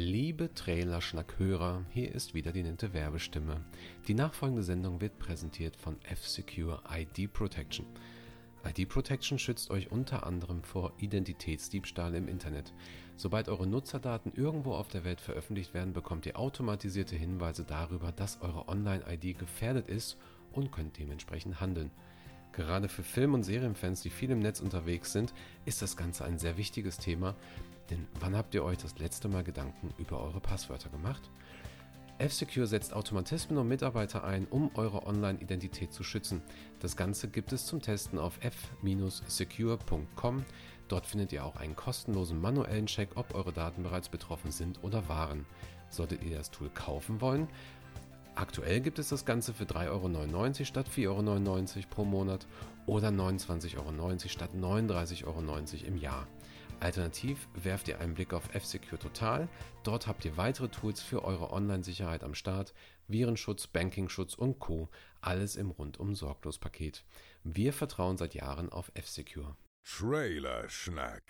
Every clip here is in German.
Liebe Trailer-Schnackhörer, hier ist wieder die nette Werbestimme. Die nachfolgende Sendung wird präsentiert von F-Secure ID Protection. ID Protection schützt euch unter anderem vor Identitätsdiebstahl im Internet. Sobald eure Nutzerdaten irgendwo auf der Welt veröffentlicht werden, bekommt ihr automatisierte Hinweise darüber, dass eure Online-ID gefährdet ist und könnt dementsprechend handeln. Gerade für Film- und Serienfans, die viel im Netz unterwegs sind, ist das Ganze ein sehr wichtiges Thema, denn wann habt ihr euch das letzte Mal Gedanken über eure Passwörter gemacht? F-Secure setzt Automatismen und Mitarbeiter ein, um eure Online-Identität zu schützen. Das Ganze gibt es zum Testen auf f-secure.com. Dort findet ihr auch einen kostenlosen manuellen Check, ob eure Daten bereits betroffen sind oder waren. Solltet ihr das Tool kaufen wollen, Aktuell gibt es das Ganze für 3,99 Euro statt 4,99 Euro pro Monat oder 29,90 Euro statt 39,90 Euro im Jahr. Alternativ werft ihr einen Blick auf F-Secure Total. Dort habt ihr weitere Tools für eure Online-Sicherheit am Start, Virenschutz, Bankingschutz und Co. Alles im rundum sorglos Paket. Wir vertrauen seit Jahren auf F-Secure. Trailer Schnack.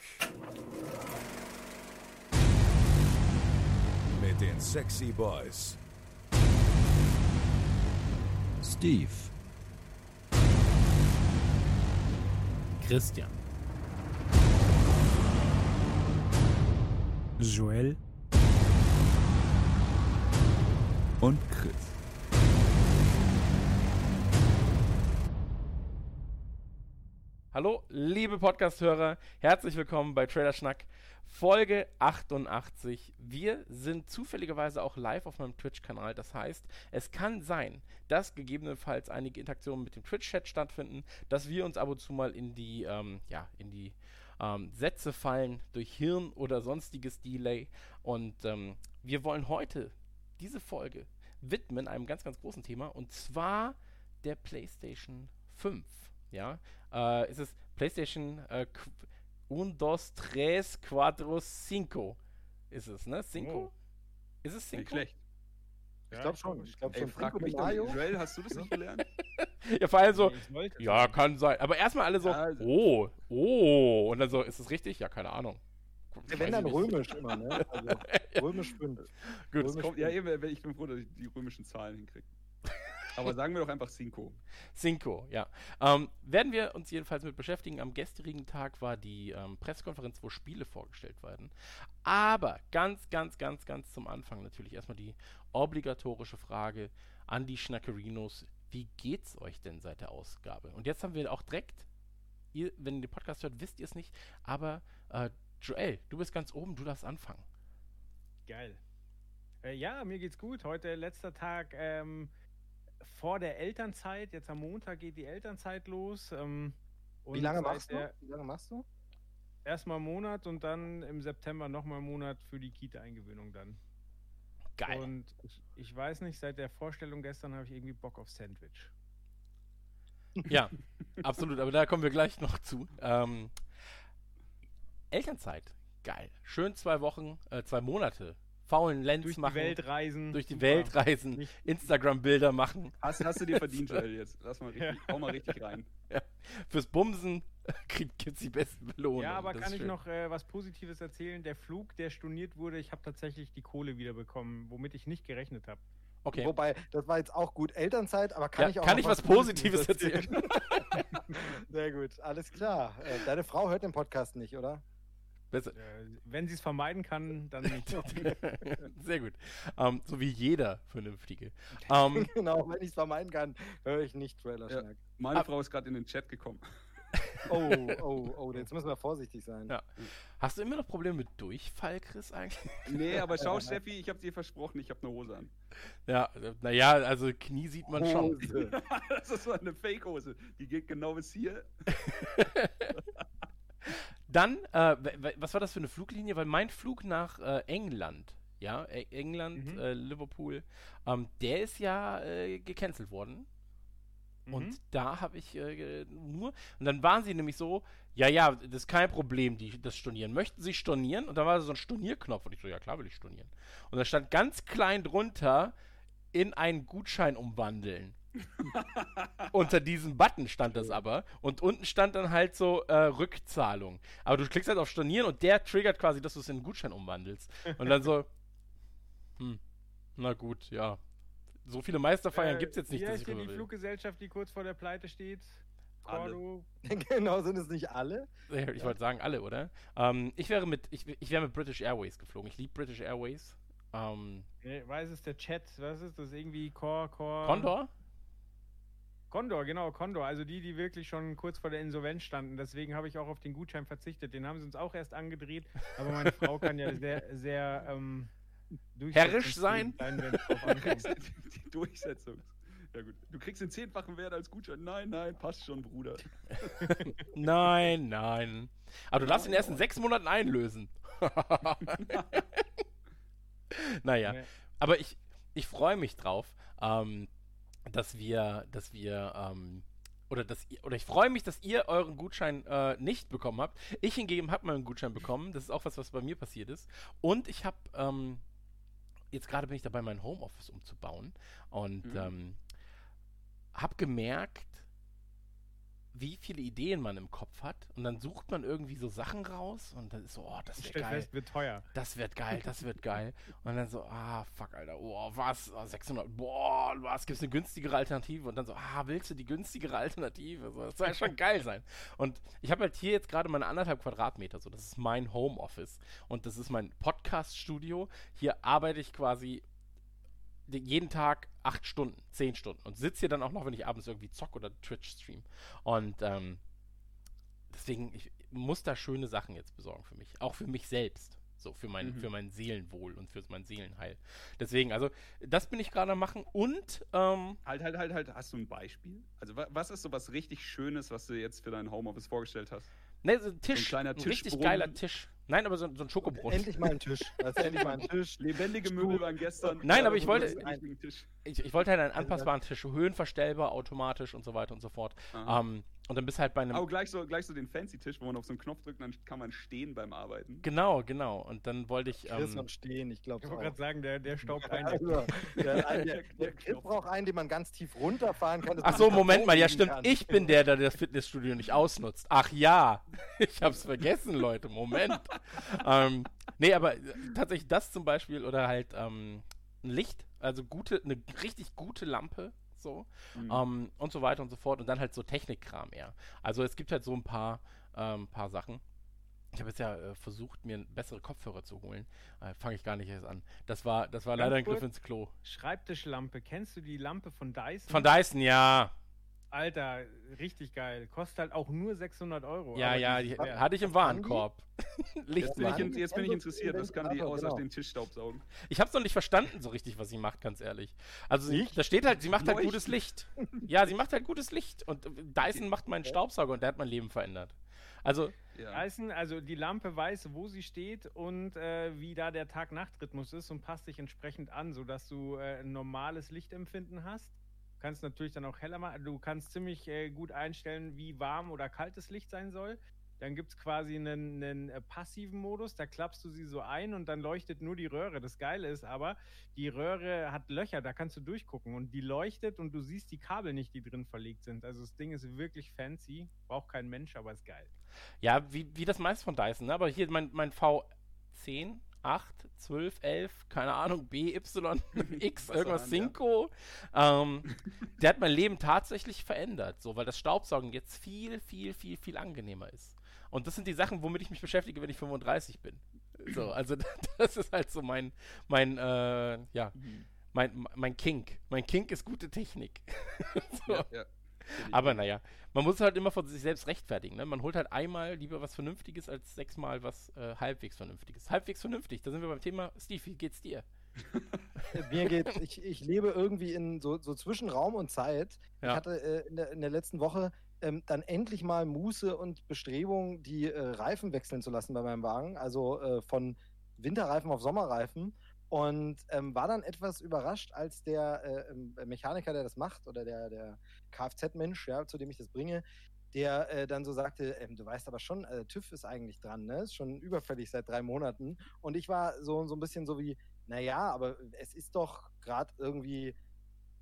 Mit den Sexy Boys. Steve. Christian. Joel. Und Chris. Hallo, liebe Podcast-Hörer, herzlich willkommen bei Trailer Schnack, Folge 88. Wir sind zufälligerweise auch live auf meinem Twitch-Kanal. Das heißt, es kann sein, dass gegebenenfalls einige Interaktionen mit dem Twitch-Chat stattfinden, dass wir uns ab und zu mal in die, ähm, ja, in die ähm, Sätze fallen durch Hirn oder sonstiges Delay. Und ähm, wir wollen heute diese Folge widmen einem ganz, ganz großen Thema und zwar der PlayStation 5. Ja, äh, ist es PlayStation äh, Un, dos, tres, cuatro, cinco. Ist es, ne? Cinco? Oh. Ist es cinco? Nicht schlecht. Ich glaube schon. Ich glaube Ey, schon. frag mich Mayo. Joel, hast du das nicht gelernt? Ja, vor allem so, ja, kann sein. Aber erstmal alle so, Ja, also- oh, oh. Und dann so, ist es richtig? Ja, keine Ahnung. Wenn Weiß dann römisch immer, ne? Also, römisch 5. Gut, Römisch Kommt, ja, eben, ich bin froh, dass ich die römischen Zahlen hinkriege. Aber sagen wir doch einfach Cinco. Cinco, ja. Ähm, werden wir uns jedenfalls mit beschäftigen. Am gestrigen Tag war die ähm, Pressekonferenz, wo Spiele vorgestellt werden. Aber ganz, ganz, ganz, ganz zum Anfang natürlich erstmal die obligatorische Frage an die Schnackerinos. Wie geht's euch denn seit der Ausgabe? Und jetzt haben wir auch direkt, ihr, wenn ihr den Podcast hört, wisst ihr es nicht, aber äh, Joel, du bist ganz oben, du darfst anfangen. Geil. Äh, ja, mir geht's gut. Heute letzter Tag ähm, vor der Elternzeit. Jetzt am Montag geht die Elternzeit los. Ähm, Wie lange machst du? Wie lange machst du? Erstmal einen Monat und dann im September nochmal einen Monat für die Kita-Eingewöhnung dann. Geil. Und ich, ich weiß nicht, seit der Vorstellung gestern habe ich irgendwie Bock auf Sandwich. Ja, absolut, aber da kommen wir gleich noch zu. Ähm, Elternzeit, geil. Schön zwei Wochen, äh, zwei Monate. Faulen Lenz Durch die machen. Welt reisen. durch die Super. Welt reisen, Instagram-Bilder machen. Hast, hast du dir verdient, Joel, jetzt. Lass mal richtig, hau mal richtig rein. Ja. Fürs Bumsen gibt es die besten Belohnungen. Ja, aber Das kann ich schön. noch äh, was Positives erzählen? Der Flug, der storniert wurde, ich habe tatsächlich die Kohle wiederbekommen, womit ich nicht gerechnet habe. Okay. Wobei, das war jetzt auch gut Elternzeit, aber kann ja, ich auch kann ich was Positives erzählen? Sehr gut, alles klar. Äh, deine Frau hört den Podcast nicht, oder? Besser. Wenn sie es vermeiden kann, dann nicht. Sehr gut. Ähm, so wie jeder Vernünftige. Ähm, genau, wenn ich es vermeiden kann, höre ich nicht Ja. Trailer-Schnack. Meine Ab- Frau ist gerade in den Chat gekommen. Oh, oh, oh, jetzt müssen wir vorsichtig sein. ja. Hast du immer noch Probleme mit Durchfall, Chris, eigentlich? Nee, aber schau, Steffi, ich habe dir versprochen, ich habe eine Hose an. Ja, naja, also Knie sieht man schon. Hose. Das ist so eine Fake-Hose. Die geht genau bis hier. Dann, äh, was war das für eine Fluglinie? Weil mein Flug nach äh, England, ja, E- England, Mhm. äh, Liverpool, ähm, der ist ja äh, gecancelt worden. Mhm. Und da habe ich äh, nur, und dann waren sie nämlich so, ja, ja, das ist kein Problem, die, das Stornieren. Möchten Sie stornieren? Und dann war so ein Stornierknopf und ich so, ja klar will ich stornieren. Und da stand ganz klein drunter, in einen Gutschein umwandeln. Unter diesem Button stand das aber. Und unten stand dann halt so äh, Rückzahlung. Aber du klickst halt auf Stornieren und der triggert quasi, dass du es in einen Gutschein umwandelst. Und dann so, Hm. Na gut, ja. So viele Meisterfeiern Äh, gibt es jetzt nicht, heißt ich hier die will. Fluggesellschaft, die kurz vor der Pleite steht? Alle. Cordo. genau, sind es nicht alle? Ja, Ich wollte sagen, alle, oder? Ähm, ich wäre mit, ich, ich wäre mit British Airways geflogen. Ich liebe British Airways. Ähm, Nee, weiß es der Chat? Was ist das? Irgendwie Core, Core. Condor? Condor, genau, Condor. Also die, die wirklich schon kurz vor der Insolvenz standen. Deswegen habe ich auch auf den Gutschein verzichtet. Den haben sie uns auch erst angedreht. Aber meine Frau kann ja sehr, sehr ähm, Herrisch sein? ankommt. die, die Durchsetzung. Ja gut. Du kriegst den zehnfachen Wert als Gutschein. Nein, nein, passt schon, Bruder. Nein, nein. Aber du darfst ihn erst in sechs Monaten einlösen. naja. Aber ich, ich freue mich drauf, ähm, dass wir, dass wir, ähm, oder dass ihr, oder ich freue mich, dass ihr euren Gutschein äh, nicht bekommen habt. Ich hingegen habe meinen Gutschein bekommen. Das ist auch was, was bei mir passiert ist. Und ich habe, ähm, jetzt gerade bin ich dabei, mein Homeoffice umzubauen und Mhm. ähm, habe gemerkt, wie viele Ideen man im Kopf hat. Und dann sucht man irgendwie so Sachen raus und dann ist so, oh, das stell geil fest, wird teuer. das wird geil, das wird geil. Und dann so, ah, fuck, Alter, oh, was, oh, 600, boah, was, gibt's eine günstigere Alternative? Und dann so, ah, willst du die günstigere Alternative? So, das soll ja schon geil sein. Und ich habe halt hier jetzt gerade meine anderthalb Quadratmeter, so, das ist mein Homeoffice. Und das ist mein Podcast-Studio. Hier arbeite ich quasi jeden Tag acht Stunden, zehn Stunden und sitze hier dann auch noch, wenn ich abends irgendwie zock oder Twitch stream. Und ähm, deswegen, ich muss da schöne Sachen jetzt besorgen für mich. Auch für mich selbst. So, für mein, Mhm. für mein Seelenwohl und für mein Seelenheil. Deswegen, also, das bin ich gerade am machen und, ähm, Halt, halt, halt, halt. Hast du ein Beispiel? Also, wa- was ist so was richtig Schönes, was du jetzt für dein Homeoffice vorgestellt hast? ne, so ein Tisch. kleiner ein richtig geiler Tisch. Nein, aber so, so ein Schokobrunnen. Endlich mal ein Tisch. Das ist endlich mal ein Tisch. Lebendige Möbel waren gestern. Nein, aber ich wo wollte-? Ich, ich wollte halt einen anpassbaren Tisch, höhenverstellbar, automatisch und so weiter und so fort. Ähm, und dann bist halt bei einem. Aber gleich so, gleich so den Fancy-Tisch, wo man auf so einen Knopf drückt und dann kann man stehen beim Arbeiten. Genau, genau. Und dann wollte ich. Chris Ähm, und stehen, ich glaube Ich wollte gerade sagen, der, der staubt ein. Also, der, der, der, der Chris braucht einen, den man ganz tief runterfahren kann. Ach so, Moment mal, ja stimmt. kann. Ich bin der, der das Fitnessstudio nicht ausnutzt. Ach ja, ich hab's vergessen, Leute. Moment. ähm, nee, aber äh, tatsächlich das zum Beispiel oder halt ähm, ein Licht, also gute, eine richtig gute Lampe, so Mhm. ähm, und so weiter und so fort und dann halt so Technikkram eher. Also es gibt halt so ein paar, ähm, paar Sachen. Ich habe jetzt ja äh, versucht, mir bessere Kopfhörer zu holen. Äh, Fange ich gar nicht erst an. Das war, das war Ganz leider ein. Griff ins Klo. Schreibtischlampe. Kennst du die Lampe von Dyson? Von Dyson, ja. Alter, richtig geil. Kostet halt auch nur 600 Euro. Ja, ja, die hatte ich im Warenkorb. Licht. Jetzt bin, ich, jetzt bin ich interessiert. Was kann die Genau. außer den Tischstaub saugen? Ich habe es noch nicht verstanden so richtig, was sie macht, ganz ehrlich. Also sie, da steht halt, sie macht halt Leuchten. gutes Licht. Ja, sie macht halt gutes Licht. Und Dyson macht meinen Staubsauger und der hat mein Leben verändert. Also, Ja. Dyson, also die Lampe weiß, wo sie steht und äh, wie da der Tag-Nacht-Rhythmus ist und passt sich entsprechend an, sodass du äh, ein normales Lichtempfinden hast. Kannst natürlich dann auch heller machen. Du kannst ziemlich äh, gut einstellen, wie warm oder kaltes Licht sein soll. Dann gibt es quasi einen, einen äh, passiven Modus, da klappst du sie so ein und dann leuchtet nur die Röhre. Das Geile ist aber, die Röhre hat Löcher, da kannst du durchgucken und die leuchtet und du siehst die Kabel nicht, die drin verlegt sind. Also das Ding ist wirklich fancy, braucht kein Mensch, aber ist geil. ja, wie, wie das meiste von Dyson. Ne? Aber hier mein, mein V10, 8, 12, 11, keine Ahnung, B, Y, X, Was irgendwas an, ja. Cinco. Ähm, der hat mein Leben tatsächlich verändert, so, weil das Staubsaugen jetzt viel, viel, viel, viel angenehmer ist. Und das sind die Sachen, womit ich mich beschäftige, wenn ich 35 bin. So, also das ist halt so mein, mein, äh, ja, mein, mein Kink. Mein Kink ist gute Technik. so. Ja, ja. Aber naja, man muss halt immer von sich selbst rechtfertigen. Ne? Man holt halt einmal lieber was Vernünftiges als sechsmal was äh, halbwegs Vernünftiges. Halbwegs vernünftig, da sind wir beim Thema. Steve, wie geht's dir? Mir geht, ich, ich lebe irgendwie in so, so zwischen Raum und Zeit. Ja. Ich hatte äh, in, der, in der letzten Woche ähm, dann endlich mal Muße und Bestrebung, die äh, Reifen wechseln zu lassen bei meinem Wagen. Also äh, von Winterreifen auf Sommerreifen. Und ähm, war dann etwas überrascht, als der äh, ähm, Mechaniker, der das macht, oder der, der Kfz-Mensch, ja, zu dem ich das bringe, der äh, dann so sagte, ähm, du weißt aber schon, äh, TÜV ist eigentlich dran, ne? Ist schon überfällig seit drei Monaten. Und ich war so, so ein bisschen so wie, naja, aber es ist doch gerade irgendwie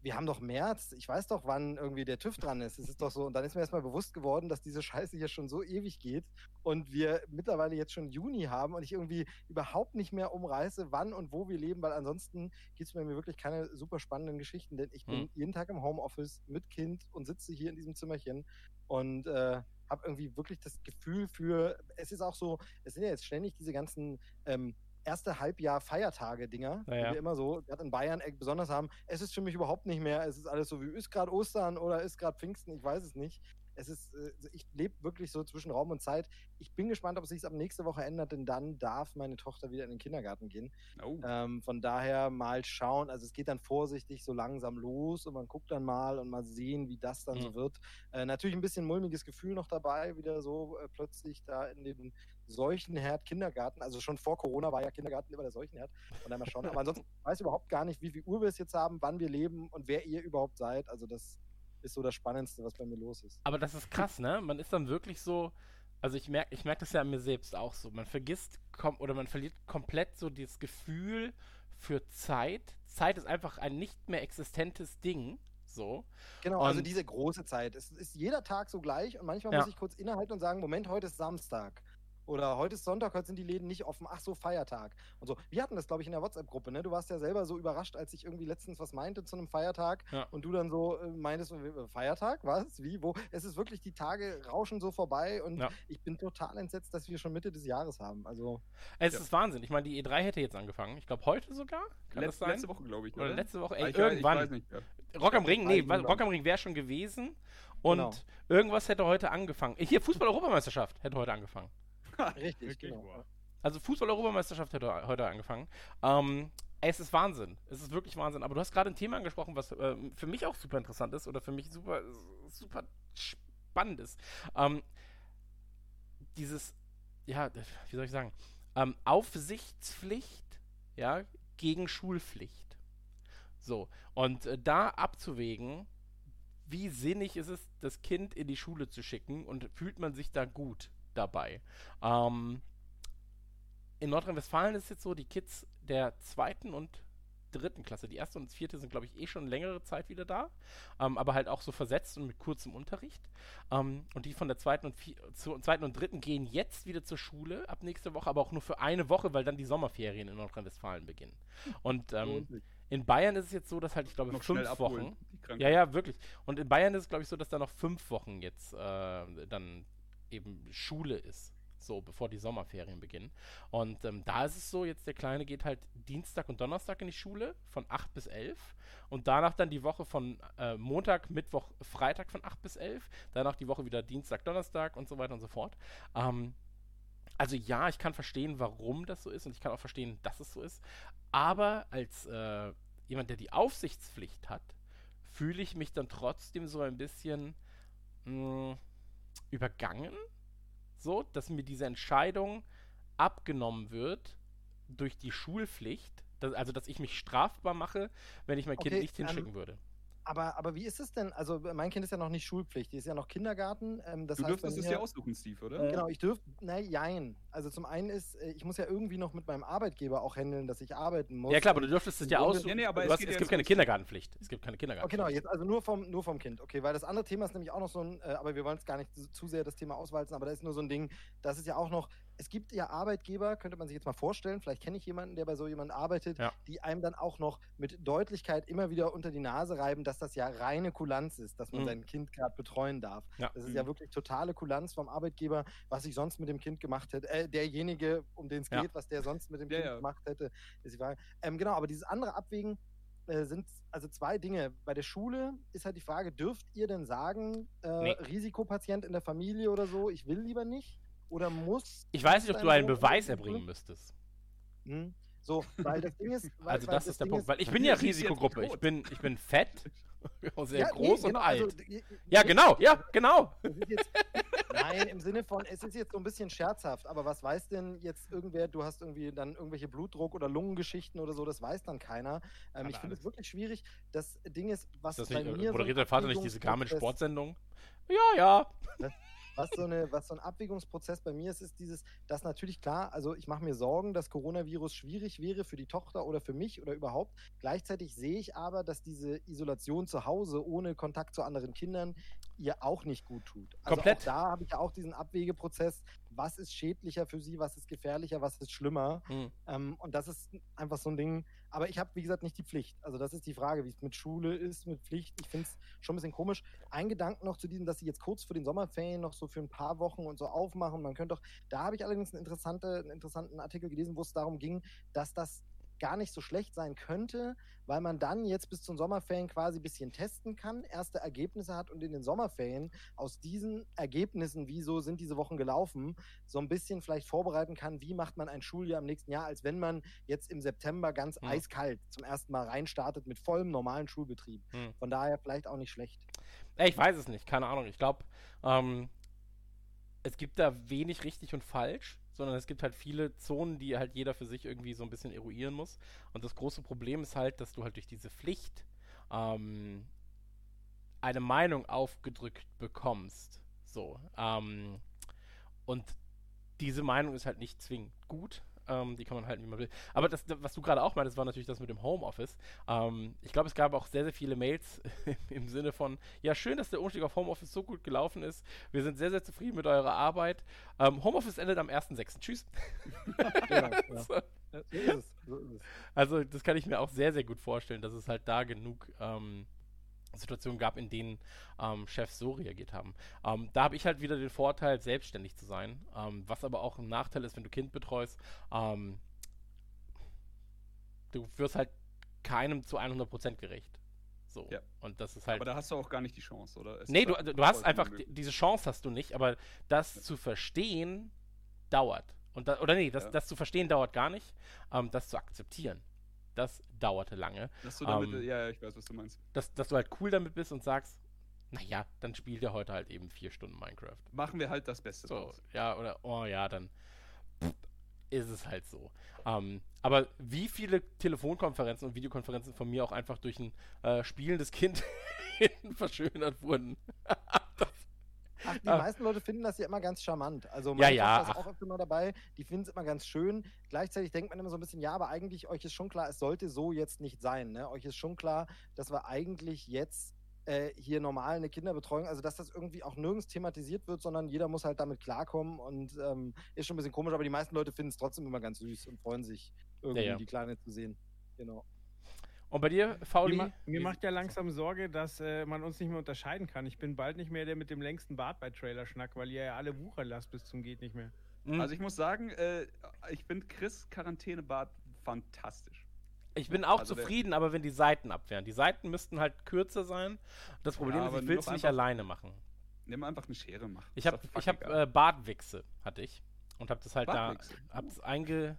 wir haben doch März, ich weiß doch, wann irgendwie der TÜV dran ist. Es ist doch so. Und dann ist mir erstmal bewusst geworden, dass diese Scheiße hier schon so ewig geht und wir mittlerweile jetzt schon Juni haben und ich irgendwie überhaupt nicht mehr umreiße, wann und wo wir leben, weil ansonsten gibt es bei mir wirklich keine super spannenden Geschichten, denn ich bin Hm. jeden Tag im Homeoffice mit Kind und sitze hier in diesem Zimmerchen und äh, habe irgendwie wirklich das Gefühl für, es ist auch so, es sind ja jetzt ständig diese ganzen ähm, erste Halbjahr Feiertage-Dinger, die Naja. wir immer so, gerade in Bayern besonders haben. Es ist für mich überhaupt nicht mehr, es ist alles so wie, ist gerade Ostern oder ist gerade Pfingsten, ich weiß es nicht. Es ist, äh, ich lebe wirklich so zwischen Raum und Zeit. Ich bin gespannt, ob sich es ab nächste Woche ändert, denn dann darf meine Tochter wieder in den Kindergarten gehen. Oh. Ähm, von daher mal schauen. Also es geht dann vorsichtig so langsam los und man guckt dann mal und mal sehen, wie das dann so Mhm. wird. Äh, natürlich ein bisschen mulmiges Gefühl noch dabei, wieder so äh, plötzlich da in den Seuchenherd Kindergarten. Also schon vor Corona war ja Kindergarten immer der Seuchenherd. Von daher mal schauen. Aber ansonsten weiß ich überhaupt gar nicht, wie viel Uhr wir es jetzt haben, wann wir leben und wer ihr überhaupt seid. Also das ist so das Spannendste, was bei mir los ist. Aber das ist krass, ne? Man ist dann wirklich so, also ich merke ich merk das ja an mir selbst auch so. Man vergisst kom oder man verliert komplett so dieses Gefühl für Zeit. Zeit ist einfach ein nicht mehr existentes Ding. So. Genau, also Und- diese große Zeit. Es ist jeder Tag so gleich und manchmal Ja. muss ich kurz innehalten und sagen, Moment, heute ist Samstag. Oder heute ist Sonntag, heute sind die Läden nicht offen. Ach so, Feiertag. Und so. Wir hatten das, glaube ich, in der WhatsApp-Gruppe. Ne? Du warst ja selber so überrascht, als ich irgendwie letztens was meinte zu einem Feiertag. Ja. Und du dann so äh, meintest, äh, Feiertag? Was? Wie? Wo? Es ist wirklich, die Tage rauschen so vorbei und Ja. ich bin total entsetzt, dass wir schon Mitte des Jahres haben. Also, Es Ja. ist Wahnsinn. Ich meine, die E3 hätte jetzt angefangen. Ich glaube, heute sogar. Kann Letz, das sein? letzte Woche, glaube ich. Oder letzte Woche. Ey, ich, irgendwann. Ich weiß nicht. mehr. Rock am Ring, nee. Rock am Ring wäre schon gewesen. Und Genau. irgendwas hätte heute angefangen. Hier, Fußball-Europameisterschaft hätte heute angefangen. richtig, genau. Wow. Also Fußball-Europameisterschaft hätte heute angefangen. Ähm, es ist Wahnsinn. Es ist wirklich Wahnsinn. Aber du hast gerade ein Thema angesprochen, was ähm, für mich auch super interessant ist oder für mich super, super spannend ist. Ähm, dieses, ja, wie soll ich sagen, ähm, Aufsichtspflicht, ja, gegen Schulpflicht. So, und äh, da abzuwägen, wie sinnig ist es, das Kind in die Schule zu schicken und fühlt man sich da gut dabei. Ähm, in Nordrhein-Westfalen ist es jetzt so, die Kids der zweiten und dritten Klasse, die erste und vierte sind, glaube ich, eh schon längere Zeit wieder da, ähm, aber halt auch so versetzt und mit kurzem Unterricht. Ähm, und die von der zweiten und, zu, zweiten und dritten gehen jetzt wieder zur Schule ab nächste Woche, aber auch nur für eine Woche, weil dann die Sommerferien in Nordrhein-Westfalen beginnen. Und ähm, in Bayern ist es jetzt so, dass halt, ich glaube, Noch fünf. Wochen. Ja, ja, wirklich. Und in Bayern ist es, glaube ich, so, dass da noch fünf Wochen jetzt äh, dann eben Schule ist. So, bevor die Sommerferien beginnen. Und ähm, da ist es so, jetzt der Kleine geht halt Dienstag und Donnerstag in die Schule von 8 bis 11 und danach dann die Woche von äh, Montag, Mittwoch, Freitag von 8 bis 11, danach die Woche wieder Dienstag, Donnerstag und so weiter und so fort. Ähm, also ja, ich kann verstehen, warum das so ist und ich kann auch verstehen, dass es so ist. Aber als äh, jemand, der die Aufsichtspflicht hat, fühle ich mich dann trotzdem so ein bisschen mh, übergangen. So, dass mir diese Entscheidung abgenommen wird durch die Schulpflicht. Dass, also, dass ich mich strafbar mache, wenn ich mein Kind Okay, nicht ähm, hinschicken würde. Aber, aber wie ist es denn? Also, mein Kind ist ja noch nicht Schulpflicht, die ist ja noch Kindergarten. Ähm, das Du heißt, dürftest es dir aussuchen, Steve, oder? Genau, ich dürfte, na, jein. Also zum einen ist, äh, ich muss ja irgendwie noch mit meinem Arbeitgeber auch handeln, dass ich arbeiten muss. Ja, klar, aber du dürftest es ja aussuchen. Nee, nee, aber du es hast, es ja gibt keine Kindergartenpflicht. Es gibt keine Kindergartenpflicht. genau, jetzt also nur vom, nur vom Kind. Okay, weil das andere Thema ist nämlich auch noch so ein, äh, aber wir wollen es gar nicht zu, zu sehr das Thema auswalzen, aber da ist nur so ein Ding, das ist ja auch noch, es gibt ja Arbeitgeber, könnte man sich jetzt mal vorstellen, vielleicht kenne ich jemanden, der bei so jemandem arbeitet, Ja. die einem dann auch noch mit Deutlichkeit immer wieder unter die Nase reiben, dass das ja reine Kulanz ist, dass man Mhm. sein Kind gerade betreuen darf. Ja. Das ist ja Mhm. wirklich totale Kulanz vom Arbeitgeber, was ich sonst mit dem Kind gemacht hätte. Äh, derjenige, um den es Ja. geht, was der sonst mit dem Ja, Kind ja. gemacht hätte, ist die Frage. Ähm, genau, aber dieses andere Abwägen äh, sind also zwei Dinge. Bei der Schule ist halt die Frage, dürft ihr denn sagen, äh, Nee. Risikopatient in der Familie oder so, ich will lieber nicht? Oder muss. Ich weiß nicht, ob du dein einen Beweis erbringen müsstest. Hm? So, weil das Ding ist. Weil, Also weil das ist der Ding Punkt. Weil ich bin ja Risikogruppe. Ich bin, ich bin fett, sehr Ja, nee, groß und genau, alt. also, ja, nee, genau, ja, genau. Das jetzt, nein, im Sinne von, es ist jetzt so ein bisschen scherzhaft, aber was weiß denn jetzt irgendwer, du hast irgendwie dann irgendwelche Blutdruck- oder Lungengeschichten oder so, das weiß dann keiner. Ähm, ich finde es wirklich schwierig. Das Ding ist, was Ist das bei nicht, mir. so ein moderiert der Vater nicht diese Garmin-Sportsendung? Ja, ja. Was so, eine, was so ein Abwägungsprozess bei mir ist, ist dieses, dass natürlich klar, also ich mache mir Sorgen, dass Coronavirus schwierig wäre für die Tochter oder für mich oder überhaupt. Gleichzeitig sehe ich aber, dass diese Isolation zu Hause ohne Kontakt zu anderen Kindern ihr auch nicht gut tut. Also Komplett. Da habe ich ja auch diesen Abwägeprozess, was ist schädlicher für sie, was ist gefährlicher, was ist schlimmer. Hm. Ähm, und das ist einfach so ein Ding. Aber ich habe, wie gesagt, nicht die Pflicht. Also das ist die Frage, wie es mit Schule ist, mit Pflicht. Ich finde es schon ein bisschen komisch. Ein Gedanken noch zu diesem, dass sie jetzt kurz vor den Sommerferien noch so für ein paar Wochen und so aufmachen. Man könnte doch, da habe ich allerdings einen, interessante, einen interessanten Artikel gelesen, wo es darum ging, dass das gar nicht so schlecht sein könnte, weil man dann jetzt bis zu den Sommerferien quasi ein bisschen testen kann, erste Ergebnisse hat und in den Sommerferien aus diesen Ergebnissen, wieso sind diese Wochen gelaufen, so ein bisschen vielleicht vorbereiten kann, wie macht man ein Schuljahr im nächsten Jahr, als wenn man jetzt im September ganz Hm. eiskalt zum ersten Mal reinstartet mit vollem normalen Schulbetrieb. Hm. Von daher vielleicht auch nicht schlecht. Ich weiß es nicht, keine Ahnung. Ich glaube, ähm, es gibt da wenig richtig und falsch, sondern es gibt halt viele Zonen, die halt jeder für sich irgendwie so ein bisschen eruieren muss. Und das große Problem ist halt, dass du halt durch diese Pflicht ähm, eine Meinung aufgedrückt bekommst. So. Ähm, und diese Meinung ist halt nicht zwingend gut. Ähm, die kann man halten, wie man will. Aber das, was du gerade auch meintest, war natürlich das mit dem Homeoffice. Ähm, ich glaube, es gab auch sehr, sehr viele Mails im Sinne von, ja, schön, dass der Umstieg auf Homeoffice so gut gelaufen ist. Wir sind sehr, sehr zufrieden mit eurer Arbeit. Ähm, Homeoffice endet am 1.6. Tschüss. Genau, ja. So. Ja, So ist es. So ist es. Also, das kann ich mir auch sehr, sehr gut vorstellen, dass es halt da genug ähm, Situationen gab, in denen ähm, Chefs so reagiert haben. Ähm, da habe ich halt wieder den Vorteil, selbstständig zu sein, ähm, was aber auch ein Nachteil ist, wenn du Kind betreust. Ähm, du wirst halt keinem zu 100% gerecht. So. Ja. Und das ist halt. Aber da hast du auch gar nicht die Chance, oder? Es Nee, du, halt du hast einfach, diese Chance hast du nicht, aber das zu verstehen dauert. Und da, oder nee, das, Ja. das zu verstehen dauert gar nicht. Ähm, das zu akzeptieren, das dauerte lange. Dass du damit, ähm, ja, ja, ich weiß, was du meinst. Dass, dass du halt cool damit bist und sagst, naja, dann spielt er heute halt eben vier Stunden Minecraft. Machen wir halt das Beste So, draus. ja, oder, oh ja, dann ist es halt so. Ähm, aber wie viele Telefonkonferenzen und Videokonferenzen von mir auch einfach durch ein äh, spielendes Kind verschönert wurden. Ach, die Ah. meisten Leute finden das ja immer ganz charmant. Also Ja, meine ja, Tochter ist auch öfter mal dabei, die finden es immer ganz schön. Gleichzeitig denkt man immer so ein bisschen, ja, aber eigentlich euch ist schon klar, es sollte so jetzt nicht sein. Ne? Euch ist schon klar, dass wir eigentlich jetzt äh, hier normal eine Kinderbetreuung, also dass das irgendwie auch nirgends thematisiert wird, sondern jeder muss halt damit klarkommen und ähm, ist schon ein bisschen komisch, aber die meisten Leute finden es trotzdem immer ganz süß und freuen sich, irgendwie ja. die Kleine zu sehen. Genau. Und bei dir, Mir, Fauli? mir wie- macht ja langsam Sorge, dass äh, man uns nicht mehr unterscheiden kann. Ich bin bald nicht mehr der mit dem längsten Bart bei Trailerschnack, weil ihr ja alle wuchern lasst bis zum geht nicht mehr. Hm, Also ich muss sagen, äh, ich finde Chris Quarantänebart fantastisch. ich bin auch also zufrieden, aber wenn die Seiten abwehren. Die Seiten müssten halt kürzer sein. Das Problem Ja, ist, ich will es nicht alleine machen. Nimm einfach eine Schere, mach. Ich habe ich hab, äh, Bartwichse, hatte ich. Und habe das halt Bartwichse? da, hab's einge,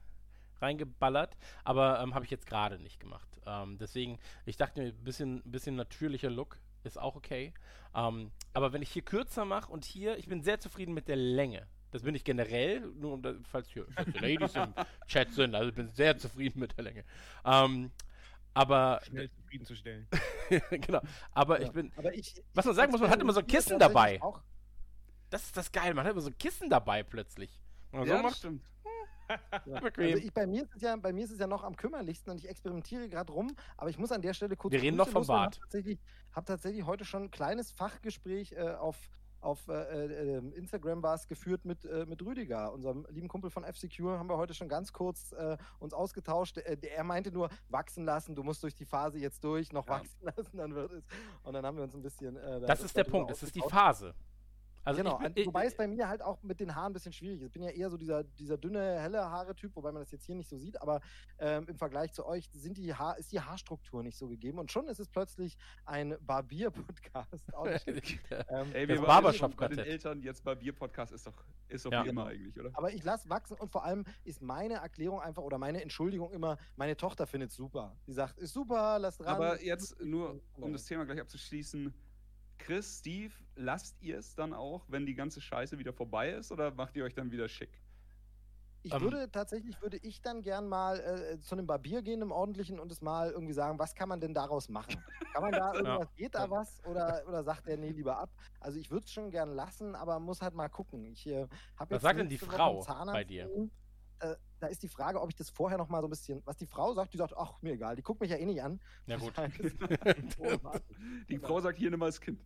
reingeballert, aber ähm, habe ich jetzt gerade nicht gemacht. Ähm, deswegen, ich dachte mir, ein bisschen, bisschen natürlicher Look ist auch okay. Ähm, aber wenn ich hier kürzer mache und hier, ich bin sehr zufrieden mit der Länge. Das bin ich generell, nur um da, falls hier falls die Ladies im Chat sind, also ich bin sehr zufrieden mit der Länge. Ähm, aber, Schnell zufriedenzustellen. genau, aber Ja. ich bin, Aber ich, was man sagen muss, man hat immer so ein Kissen dabei. Das ist das geil, man hat immer so ein Kissen dabei plötzlich. Man ja, so das macht, stimmt. Ja. Also ich, bei, mir ist es ja, bei mir ist es ja noch am kümmerlichsten und ich experimentiere gerade rum, aber ich muss an der Stelle kurz. Wir reden noch vom loswerden. Bart. Hab tatsächlich, habe tatsächlich heute schon ein kleines Fachgespräch äh, auf, auf äh, äh, Instagram war es geführt mit, äh, mit Rüdiger, unserem lieben Kumpel von F-Secure, haben wir heute schon ganz kurz äh, uns ausgetauscht. Äh, er meinte nur, wachsen lassen, du musst durch die Phase jetzt durch, noch Ja. wachsen lassen, dann wird es. Und dann haben wir uns ein bisschen. Äh, Das ist der Punkt, das ist die. Phase. Also genau, ich bin, wobei es bei mir halt auch mit den Haaren ein bisschen schwierig ist. Ich bin ja eher so dieser, dieser dünne, helle Haare-Typ, wobei man das jetzt hier nicht so sieht, aber ähm, im Vergleich zu euch sind die Haar, ist die Haarstruktur nicht so gegeben. Und schon ist es plötzlich ein Barbier-Podcast. Ähm, Ey, Das wir waren bei den Eltern, jetzt bei Bier-Podcast ist doch, ist doch Ja. wie immer Genau. eigentlich, oder? aber ich lasse wachsen und vor allem ist meine Erklärung einfach oder meine Entschuldigung immer, meine Tochter findet es super. Sie sagt, ist super, lass dran. Aber jetzt nur, um das Thema gleich abzuschließen. Chris, Steve, lasst ihr es dann auch, wenn die ganze Scheiße wieder vorbei ist, oder macht ihr euch dann wieder schick? Ich Ähm. würde tatsächlich, würde ich dann gern mal äh, zu einem Barbier gehen, im ordentlichen, und es mal irgendwie sagen, was kann man denn daraus machen? Kann man da irgendwas, geht da was? Oder, oder sagt der, nee, lieber ab? Also ich würde es schon gern lassen, aber muss halt mal gucken. Ich äh, habe Was sagt denn die Frau bei dir? Äh, da ist die Frage, ob ich das vorher noch mal so ein bisschen, was die Frau sagt, die sagt, ach, mir egal, die guckt mich ja eh nicht an. Ja gut. Die Frau sagt, hier nimm mal das Kind.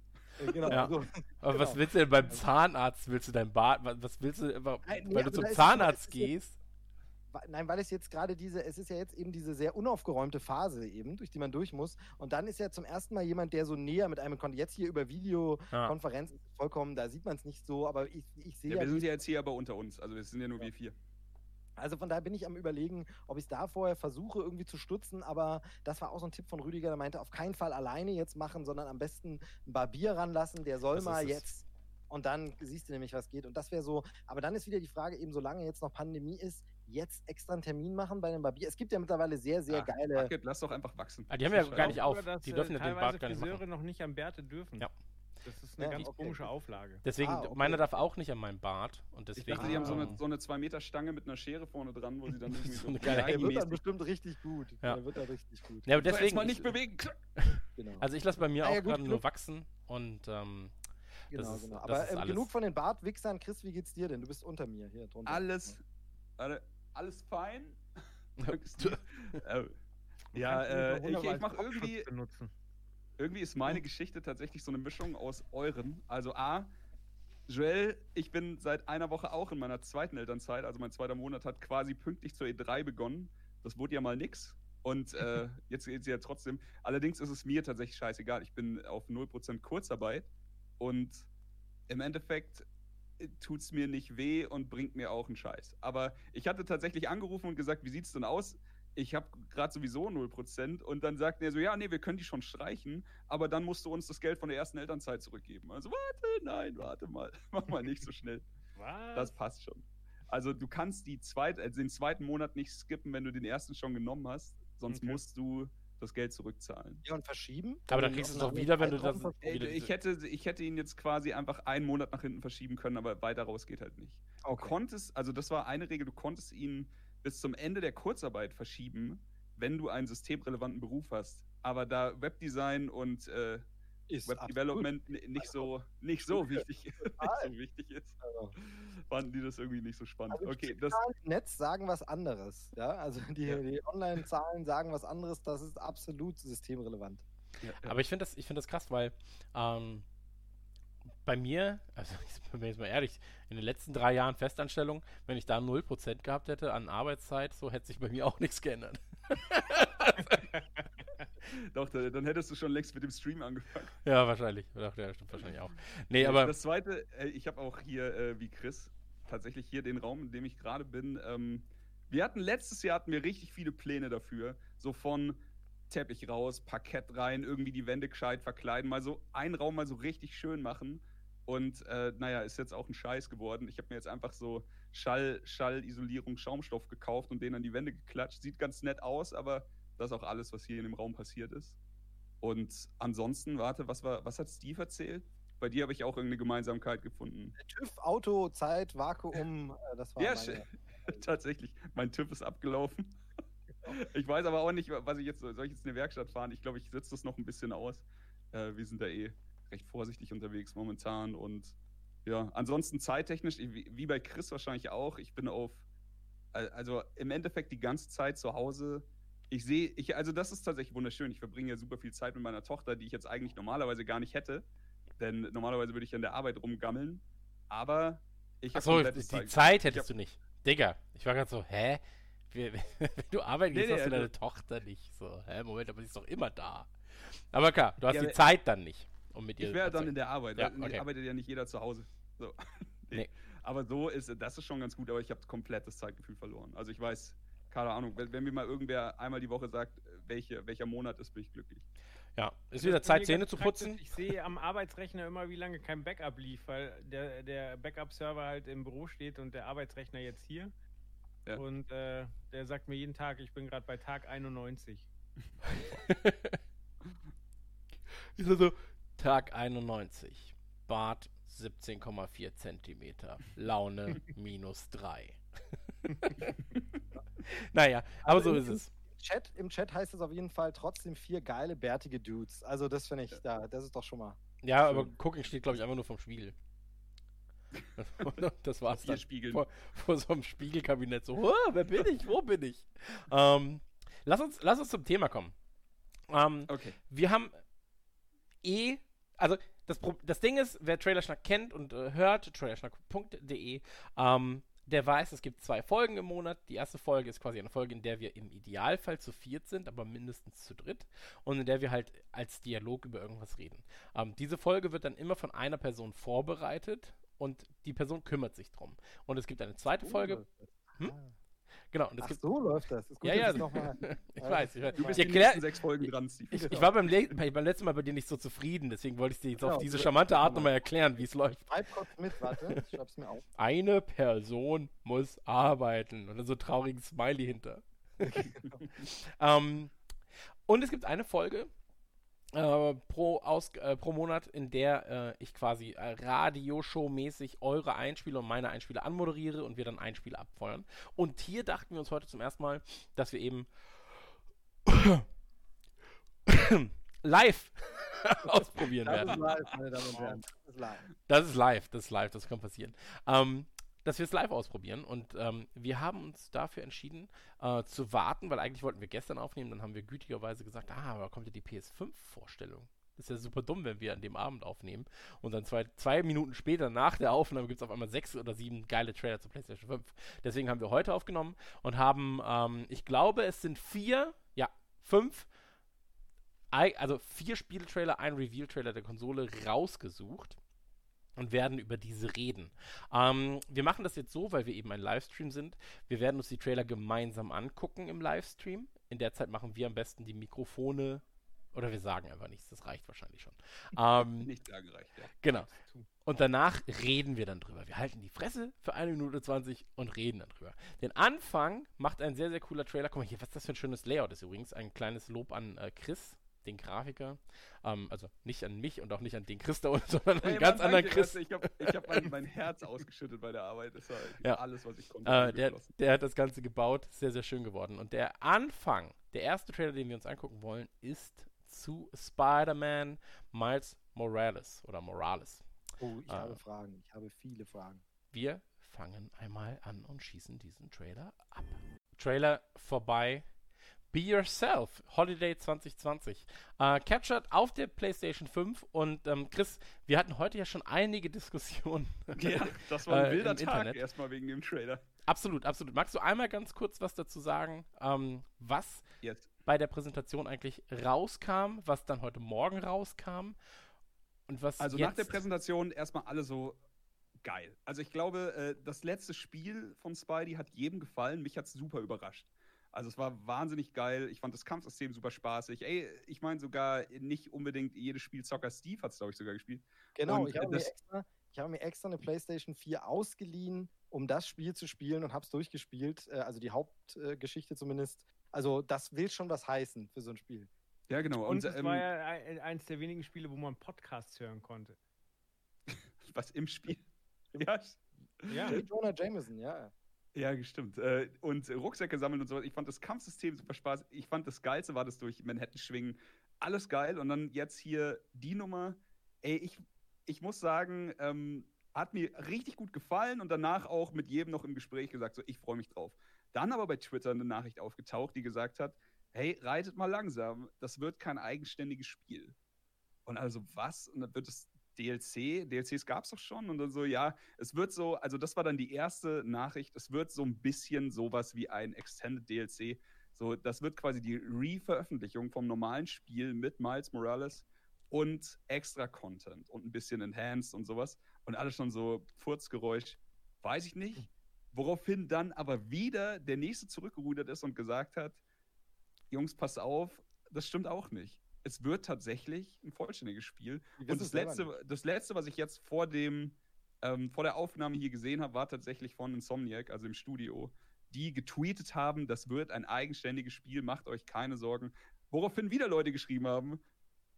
Äh, genau, Ja. so. Aber was Genau. willst du denn beim Zahnarzt? Willst du dein Bart, wa- was willst du, wa- Nein, nee, weil du zum Zahnarzt ist ja- gehst? Nein, weil es jetzt gerade diese, es ist ja jetzt eben diese sehr unaufgeräumte Phase eben, durch die man durch muss. Und dann ist ja zum ersten Mal jemand, der so näher mit einem konnte. Jetzt hier über Ja. Videokonferenz ist es vollkommen, da sieht man es nicht so, aber ich, ich sehe Ja, ja, wir wie- sind ja jetzt hier aber unter uns. Also wir sind ja nur wir vier. Also von daher bin ich am überlegen, ob ich es da vorher versuche irgendwie zu stutzen, aber das war auch so ein Tipp von Rüdiger, der meinte, auf keinen Fall alleine jetzt machen, sondern am besten einen Barbier ranlassen, der soll Das mal jetzt und dann siehst du nämlich, was geht. Und das wäre so, aber dann ist wieder die Frage, eben solange jetzt noch Pandemie ist, jetzt extra einen Termin machen bei einem Barbier. Es gibt ja mittlerweile sehr, sehr Ach, geile. fuck it, lass doch einfach wachsen. Ah, die haben ja gar nicht auf. Oder dass, Die äh, dürfen ja den teilweise Bart gar nicht Friseure machen. noch nicht am Bärte dürfen. Ja. Das ist eine Ja, ganz okay, komische. Auflage. Deswegen, Ah, okay. meiner darf auch nicht an meinem Bart. Und Ich deswegen. dachte, die haben so eine, ähm, so eine 2-Meter-Stange mit einer Schere vorne dran, wo sie dann irgendwie So so, eine geile Der wird dann bestimmt richtig gut. Ja. Der wird dann richtig gut. ja, aber deswegen. mal nicht ich, bewegen. Genau. also ich lasse bei mir Ah, auch ja, gut, gerade nur wachsen. Und ähm, genau, das ist- genau. das Aber ist ähm, genug von den Bartwichsern. Chris, wie geht's dir denn? Du bist unter mir hier drunter. Alles, alle, alles fein. Äh, ja, äh, auch ich, ich mache irgendwie, benutzen. Irgendwie ist meine Geschichte tatsächlich so eine Mischung aus euren. Also A, Joel, ich bin seit einer Woche auch in meiner zweiten Elternzeit, also mein zweiter Monat hat quasi pünktlich zur E3 begonnen. Das wurde ja mal nix. Und äh, jetzt geht es ja trotzdem. Allerdings ist es mir tatsächlich scheißegal. Ich bin auf 0% Kurzarbeit und im Endeffekt tut es mir nicht weh und bringt mir auch einen Scheiß. Aber ich hatte tatsächlich angerufen und gesagt, wie sieht es denn aus? Ich habe gerade sowieso 0% und dann sagt er so, ja, nee, wir können die schon streichen, aber dann musst du uns das Geld von der ersten Elternzeit zurückgeben. Also warte, nein, warte mal, mach mal nicht so schnell. Was? Das passt schon. Also du kannst die zweite, also den zweiten Monat nicht skippen, wenn du den ersten schon genommen hast, sonst Okay. musst du das Geld zurückzahlen. Ja, und verschieben. Aber dann kriegst du es doch einen wieder, wenn du das- verschieben. Wieder Ich hätte, ich hätte ihn jetzt quasi einfach einen Monat nach hinten verschieben können, aber weiter raus geht halt nicht. Du Okay. konntest, also das war eine Regel, du konntest ihn bis zum Ende der Kurzarbeit verschieben, wenn du einen systemrelevanten Beruf hast. Aber da Webdesign und äh, Ist Web absolut. Development ni- nicht so, nicht so wichtig, nicht so wichtig ist, Also, fanden die das irgendwie nicht so spannend. Also Okay, die das, Zahlen im Netz sagen was anderes. Ja, also die, Ja. die Online-Zahlen sagen was anderes. Das ist absolut systemrelevant. ja, ja. Aber ich finde das, ich find das krass, weil ähm, bei mir, also ich bin jetzt mal ehrlich, in den letzten drei Jahren Festanstellung, wenn ich da 0% gehabt hätte an Arbeitszeit, so hätte sich bei mir auch nichts geändert. doch, da- dann hättest du schon längst mit dem Stream angefangen. Ja, wahrscheinlich. Ja, ja, stimmt wahrscheinlich auch. Nee, aber Das zweite, äh, ich habe auch hier, äh, wie Chris, tatsächlich hier den Raum, in dem ich gerade bin. Ähm, wir hatten letztes Jahr hatten wir richtig viele Pläne dafür. So von Teppich raus, Parkett rein, irgendwie die Wände gescheit verkleiden, mal so einen Raum mal so richtig schön machen. Und äh, naja, ist jetzt auch ein Scheiß geworden. Ich habe mir jetzt einfach so Schall, Schallisolierung, Schaumstoff gekauft und den an die Wände geklatscht. Sieht ganz nett aus, aber das ist auch alles, was hier in dem Raum passiert ist. Und ansonsten, warte, was, war, was hat Steve erzählt? Bei dir habe ich auch irgendeine Gemeinsamkeit gefunden. TÜV, Auto, Zeit, Vakuum, äh, das war Ja, meine, tatsächlich. Mein TÜV ist abgelaufen. Ich weiß aber auch nicht, was ich jetzt, soll ich jetzt in eine Werkstatt fahren? Ich glaube, ich setze das noch ein bisschen aus. Äh, wir sind da eh recht vorsichtig unterwegs momentan und ja, ansonsten zeittechnisch, wie, bei Chris wahrscheinlich auch, ich bin auf, al- also im Endeffekt die ganze Zeit zu Hause. Ich sehe, ich, also das ist tatsächlich wunderschön. Ich verbringe ja super viel Zeit mit meiner Tochter, die ich jetzt eigentlich normalerweise gar nicht hätte. Denn normalerweise würde ich an der Arbeit rumgammeln. Aber ich habe achso, komplettes die Zeit. Zeit hättest du nicht. Digga, ich war gerade so, hä? Wenn du arbeiten Nee, gehst, nee, hast du deine also- Tochter nicht. So, hä? Moment, aber sie ist doch immer da. Aber klar, du hast Ja, die Zeit dann nicht, um mit ihr Ich wäre dann in der Arbeit. Ja, okay. arbeitet ja nicht jeder zu Hause. So. Nee. Aber so ist das ist schon ganz gut, aber ich habe komplett das Zeitgefühl verloren. Also ich weiß, keine Ahnung, wenn, wenn mir mal irgendwer einmal die Woche sagt, welche, welcher Monat ist, bin ich glücklich. Ja, ist Das wieder Zeit, Zähne zu putzen. Ich sehe am Arbeitsrechner immer, wie lange kein Backup lief, weil der, der Backup-Server halt im Büro steht und der Arbeitsrechner jetzt hier. Ja. Und äh, der sagt mir jeden Tag, ich bin gerade bei Tag 91. Ist also Tag 91. Bart 17,4 Zentimeter. Laune minus 3. naja, aber Also so ist es. Chat, Im Chat heißt es auf jeden Fall trotzdem vier geile, bärtige Dudes. Also das finde ich, da, das ist doch schon mal. Ja, Schön. aber Cooking steht, glaube ich, einfach nur vom Spiegel. das war's Vier dann. Spiegeln. Vor, vor so einem Spiegelkabinett so, "Oh, wer bin ich? Wo bin ich? ähm, lass, uns, lass uns zum Thema kommen. Ähm, Okay. wir haben eh, also das, das Ding ist, wer Trailerschnack kennt und äh, hört, trailerschnack.de, ähm, der weiß, es gibt zwei Folgen im Monat. Die erste Folge ist quasi eine Folge, in der wir im Idealfall zu viert sind, aber mindestens zu dritt und in der wir halt als Dialog über irgendwas reden. Ähm, diese Folge wird dann immer von einer Person vorbereitet und die Person kümmert sich drum. Und es gibt eine zweite Folge, Hm? Genau, und Ach gibt so läuft das. Ist gut, Ja, ja, ich weiß, ich weiß. Du bist Ich erklär, sechs Folgen dran, Steve. ich, ich war beim, le beim letzten Mal bei dir nicht so zufrieden, deswegen wollte ich dir jetzt auf Genau, diese so- charmante Art genau. nochmal erklären, wie es läuft. Schreib kurz mit, warte, ich schreib's mir auf. Eine Person muss arbeiten. Und dann so ein trauriges Smiley hinter. ähm, und es gibt eine Folge äh, pro, Aus äh, pro Monat, in der äh, ich quasi äh, Radioshow-mäßig eure Einspieler und meine Einspieler anmoderiere und wir dann Einspieler abfeuern. Und hier dachten wir uns heute zum ersten Mal, dass wir eben live ausprobieren Das werden. ist live, meine Damen und Herren. Das ist live. Das ist live, das ist live, das kann passieren. Ähm, dass wir es live ausprobieren und ähm, wir haben uns dafür entschieden äh, zu warten, weil eigentlich wollten wir gestern aufnehmen, dann haben wir gütigerweise gesagt, ah, aber kommt ja die PS5-Vorstellung. Das ist ja super dumm, wenn wir an dem Abend aufnehmen und dann zwei, zwei Minuten später nach der Aufnahme gibt es auf einmal sechs oder sieben geile Trailer zur PlayStation 5. Deswegen haben wir heute aufgenommen und haben, ähm, ich glaube, es sind vier, ja, fünf also vier Spieltrailer, ein Reveal-Trailer der Konsole rausgesucht und werden über diese reden. Ähm, wir machen das jetzt so, weil wir eben ein Livestream sind. Wir werden uns die Trailer gemeinsam angucken im Livestream. In der Zeit machen wir am besten die Mikrofone oder wir sagen einfach nichts, das reicht wahrscheinlich schon. Ähm, Nicht da gereicht, ja. Genau. Und danach reden wir dann drüber. Wir halten die Fresse für eine Minute 20 und reden dann drüber. Den Anfang macht ein sehr, sehr cooler Trailer. Guck mal hier, was das für ein schönes Layout ist übrigens. Ein kleines Lob an äh, Chris, den Grafiker. Ähm, also nicht an mich und auch nicht an den Chris da unten, sondern an einen ganz anderen Chris. Ich habe ich hab mein, mein Herz ausgeschüttet bei der Arbeit. Das war Ja. alles, was ich konnte. Äh, der, der hat das Ganze gebaut. Sehr, sehr schön geworden. Und der Anfang, der erste Trailer, den wir uns angucken wollen, ist zu Spider-Man Miles Morales oder Morales. Oh, ich Ah. habe Fragen. Ich habe viele Fragen. Wir fangen einmal an und schießen diesen Trailer ab. Trailer vorbei. Be Yourself, Holiday 2020. Äh, captured auf der PlayStation 5 und ähm, Chris, wir hatten heute ja schon einige Diskussionen. Ja, das war ein Äh, wilder Tag Internet. erstmal wegen dem Trailer. absolut, absolut. Magst du einmal ganz kurz was dazu sagen, ähm, was Jetzt. bei der Präsentation eigentlich rauskam, was dann heute Morgen rauskam und was Also jetzt nach der Präsentation erstmal alle so geil. Also ich glaube, äh, das letzte Spiel von Spidey hat jedem gefallen. Mich hat es super überrascht. Also es war wahnsinnig geil. Ich fand das Kampfsystem super spaßig. Ey, ich meine sogar nicht unbedingt jedes Spielzocker Steve hat es, glaube ich, sogar gespielt. Genau, Und, ich habe mir, extra, ich habe mir extra eine PlayStation 4 ausgeliehen, um das Spiel zu spielen und habe es durchgespielt. Äh, also die Hauptgeschichte zumindest. Also das will schon was heißen für so ein Spiel. Ja, genau. Und Und, es ähm, war ja ein- eins der wenigen Spiele, wo man Podcasts hören konnte. was im Spiel. Ja, Ja. Jonah Jameson, ja. Ja, stimmt. Äh, und Rucksäcke sammeln und so. Ich fand das Kampfsystem super Spaß. Ich fand das Geilste war das durch Manhattan schwingen. Alles geil. Und dann jetzt hier die Nummer. Ey, ich, ich muss sagen, ähm, hat mir richtig gut gefallen und danach auch mit jedem noch im Gespräch gesagt, so, ich freue mich drauf. Dann aber bei Twitter eine Nachricht aufgetaucht, die gesagt hat, hey, reitet mal langsam. Das wird kein eigenständiges Spiel. Und also was? Und dann wird es DLC, DLCs gab es doch schon und dann so, ja, es wird so, also das war dann die erste Nachricht, es wird so ein bisschen sowas wie ein Extended DLC. So, das wird quasi die Re-Veröffentlichung vom normalen Spiel mit Miles Morales und extra Content und ein bisschen Enhanced und sowas. Und alles schon so Furzgeräusch, weiß ich nicht. Woraufhin dann aber wieder der nächste zurückgerudert ist und gesagt hat: Jungs, pass auf, das stimmt auch nicht. Es wird tatsächlich ein vollständiges Spiel. Und das letzte, nicht. das letzte, was ich jetzt vor dem, ähm, vor der Aufnahme hier gesehen habe, war tatsächlich von Insomniac, also im Studio, die getweetet haben, das wird ein eigenständiges Spiel, macht euch keine Sorgen. Woraufhin wieder Leute geschrieben haben,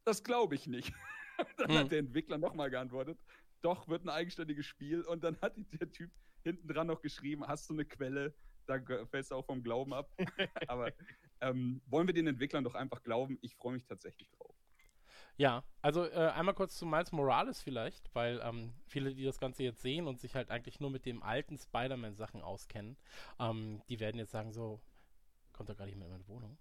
das glaube ich nicht. dann Hm. hat der Entwickler nochmal geantwortet, doch, wird ein eigenständiges Spiel. Und dann hat der Typ hinten dran noch geschrieben, hast du eine Quelle? da fällst du auch vom Glauben ab. Aber ähm, wollen wir den Entwicklern doch einfach glauben? Ich freue mich tatsächlich drauf. Ja, also äh, einmal kurz zu Miles Morales vielleicht, weil ähm, viele, die das Ganze jetzt sehen und sich halt eigentlich nur mit den alten Spider-Man-Sachen auskennen, ähm, die werden jetzt sagen so, kommt doch gar nicht mehr in meine Wohnung.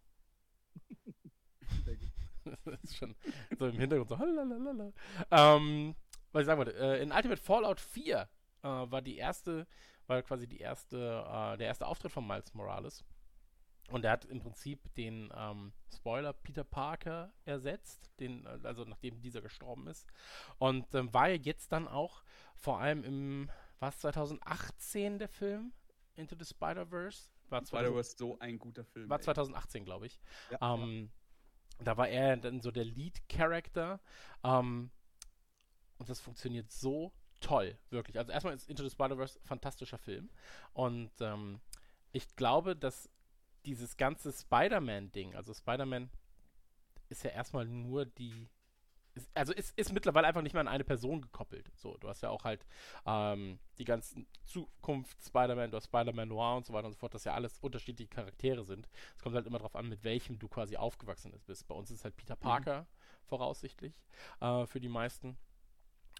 das ist schon so im Hintergrund so, halalala. Ähm, was ich sagen wollte, äh, in Ultimate Fallout 4 äh, war die erste, war quasi die erste, äh, der erste Auftritt von Miles Morales. Und er hat im Prinzip den ähm, Spoiler Peter Parker ersetzt, den, äh, also nachdem dieser gestorben ist. Und ähm, war ja jetzt dann auch vor allem im, was 2018 der Film Into the Spider-Verse? War, 2000 Spider-Verse so ein guter Film. war ey. 2018, glaube ich. Ja, Ähm, Da war er dann so der Lead-Character. Ähm, und das funktioniert so toll, wirklich. Also erstmal ist Into the Spider-Verse ein fantastischer Film. Und ähm, ich glaube, dass dieses ganze Spider-Man-Ding, also Spider-Man ist ja erstmal nur die. Ist, also ist, ist mittlerweile einfach nicht mehr an eine Person gekoppelt. So, du hast ja auch halt ähm, die ganzen Zukunft Spider-Man, du hast Spider-Man Noir und so weiter und so fort, dass ja alles unterschiedliche Charaktere sind. Es kommt halt immer darauf an, mit welchem du quasi aufgewachsen bist. Bei uns ist halt Peter Parker voraussichtlich äh, für die meisten.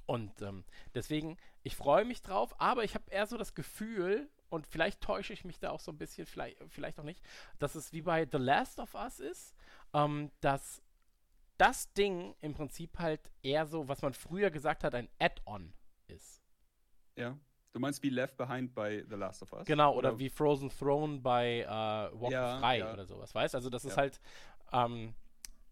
Und ähm, deswegen, ich freue mich drauf, aber ich habe eher so das Gefühl, und vielleicht täusche ich mich da auch so ein bisschen, vielleicht, vielleicht auch nicht, dass es wie bei The Last of Us ist, ähm, dass das Ding im Prinzip halt eher so, was man früher gesagt hat, ein Add-on ist. Ja. Du meinst wie Left Behind bei The Last of Us? Genau, oder, wie Frozen Throne bei äh, Walk Ja, Frei ja. oder sowas, weißt Also das ist Ja. halt, ähm,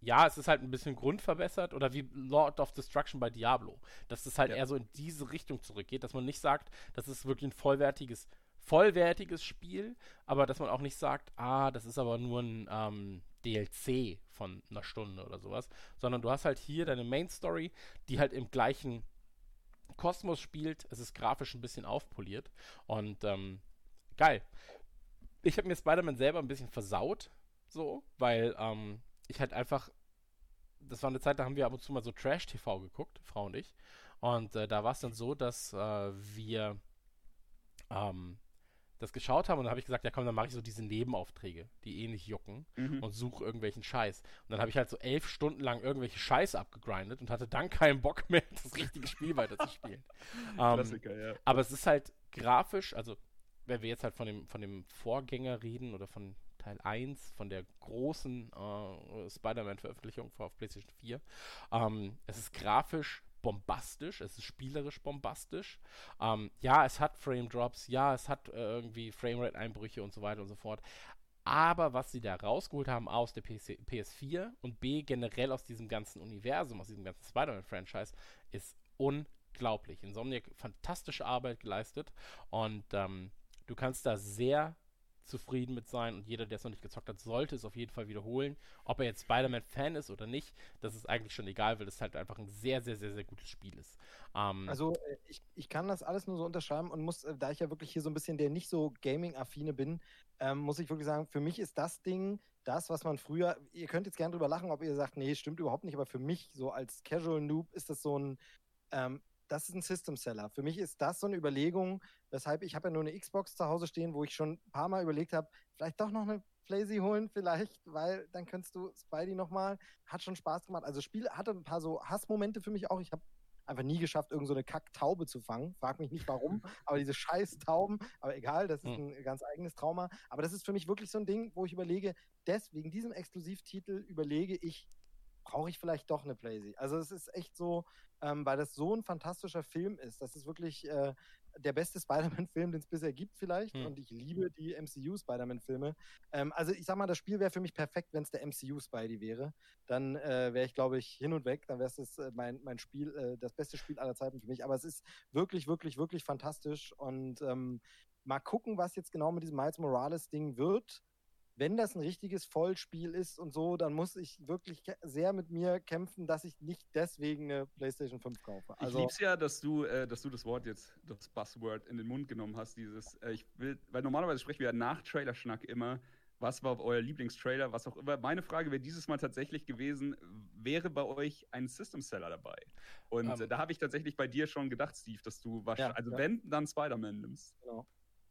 ja, es ist halt ein bisschen grundverbessert oder wie Lord of Destruction bei Diablo, dass es halt Ja. eher so in diese Richtung zurückgeht, dass man nicht sagt, das ist wirklich ein vollwertiges, vollwertiges Spiel, aber dass man auch nicht sagt, ah, das ist aber nur ein ähm, DLC von einer Stunde oder sowas, sondern du hast halt hier deine Main Story, die halt im gleichen Kosmos spielt. Es ist grafisch ein bisschen aufpoliert und ähm, geil. Ich habe mir Spider-Man selber ein bisschen versaut, so, weil ähm, ich halt einfach, das war eine Zeit, da haben wir ab und zu mal so Trash-TV geguckt, Frau und ich. Und äh, da war es dann so, dass äh, wir ähm, das geschaut haben und dann habe ich gesagt, ja komm, dann mache ich so diese Nebenaufträge, die eh nicht jucken Mhm. und suche irgendwelchen Scheiß. Und dann habe ich halt so elf Stunden lang irgendwelche Scheiße abgegrindet und hatte dann keinen Bock mehr, das richtige Spiel weiterzuspielen. ähm, Klassiker, ja. aber es ist halt grafisch, also wenn wir jetzt halt von dem, von dem Vorgänger reden oder von Teil 1, von der großen äh, Spider-Man-Veröffentlichung auf PlayStation 4, ähm, es ist grafisch bombastisch, es ist spielerisch bombastisch. Ähm, ja, es hat Frame-Drops, ja, es hat äh, irgendwie Framerate-Einbrüche und so weiter und so fort. Aber was sie da rausgeholt haben, A, aus der PC, PS4 und B, generell aus diesem ganzen Universum, aus diesem ganzen Spider-Man-Franchise, ist unglaublich. Insomniac fantastische Arbeit geleistet und ähm, du kannst da sehr zufrieden mit sein und jeder, der es noch nicht gezockt hat, sollte es auf jeden Fall wiederholen. Ob er jetzt Spider-Man-Fan ist oder nicht, das ist eigentlich schon egal, weil es halt einfach ein sehr, sehr, sehr, sehr gutes Spiel ist. Ähm, Also äh, ich, ich kann das alles nur so unterschreiben und muss, äh, da ich ja wirklich hier so ein bisschen der nicht so Gaming-affine bin, ähm, muss ich wirklich sagen, für mich ist das Ding das, was man früher, ihr könnt jetzt gerne drüber lachen, ob ihr sagt, nee, stimmt überhaupt nicht, aber für mich so als Casual Noob ist das so ein, ähm, das ist ein System Seller. Für mich ist das so eine Überlegung, weshalb ich habe ja nur eine Xbox zu Hause stehen, wo ich schon ein paar Mal überlegt habe, vielleicht doch noch eine Playsee holen, vielleicht, weil dann könntest du Spidey nochmal. Hat schon Spaß gemacht. Also das Spiel hatte ein paar so Hassmomente für mich auch. Ich habe einfach nie geschafft, irgend so eine Kacktaube zu fangen. Frag mich nicht warum, aber diese scheiß Tauben, aber egal, das ist Hm. ein ganz eigenes Trauma. Aber das ist für mich wirklich so ein Ding, wo ich überlege, deswegen diesem Exklusivtitel überlege ich, brauche ich vielleicht doch eine Playsee. Also es ist echt so, ähm, weil das so ein fantastischer Film ist. Das ist wirklich äh, der beste Spider-Man-Film, den es bisher gibt vielleicht. Hm. Und ich liebe die MCU-Spider-Man-Filme. Ähm, also ich sag mal, das Spiel wäre für mich perfekt, wenn es der MCU-Spidey wäre. Dann äh, wäre ich, glaube ich, hin und weg. Dann wäre es äh, mein, mein Spiel, äh, das beste Spiel aller Zeiten für mich. Aber es ist wirklich, wirklich, wirklich fantastisch. Und ähm, mal gucken, was jetzt genau mit diesem Miles Morales-Ding wird wenn das ein richtiges Vollspiel ist und so, dann muss ich wirklich sehr mit mir kämpfen, dass ich nicht deswegen eine PlayStation 5 kaufe. Ich Also, lieb's ja, dass du, äh, dass du das Wort jetzt, das Buzzword in den Mund genommen hast, dieses, äh, ich will, weil normalerweise sprechen wir ja nach Trailerschnack immer, was war euer Lieblingstrailer, was auch immer. Meine Frage wäre dieses Mal tatsächlich gewesen, wäre bei euch ein System Seller dabei? Und Ähm. äh, da habe ich tatsächlich bei dir schon gedacht, Steve, dass du wahrscheinlich, Ja, also ja. wenn, dann Spider-Man nimmst. genau.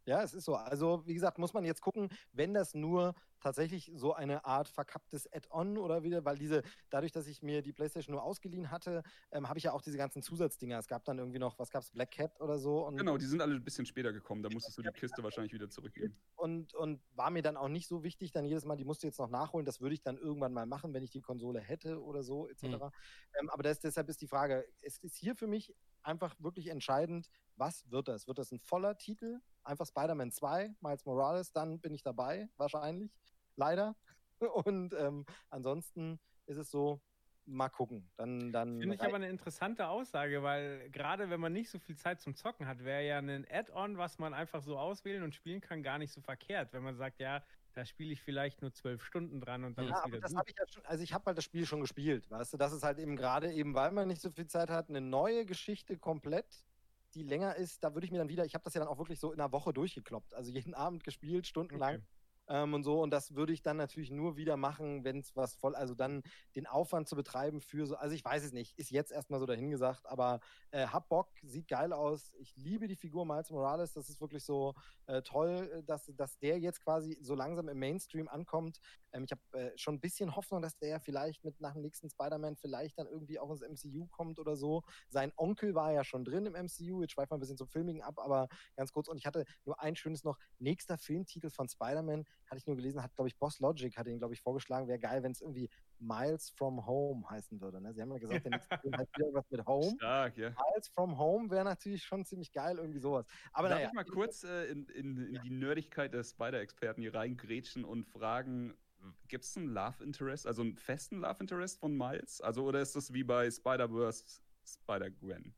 Ja, es ist so. Also, wie gesagt, muss man jetzt gucken, wenn das nur tatsächlich so eine Art verkapptes Add-on oder wieder, weil diese, dadurch, dass ich mir die PlayStation nur ausgeliehen hatte, ähm, habe ich ja auch diese ganzen Zusatzdinger. Es gab dann irgendwie noch, was gab es, Black Cat oder so. Genau, die sind alle ein bisschen später gekommen. Da musstest du die Kiste wahrscheinlich wieder zurückgeben. und, und war mir dann auch nicht so wichtig, dann jedes Mal, die musste jetzt noch nachholen. Das würde ich dann irgendwann mal machen, wenn ich die Konsole hätte oder so, etc. Mhm. Ähm, aber das, deshalb ist die Frage, es ist hier für mich einfach wirklich entscheidend, was wird das? Wird das ein voller Titel? Einfach Spider-Man 2, Miles Morales, dann bin ich dabei, wahrscheinlich. Leider. Und ähm, ansonsten ist es so, mal gucken. Dann, dann Finde ich aber eine interessante Aussage, weil gerade wenn man nicht so viel Zeit zum Zocken hat, wäre ja ein Add-on, was man einfach so auswählen und spielen kann, gar nicht so verkehrt. Wenn man sagt, ja, da spiele ich vielleicht nur zwölf Stunden dran und dann Ja, ist aber wieder das gut. habe ich ja schon, also ich habe halt das Spiel schon gespielt, weißt du, das ist halt eben gerade eben, weil man nicht so viel Zeit hat, eine neue Geschichte komplett, die länger ist, da würde ich mir dann wieder, ich habe das ja dann auch wirklich so in einer Woche durchgekloppt, also jeden Abend gespielt, stundenlang Okay. Ähm, und so. Und das würde ich dann natürlich nur wieder machen, wenn es was voll, also dann den Aufwand zu betreiben für so, also ich weiß es nicht, ist jetzt erstmal so dahingesagt, aber äh, hab Bock, sieht geil aus, ich liebe die Figur Miles Morales, das ist wirklich so äh, toll, äh, dass, dass der jetzt quasi so langsam im Mainstream ankommt, ähm, ich habe äh, schon ein bisschen Hoffnung, dass der vielleicht mit nach dem nächsten Spider-Man vielleicht dann irgendwie auch ins MCU kommt oder so. Sein Onkel war ja schon drin im MCU. Jetzt schweifen wir ein bisschen zum Filmigen ab, aber ganz kurz. Und ich hatte nur ein schönes noch. Nächster Filmtitel von Spider-Man, hatte ich nur gelesen, hat, glaube ich, Boss Logic, hat ihn, glaube ich, vorgeschlagen. Wäre geil, wenn es irgendwie Miles from Home heißen würde. Ne? Sie haben ja gesagt, der nächste Film wieder irgendwas mit Home. Stark, ja. Miles from Home wäre natürlich schon ziemlich geil, irgendwie sowas. Aber Darf naja, ich mal kurz äh, in, in, in die Nerdigkeit der Spider-Experten hier reingrätschen und fragen, gibt es einen Love Interest, also einen festen Love Interest von Miles? Also, oder ist das wie bei Spider-Verse Spider-Gwen?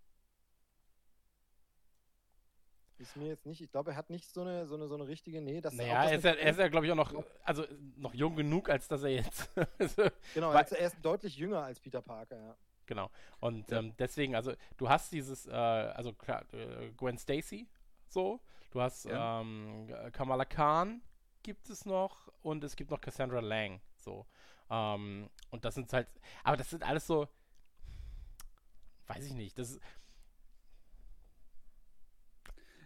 ist mir jetzt nicht, ich glaube, er hat nicht so eine, so eine, so eine richtige, nee, das Naja, auch das er ist, ja, er ist ja, glaube ich, auch noch, also noch jung genug, als dass er jetzt. Genau, Weil- er ist deutlich jünger als Peter Parker, ja. genau. Und Ja. ähm, deswegen, also du hast dieses, äh, also klar, äh, Gwen Stacy, so. Du hast Ja. ähm, Kamala Khan gibt es noch und es gibt noch Cassandra Lang, so. Ähm, und das sind halt, aber das sind alles so, weiß ich nicht, das ist,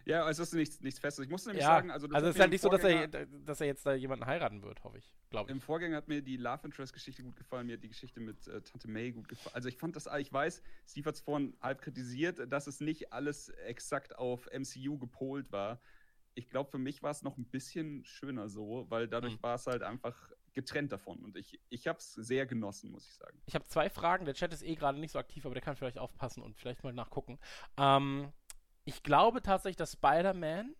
Ja, also es ist nichts, nichts Festes. Ich muss nämlich ja, sagen, also, das also es ist halt im nicht so, dass er, dass er jetzt da jemanden heiraten wird, hoffe ich, glaube Im ich. Vorgänger hat mir die Love Interest-Geschichte gut gefallen, mir hat die Geschichte mit äh, Tante May gut gefallen. Also ich fand das, ich weiß, Steve hat es vorhin halb kritisiert, dass es nicht alles exakt auf MCU gepolt war. Ich glaube, für mich war es noch ein bisschen schöner so, weil dadurch Mhm. war es halt einfach getrennt davon. Und ich, ich habe es sehr genossen, muss ich sagen. Ich habe zwei Fragen. Der Chat ist eh gerade nicht so aktiv, aber der kann vielleicht aufpassen und vielleicht mal nachgucken. Ähm, ich glaube tatsächlich, dass Spider-Man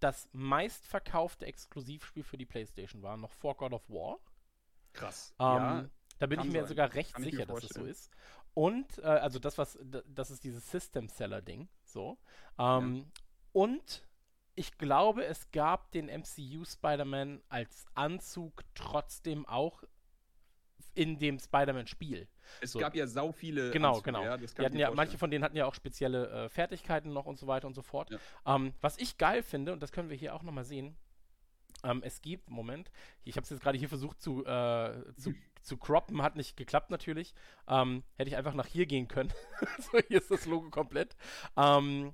das meistverkaufte Exklusivspiel für die PlayStation war, noch vor God of War. Krass. Ähm, ja, da bin ich mir sein. sogar recht Kann sicher, dass es so ist. Und, äh, also das, was, das ist dieses System-Seller-Ding, so. Ähm, Und ich glaube, es gab den MCU Spider-Man als Anzug trotzdem auch in dem Spider-Man-Spiel. es so. gab ja sau viele. Genau, Anzüge, genau. Ja, ja, manche von denen hatten ja auch spezielle äh, Fertigkeiten noch und so weiter und so fort. Ja. Ähm, was ich geil finde, und das können wir hier auch nochmal sehen, ähm, es gibt, Moment, ich habe es jetzt gerade hier versucht zu, äh, zu, zu croppen, hat nicht geklappt natürlich. Ähm, hätte ich einfach nach hier gehen können. so, hier ist das Logo komplett. Ähm,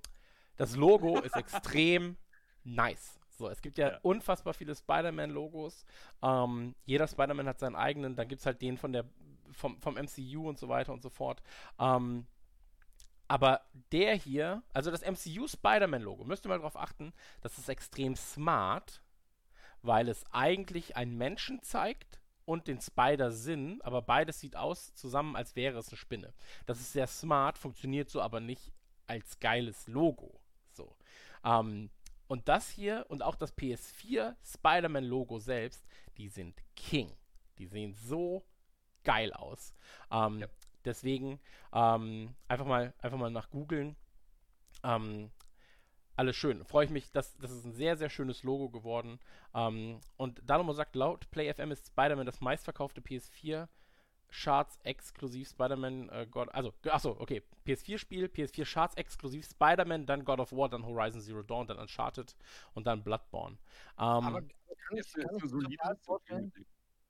das Logo ist extrem nice. So, es gibt ja, Ja. unfassbar viele Spider-Man-Logos. Ähm, jeder Spider-Man hat seinen eigenen, dann gibt es halt den von der, vom, vom MCU und so weiter und so fort. Ähm, aber der hier, also das MCU Spider-Man-Logo, müsst ihr mal drauf achten, das ist extrem smart, weil es eigentlich einen Menschen zeigt und den Spider-Sinn, aber beides sieht aus zusammen, als wäre es eine Spinne. Das ist sehr smart, funktioniert so aber nicht als geiles Logo. Ähm, und das hier und auch das PS4 Spider-Man-Logo selbst, die sind King. Die sehen so geil aus. Ähm, Ja. Deswegen ähm, einfach mal einfach mal nach googeln. Ähm, alles schön. Freue ich mich, dass das ist ein sehr, sehr schönes Logo geworden. Ähm, und Dalomo sagt, laut PlayFM ist Spider-Man das meistverkaufte PS4 Charts exklusiv Spider-Man äh, God, also achso, okay, PS4-Spiel, PS4 Charts exklusiv Spider-Man, dann God of War, dann Horizon Zero Dawn, dann Uncharted und dann Bloodborne. Ähm, Aber kann ich, kann mir solide total vorstellen.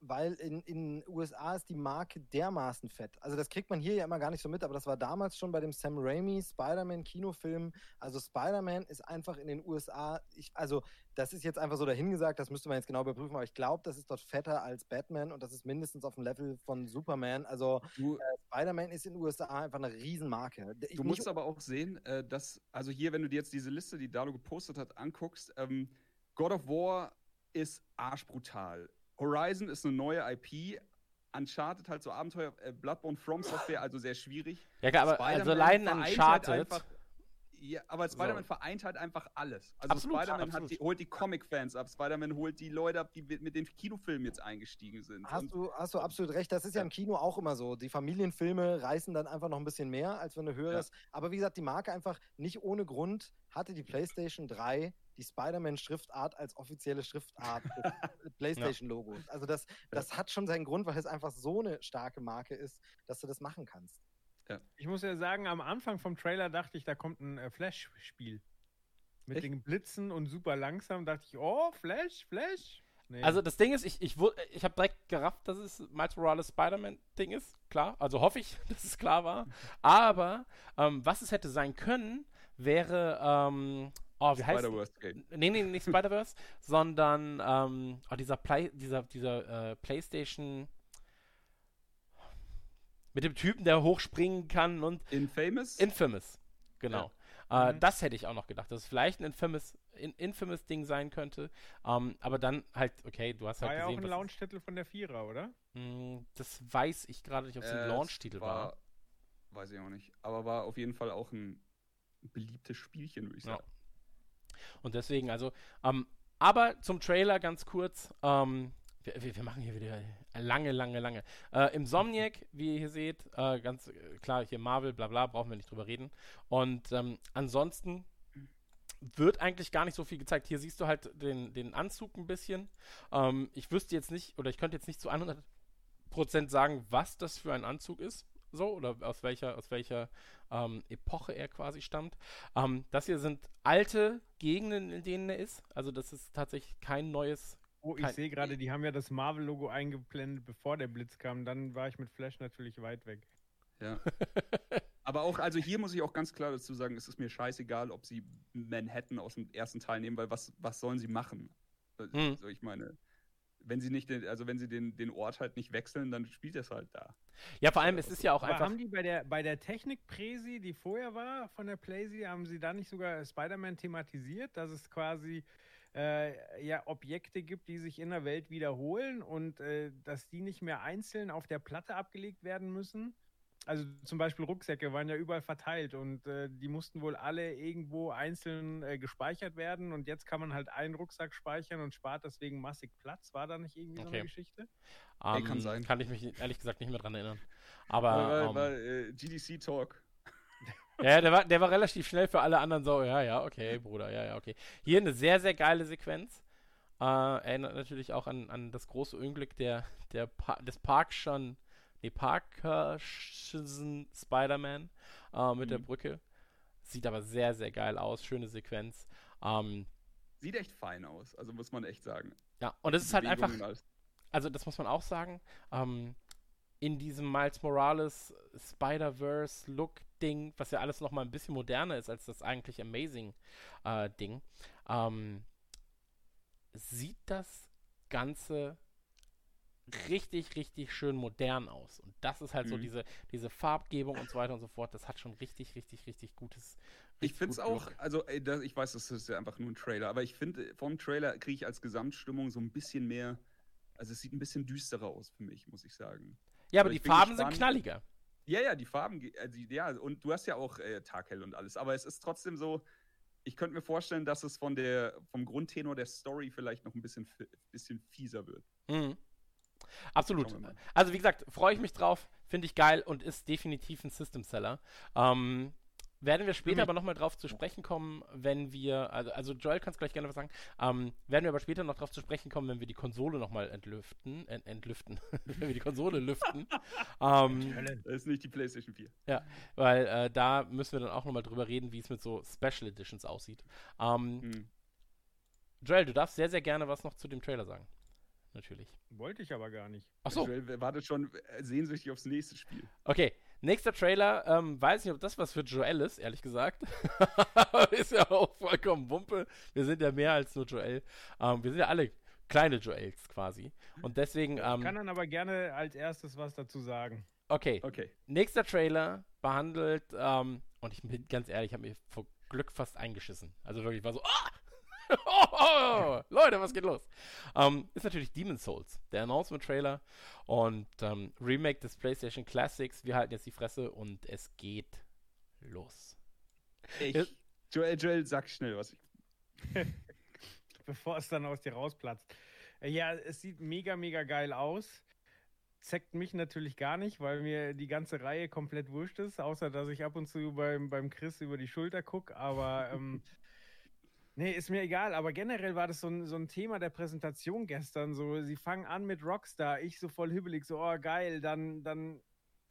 Weil in in USA ist die Marke dermaßen fett. Also, das kriegt man hier ja immer gar nicht so mit, aber das war damals schon bei dem Sam Raimi Spider-Man-Kinofilm. Also, Spider-Man ist einfach in den USA ich also, das ist jetzt einfach so dahingesagt, das müsste man jetzt genau überprüfen, aber ich glaube, das ist dort fetter als Batman und das ist mindestens auf dem Level von Superman. Also, äh, Spider-Man ist in den USA einfach 'ne Riesenmarke. Ich du musst aber auch sehen, äh, dass, also hier, wenn du dir jetzt diese Liste, die Dalo gepostet hat, anguckst, ähm, God of War ist arschbrutal. Horizon ist eine neue IP. Uncharted halt so Abenteuer, äh, Bloodborne From Software, also sehr schwierig. Ja, klar, aber also Spider-Man allein vereint Uncharted. Halt einfach, ja, aber Spider-Man So. vereint halt einfach alles. Also Absolut, Spider-Man hat absolut. die, holt die Comic-Fans ab, Spider-Man holt die Leute ab, die mit den Kinofilmen jetzt eingestiegen sind. Hast du, hast du absolut recht. Das ist ja Ja. im Kino auch immer so. Die Familienfilme reißen dann einfach noch ein bisschen mehr, als wenn du hörst. Aber wie gesagt, die Marke einfach nicht ohne Grund hatte die PlayStation 3 die Spider-Man-Schriftart als offizielle Schriftart des PlayStation-Logos. Also das, das hat schon seinen Grund, weil es einfach so eine starke Marke ist, dass du das machen kannst. Ich muss ja sagen, am Anfang vom Trailer dachte ich, da kommt ein äh, Flash-Spiel. Mit Echt? den Blitzen und super langsam dachte ich, oh, Flash, Flash. Nee. Also das Ding ist, ich, ich, ich habe direkt gerafft, dass es Miles Morales Spider-Man-Ding ist, klar. Also hoffe ich, dass es klar war. Aber ähm, was es hätte sein können, wäre, ähm, oh, wie heißt Spider-Verse Game. Nee, nee, nicht Spider-Verse, sondern ähm, oh, dieser, Play, dieser, dieser äh, PlayStation mit dem Typen, der hochspringen kann und Infamous? Infamous. Genau. Äh, Mhm. Das hätte ich auch noch gedacht, dass es vielleicht ein Infamous, in, Infamous Ding sein könnte. Ähm, aber dann halt, okay, du hast war halt ja auch ein Launch-Titel von der Vierer, oder? Mh, das weiß ich gerade nicht, ob es Äh, ein Launch-Titel war. Weiß ich auch nicht. Aber war auf jeden Fall auch ein beliebtes Spielchen, würde ich Ja. Und deswegen, also, ähm, aber zum Trailer ganz kurz. Ähm, wir, wir, machen hier wieder lange, lange, lange. Äh, Insomniac, wie ihr hier seht, äh, ganz äh, klar, hier Marvel, bla bla, brauchen wir nicht drüber reden. Und ähm, ansonsten wird eigentlich gar nicht so viel gezeigt. Hier siehst du halt den, den Anzug ein bisschen. Ähm, ich wüsste jetzt nicht, oder ich könnte jetzt nicht zu 100% sagen, was das für ein Anzug ist. So, oder aus welcher, aus welcher ähm, Epoche er quasi stammt. Ähm, das hier sind alte Gegenden, in denen er ist. Also das ist tatsächlich kein neues. Oh, ich sehe gerade, die haben ja das Marvel-Logo eingeblendet, bevor der Blitz kam. Dann war ich mit Flash natürlich weit weg. Ja. Aber auch, also hier muss ich auch ganz klar dazu sagen, es ist mir scheißegal, ob sie Manhattan aus dem ersten Teil nehmen, weil was, was sollen sie machen? Hm. Also ich meine, wenn sie nicht den, also wenn sie den, den Ort halt nicht wechseln, dann spielt es halt da. Ja, vor allem, es ist ja auch Aber einfach. haben die bei der, bei der Technik-Präsi, die vorher war von der Playsee, haben sie da nicht sogar Spider-Man thematisiert, dass es quasi äh, ja Objekte gibt, die sich in der Welt wiederholen und äh, dass die nicht mehr einzeln auf der Platte abgelegt werden müssen? Also zum Beispiel Rucksäcke waren ja überall verteilt und äh, die mussten wohl alle irgendwo einzeln äh, gespeichert werden und jetzt kann man halt einen Rucksack speichern und spart deswegen massig Platz. War da nicht irgendwie so Okay. eine Geschichte? Ey, kann sein. Kann ich mich ehrlich gesagt nicht mehr dran erinnern. Aber. Aber, ähm, weil, äh, GDC Talk. Ja, der war, der war relativ schnell für alle anderen so, ja, ja, okay, Bruder, ja, ja, okay. Hier eine sehr, sehr geile Sequenz. Äh, erinnert natürlich auch an, an das große Unglück der, der pa des Parkschen, nee, Parkerschen Spider-Man äh, mit der Mhm. Brücke. Sieht aber sehr, sehr geil aus, schöne Sequenz. Ähm, Sieht echt fein aus, also muss man echt sagen. ja, und es ist halt einfach, also das muss man auch sagen, ähm, in diesem Miles Morales Spider-Verse-Look-Ding, was ja alles noch mal ein bisschen moderner ist als das eigentlich Amazing-Ding, ähm, sieht das Ganze richtig, richtig schön modern aus. Und das ist halt so Mhm. diese, diese Farbgebung und so weiter und so fort. Das hat schon richtig, richtig, richtig gutes. Ich richtig finde es auch, Look. also ey, das, ich weiß, das ist ja einfach nur ein Trailer, aber ich finde, vom Trailer kriege ich als Gesamtstimmung so ein bisschen mehr, also es sieht ein bisschen düsterer aus für mich, muss ich sagen. Ja, aber aber die ich bin Farben gespannt. sind knalliger. Ja, ja, die Farben, also, ja, und du hast ja auch äh, Taghell und alles, aber es ist trotzdem so, ich könnte mir vorstellen, dass es von der, vom Grundtenor der Story vielleicht noch ein bisschen, bisschen fieser wird. Mhm. Absolut. Also wie gesagt, freue ich mich drauf, finde ich geil und ist definitiv ein System Seller. Ähm, werden wir später mich- aber nochmal drauf zu sprechen kommen, wenn wir, also, also Joel kannst gleich gerne was sagen, ähm, werden wir aber später noch drauf zu sprechen kommen, wenn wir die Konsole nochmal entlüften, ent, entlüften, wenn wir die Konsole lüften. ähm, Das ist nicht die PlayStation 4. weil äh, da müssen wir dann auch nochmal drüber reden, wie es mit so Special Editions aussieht. Ähm, Hm. Joel, du darfst sehr, sehr gerne was noch zu dem Trailer sagen. Natürlich. Wollte ich aber gar nicht. Ach so, Joel wartet schon äh, sehnsüchtig aufs nächste Spiel. okay. Nächster Trailer, ähm, weiß nicht, ob das was für Joel ist, ehrlich gesagt. ist ja auch vollkommen Wumpe. Wir sind ja mehr als nur Joel. Ähm, wir sind ja alle kleine Joels quasi. Und deswegen, Ich kann ähm, dann aber gerne als erstes was dazu sagen. okay. Okay. Nächster Trailer behandelt, ähm, und ich bin ganz ehrlich, ich habe mir vor Glück fast eingeschissen. Also wirklich war so, ah! Oh, oh, Leute, was geht los? Ähm, ist natürlich Demon's Souls, der Announcement-Trailer und ähm, Remake des PlayStation Classics. Wir halten jetzt die Fresse und es geht los. Ich, Ja. Joel, Joel, sag schnell was. bevor es dann aus dir rausplatzt. Ja, es sieht mega, mega geil aus. Zeckt mich natürlich gar nicht, weil mir die ganze Reihe komplett wurscht ist, außer dass ich ab und zu beim, beim Chris über die Schulter gucke. Aber ähm, nee, ist mir egal. Aber generell war das so ein, so ein Thema der Präsentation gestern. So, sie fangen an mit Rockstar, ich so voll hibbelig, so, oh geil, dann, dann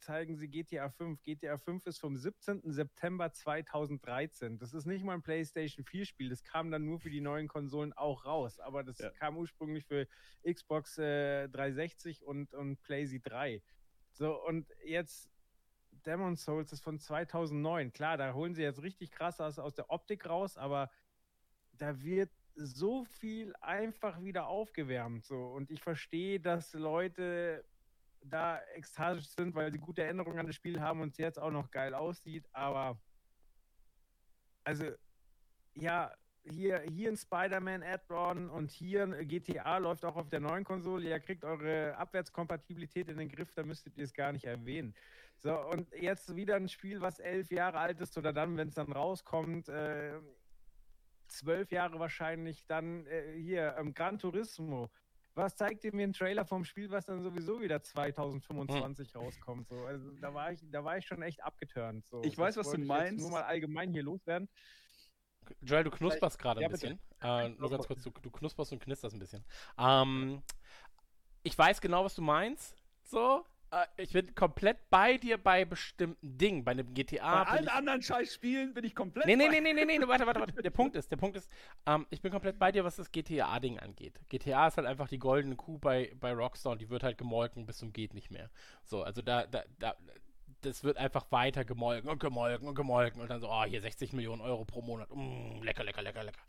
zeigen sie GTA 5. GTA 5 ist vom 17. September 2013. Das ist nicht mal ein PlayStation 4 Spiel. Das kam dann nur für die neuen Konsolen auch raus. Aber das Ja. kam ursprünglich für Xbox äh, 360 und, und PlayStation 3. So, und jetzt Demon Souls ist von 2009. Klar, da holen sie jetzt richtig krass aus, aus der Optik raus, aber da wird so viel einfach wieder aufgewärmt. So. Und ich verstehe, dass Leute da ekstatisch sind, weil sie gute Erinnerungen an das Spiel haben und es jetzt auch noch geil aussieht, aber also ja, hier, hier ein Spider-Man Add-on und hier ein GTA läuft auch auf der neuen Konsole. Ihr kriegt eure Abwärtskompatibilität in den Griff, da müsstet ihr es gar nicht erwähnen. So, und jetzt wieder ein Spiel, was elf Jahre alt ist oder dann, wenn es dann rauskommt, äh, zwölf Jahre wahrscheinlich, dann äh, hier ähm, Gran Turismo. Was zeigt ihr mir ein Trailer vom Spiel, was dann sowieso wieder 2025 rauskommt? So, also da war ich, da war ich schon echt abgeturnt. So. Ich weiß, Das was du meinst. Nur mal allgemein hier loswerden. Joel, du knusperst gerade ein Ja, bitte. bisschen. Äh, nur ganz kurz, du, du knusperst und knisterst ein bisschen. Ähm, ich weiß genau, was du meinst. So, äh, ich bin komplett bei dir bei bestimmten Dingen. Bei einem GTA. Bei allen ich, anderen Scheißspielen bin ich komplett. Nee, nee, nee, nee, nee, nee, warte, warte, warte. Der Punkt ist, der Punkt ist, ähm, ich bin komplett bei dir, was das GTA-Ding angeht. GTA ist halt einfach die goldene Kuh bei, bei Rockstar und die wird halt gemolken bis zum geht nicht mehr. So, also da, da, da, das wird einfach weiter gemolken und gemolken und gemolken und dann so, oh, hier 60 Millionen Euro pro Monat. Mm, lecker, lecker, lecker, lecker.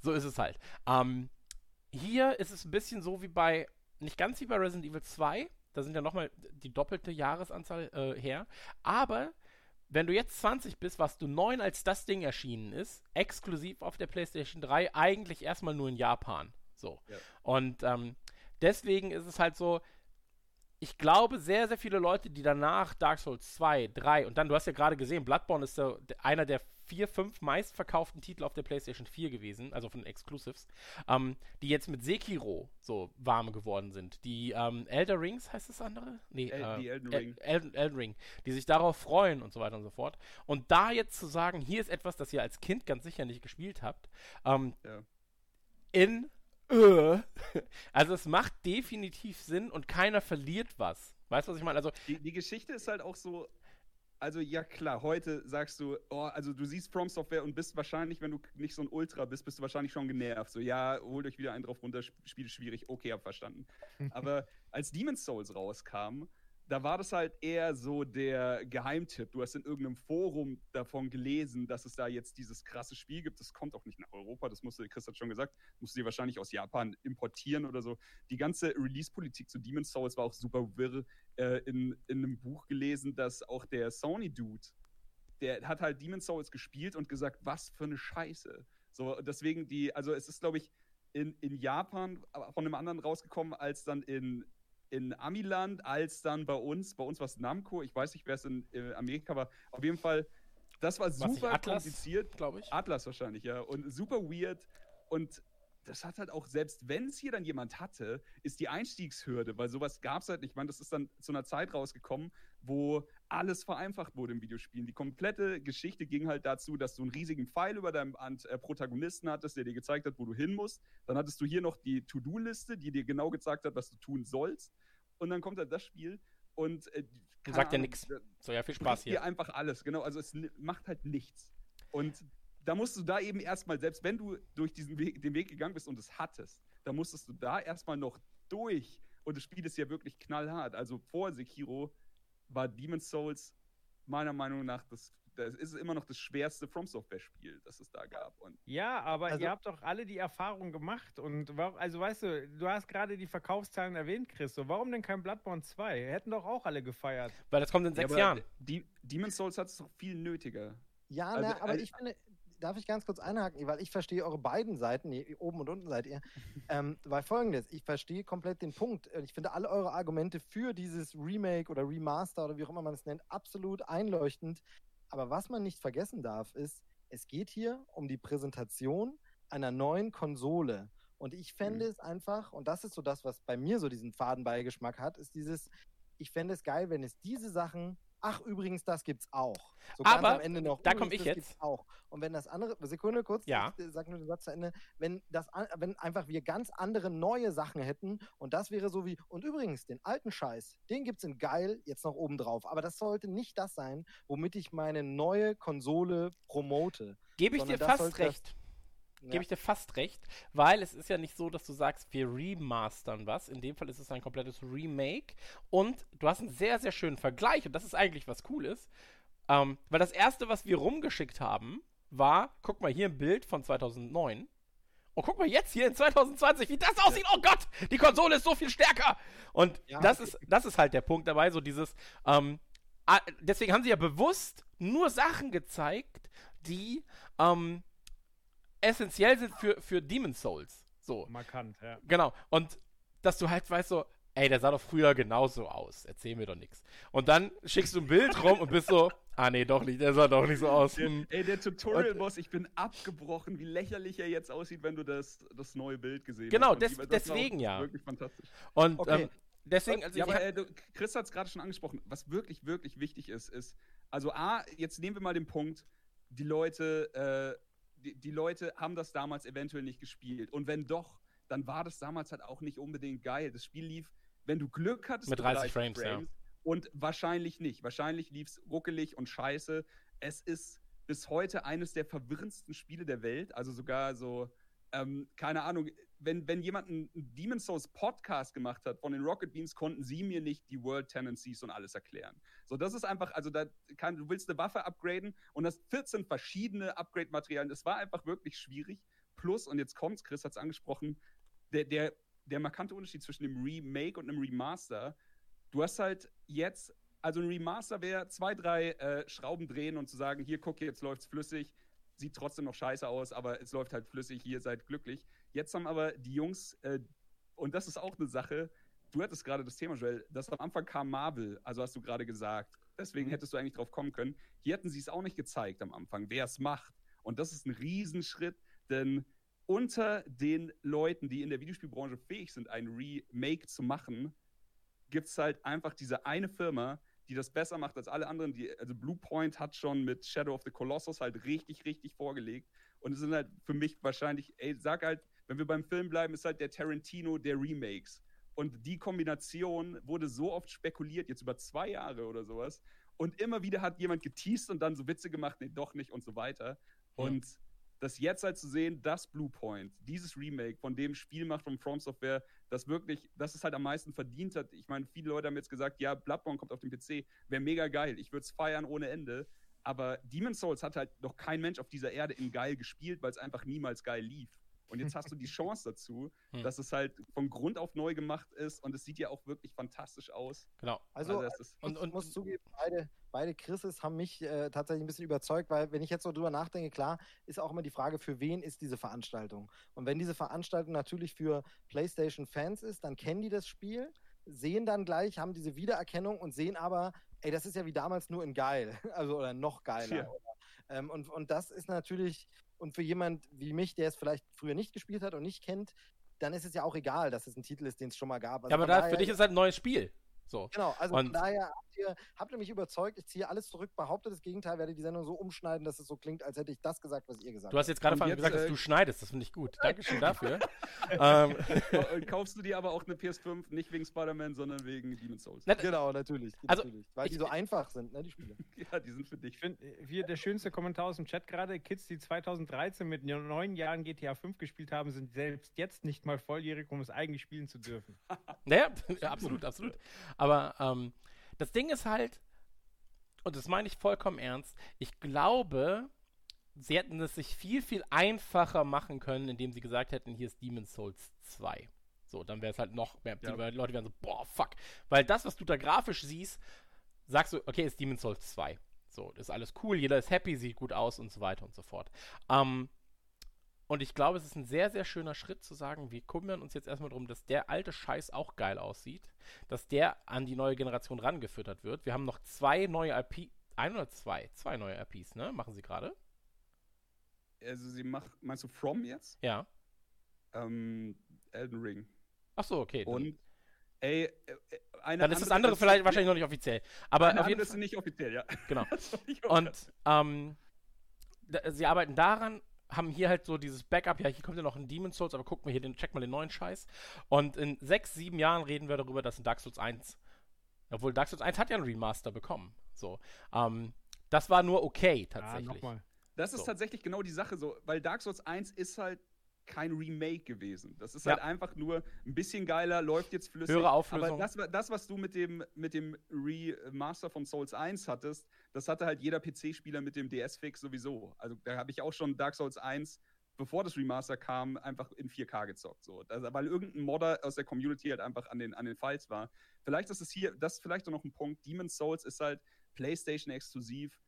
So ist es halt. Ähm, hier ist es ein bisschen so wie bei, nicht ganz wie bei Resident Evil 2, da sind ja nochmal die doppelte Jahresanzahl äh, her, aber wenn du jetzt 20 bist, was du 9 als das Ding erschienen ist, exklusiv auf der PlayStation 3, eigentlich erstmal nur in Japan. So. Ja. Und ähm, deswegen ist es halt so, ich glaube, sehr, sehr viele Leute, die danach Dark Souls 2, 3 und dann, du hast ja gerade gesehen, Bloodborne ist der, einer der vier, fünf meistverkauften Titel auf der PlayStation 4 gewesen, also von Exclusives, ähm, die jetzt mit Sekiro so warm geworden sind. Die ähm, Elder Rings heißt das andere? Nee, El- äh, die Elden El- Ring. Elden, Elden Ring, die sich darauf freuen und so weiter und so fort. Und da jetzt zu sagen, hier ist etwas, das ihr als Kind ganz sicher nicht gespielt habt, ähm, Ja. in also es macht definitiv Sinn und keiner verliert was. Weißt du, was ich meine? Also Die, die Geschichte ist halt auch so. Also, ja, klar, heute sagst du, oh, also du siehst From Software und bist wahrscheinlich, wenn du nicht so ein Ultra bist, bist du wahrscheinlich schon genervt. So, ja, holt euch wieder einen drauf runter, Sp- Spiel ist schwierig, okay, hab verstanden. Aber als Demon's Souls rauskam, da war das halt eher so der Geheimtipp. Du hast in irgendeinem Forum davon gelesen, dass es da jetzt dieses krasse Spiel gibt. Das kommt auch nicht nach Europa, das musste, Chris hat schon gesagt, musst du dir wahrscheinlich aus Japan importieren oder so. Die ganze Release-Politik zu Demon's Souls war auch super wirr. Äh, in, in einem Buch gelesen, dass auch der Sony-Dude, der hat halt Demon's Souls gespielt und gesagt, was für eine Scheiße. So, deswegen die, also es ist, glaube ich, in, in Japan von einem anderen rausgekommen, als dann in, in Amiland, als dann bei uns. Bei uns war es Namco, ich weiß nicht, wer es in äh, Amerika war. Auf jeden Fall, das war super Atlas? kompliziert. glaube ich. Atlas wahrscheinlich, ja. Und super weird. Und das hat halt auch, selbst wenn es hier dann jemand hatte, ist die Einstiegshürde, weil sowas gab es halt nicht. Ich meine, das ist dann zu einer Zeit rausgekommen, wo alles vereinfacht wurde im Videospielen. Die komplette Geschichte ging halt dazu, dass du einen riesigen Pfeil über deinem äh, Protagonisten hattest, der dir gezeigt hat, wo du hin musst. Dann hattest du hier noch die To-Do-Liste, die dir genau gezeigt hat, was du tun sollst. Und dann kommt halt das Spiel und äh, Sagt ja da- So, ja, viel Spaß bricht dir hier. einfach alles, genau. Also es macht halt nichts. Und da musst du da eben erstmal, selbst wenn du durch diesen Weg, den Weg gegangen bist und es hattest, da musstest du da erstmal noch durch. Und das Spiel ist ja wirklich knallhart. Also vor Sekiro war Demon's Souls meiner Meinung nach das, das ist immer noch das schwerste From Software Spiel, das es da gab. Und Ja, aber Also- ihr habt doch alle die Erfahrung gemacht und warum, also weißt du, du hast gerade die Verkaufszahlen erwähnt, Chris. So, warum denn kein Bloodborne 2? Hätten doch auch alle gefeiert. Weil das kommt in Ja, sechs aber Jahren. Die, Demon's Souls hat es doch viel nötiger. Ja, Also, na, aber also- ich finde, darf ich ganz kurz einhaken, weil ich verstehe eure beiden Seiten, nee, oben und unten seid ihr. ähm, weil folgendes, ich verstehe komplett den Punkt. Und Ich finde alle eure Argumente für dieses Remake oder Remaster oder wie auch immer man es nennt, absolut einleuchtend. Aber was man nicht vergessen darf, ist, es geht hier um die Präsentation einer neuen Konsole. Und ich fände Mhm. es einfach, und das ist so das, was bei mir so diesen Fadenbeigeschmack hat, ist dieses, ich fände es geil, wenn es diese Sachen, ach übrigens, das gibt's auch. So Aber, am Ende noch, da übrigens, komm ich das jetzt. auch. Und wenn das andere, Sekunde kurz, Ja. ich äh, sag nur den Satz zu Ende, wenn das, wenn einfach wir ganz andere neue Sachen hätten und das wäre so wie, und übrigens, den alten Scheiß, den gibt's in geil jetzt noch oben drauf. Aber das sollte nicht das sein, womit ich meine neue Konsole promote. Gebe ich dir fast recht. Ja. Gebe ich dir fast recht, weil es ist ja nicht so, dass du sagst, wir remastern was. In dem Fall ist es ein komplettes Remake. Und du hast einen sehr, sehr schönen Vergleich. Und das ist eigentlich was Cooles. Ähm, weil das erste, was wir rumgeschickt haben, war, guck mal hier ein Bild von 2009. Und guck mal jetzt hier in 2020, wie das aussieht. Oh Gott, die Konsole ist so viel stärker. Und Ja, das, ist, das ist halt der Punkt dabei, so dieses, ähm, deswegen haben sie ja bewusst nur Sachen gezeigt, die ähm, essentiell sind für, für Demon's Souls. So, Markant, ja. genau. Und dass du halt weißt so, ey, der sah doch früher genauso aus. Erzähl mir doch nichts. Und dann schickst du ein Bild rum und bist so, ah nee, doch nicht, der sah doch nicht so aus. Der, ey, der Tutorial-Boss, ich bin abgebrochen, wie lächerlich er jetzt aussieht, wenn du das, das neue Bild gesehen Genau, hast. Und des- deswegen ja. Wirklich fantastisch. Und Okay. ähm, deswegen, also ja, ich aber äh, du, Chris hat es gerade schon angesprochen. Was wirklich, wirklich wichtig ist, ist, also A, jetzt nehmen wir mal den Punkt, die Leute, äh, die, die Leute haben das damals eventuell nicht gespielt. Und wenn doch, dann war das damals halt auch nicht unbedingt geil. Das Spiel lief, wenn du Glück hattest, Mit 30 Frames, ja. Und wahrscheinlich nicht. Wahrscheinlich lief es ruckelig und scheiße. Es ist bis heute eines der verwirrendsten Spiele der Welt. Also sogar so, ähm, keine Ahnung, wenn, wenn jemand einen Demon's Souls Podcast gemacht hat von den Rocket Beans, konnten sie mir nicht die World Tendencies und alles erklären. So, das ist einfach, also da kann, du willst eine Waffe upgraden und das 14 verschiedene Upgrade-Materialien. Das war einfach wirklich schwierig. Plus, und jetzt kommt's, Chris hat es angesprochen, der, der, der markante Unterschied zwischen dem Remake und einem Remaster. Du hast halt jetzt, also ein Remaster wäre zwei, drei äh, Schrauben drehen und zu sagen, hier, guck, jetzt läuft's flüssig, sieht trotzdem noch scheiße aus, aber es läuft halt flüssig, hier seid glücklich. Jetzt haben aber die Jungs, äh, und das ist auch eine Sache, du hattest gerade das Thema, Joel, dass am Anfang kam Marvel, also hast du gerade gesagt. Deswegen hättest du eigentlich drauf kommen können. Hier hätten sie es auch nicht gezeigt am Anfang, wer es macht. Und das ist ein Riesenschritt, denn unter den Leuten, die in der Videospielbranche fähig sind, ein Remake zu machen, gibt es halt einfach diese eine Firma, die das besser macht als alle anderen. Die, also Bluepoint hat schon mit Shadow of the Colossus halt richtig, richtig vorgelegt. Und es sind halt für mich wahrscheinlich, ey, sag halt, wenn wir beim Film bleiben, ist halt der Tarantino der Remakes. Und die Kombination wurde so oft spekuliert, jetzt über zwei Jahre oder sowas. Und immer wieder hat jemand geteased und dann so Witze gemacht, nee, doch nicht und so weiter. Und das jetzt halt zu sehen, das Bluepoint, dieses Remake von dem Spiel macht von From Software, das wirklich, das es halt am meisten verdient hat. Ich meine, viele Leute haben jetzt gesagt, ja, Bloodborne kommt auf den PC, wäre mega geil, ich würde es feiern ohne Ende. Aber Demon's Souls hat halt noch kein Mensch auf dieser Erde in geil gespielt, weil es einfach niemals geil lief. Und jetzt hast du die Chance dazu, Hm. dass es halt von Grund auf neu gemacht ist und es sieht ja auch wirklich fantastisch aus. genau. Also, es ist, Und- und, und- ich muss zugeben, beide, beide Chrises haben mich äh, tatsächlich ein bisschen überzeugt, weil wenn ich jetzt so drüber nachdenke, klar, ist auch immer die Frage, für wen ist diese Veranstaltung? Und wenn diese Veranstaltung natürlich für PlayStation-Fans ist, dann kennen die das Spiel, sehen dann gleich, haben diese Wiedererkennung und sehen aber, ey, das ist ja wie damals nur in geil, also oder noch geiler. Ja. Ähm, und, und das ist natürlich, und für jemand wie mich, der es vielleicht früher nicht gespielt hat und nicht kennt, dann ist es ja auch egal, dass es ein Titel ist, den es schon mal gab. Also Ja, aber da, für dich ist halt ein neues Spiel. So. Genau, also Und- von daher habt ihr, habt ihr mich überzeugt, ich ziehe alles zurück, behaupte das Gegenteil, werde die Sendung so umschneiden, dass es so klingt, als hätte ich das gesagt, was ihr gesagt Du hast jetzt gerade jetzt, gesagt, dass äh, du schneidest. Das finde ich gut. Dankeschön dafür. ähm, Und kaufst du dir aber auch eine PS5 nicht wegen Spider-Man, sondern wegen Demon's Souls? na, habt. Genau, natürlich. Also, natürlich weil ich- die so einfach sind, ne, die Spiele. Ja, die sind für dich. Ich finde, hier der schönste Kommentar aus dem Chat gerade: Kids, die 2013 mit neun Jahren GTA 5 gespielt haben, sind selbst jetzt nicht mal volljährig, um es eigentlich spielen zu dürfen. Naja, ja, absolut, absolut. Aber ähm, das Ding ist halt, und das meine ich vollkommen ernst, ich glaube, sie hätten es sich viel, viel einfacher machen können, indem sie gesagt hätten, hier ist Demon's Souls 2. So, dann wäre es halt noch mehr. Die Ja. Leute wären so, boah, fuck. Weil das, was du da grafisch siehst, sagst du, okay, ist Demon's Souls 2. So, das ist alles cool, jeder ist happy, sieht gut aus und so weiter und so fort. Ähm, und ich glaube, es ist ein sehr, sehr schöner Schritt zu sagen, wir kümmern uns jetzt erstmal darum, dass der alte Scheiß auch geil aussieht, dass der an die neue Generation rangefüttert wird. Wir haben noch zwei neue IP, ein oder zwei? Zwei neue IPs, ne? Machen sie gerade? Also sie macht, meinst du From jetzt? Ja. Ähm, Elden Ring. Ach so, okay. Und ey, äh, eine dann ist das andere vielleicht wahrscheinlich noch nicht offiziell. Aber eine auf jeden Fall. ist nicht offiziell, ja. Genau. Und ähm, da, sie arbeiten daran, haben hier halt so dieses Backup, ja, hier kommt ja noch ein Demon's Souls, aber guck mal hier, den, check mal den neuen Scheiß. Und in sechs, sieben Jahren reden wir darüber, dass in Dark Souls 1, obwohl Dark Souls 1 hat ja einen Remaster bekommen. So. Ähm, das war nur okay, Ah, tatsächlich. nochmal. Das ist So. tatsächlich genau die Sache so, weil Dark Souls 1 ist halt kein Remake gewesen. Das ist Ja. halt einfach nur ein bisschen geiler, läuft jetzt flüssig. Höhere Auflösung. Aber das, das, was du mit dem, mit dem Remaster von Souls 1 hattest, das hatte halt jeder PC-Spieler mit dem DS-Fix sowieso. Also da habe ich auch schon Dark Souls 1, bevor das Remaster kam, einfach in 4K gezockt. So. Das, weil irgendein Modder aus der Community halt einfach an den, an den Files war. Vielleicht ist es hier, das ist vielleicht auch noch ein Punkt, Demon's Souls ist halt PlayStation-exklusiv.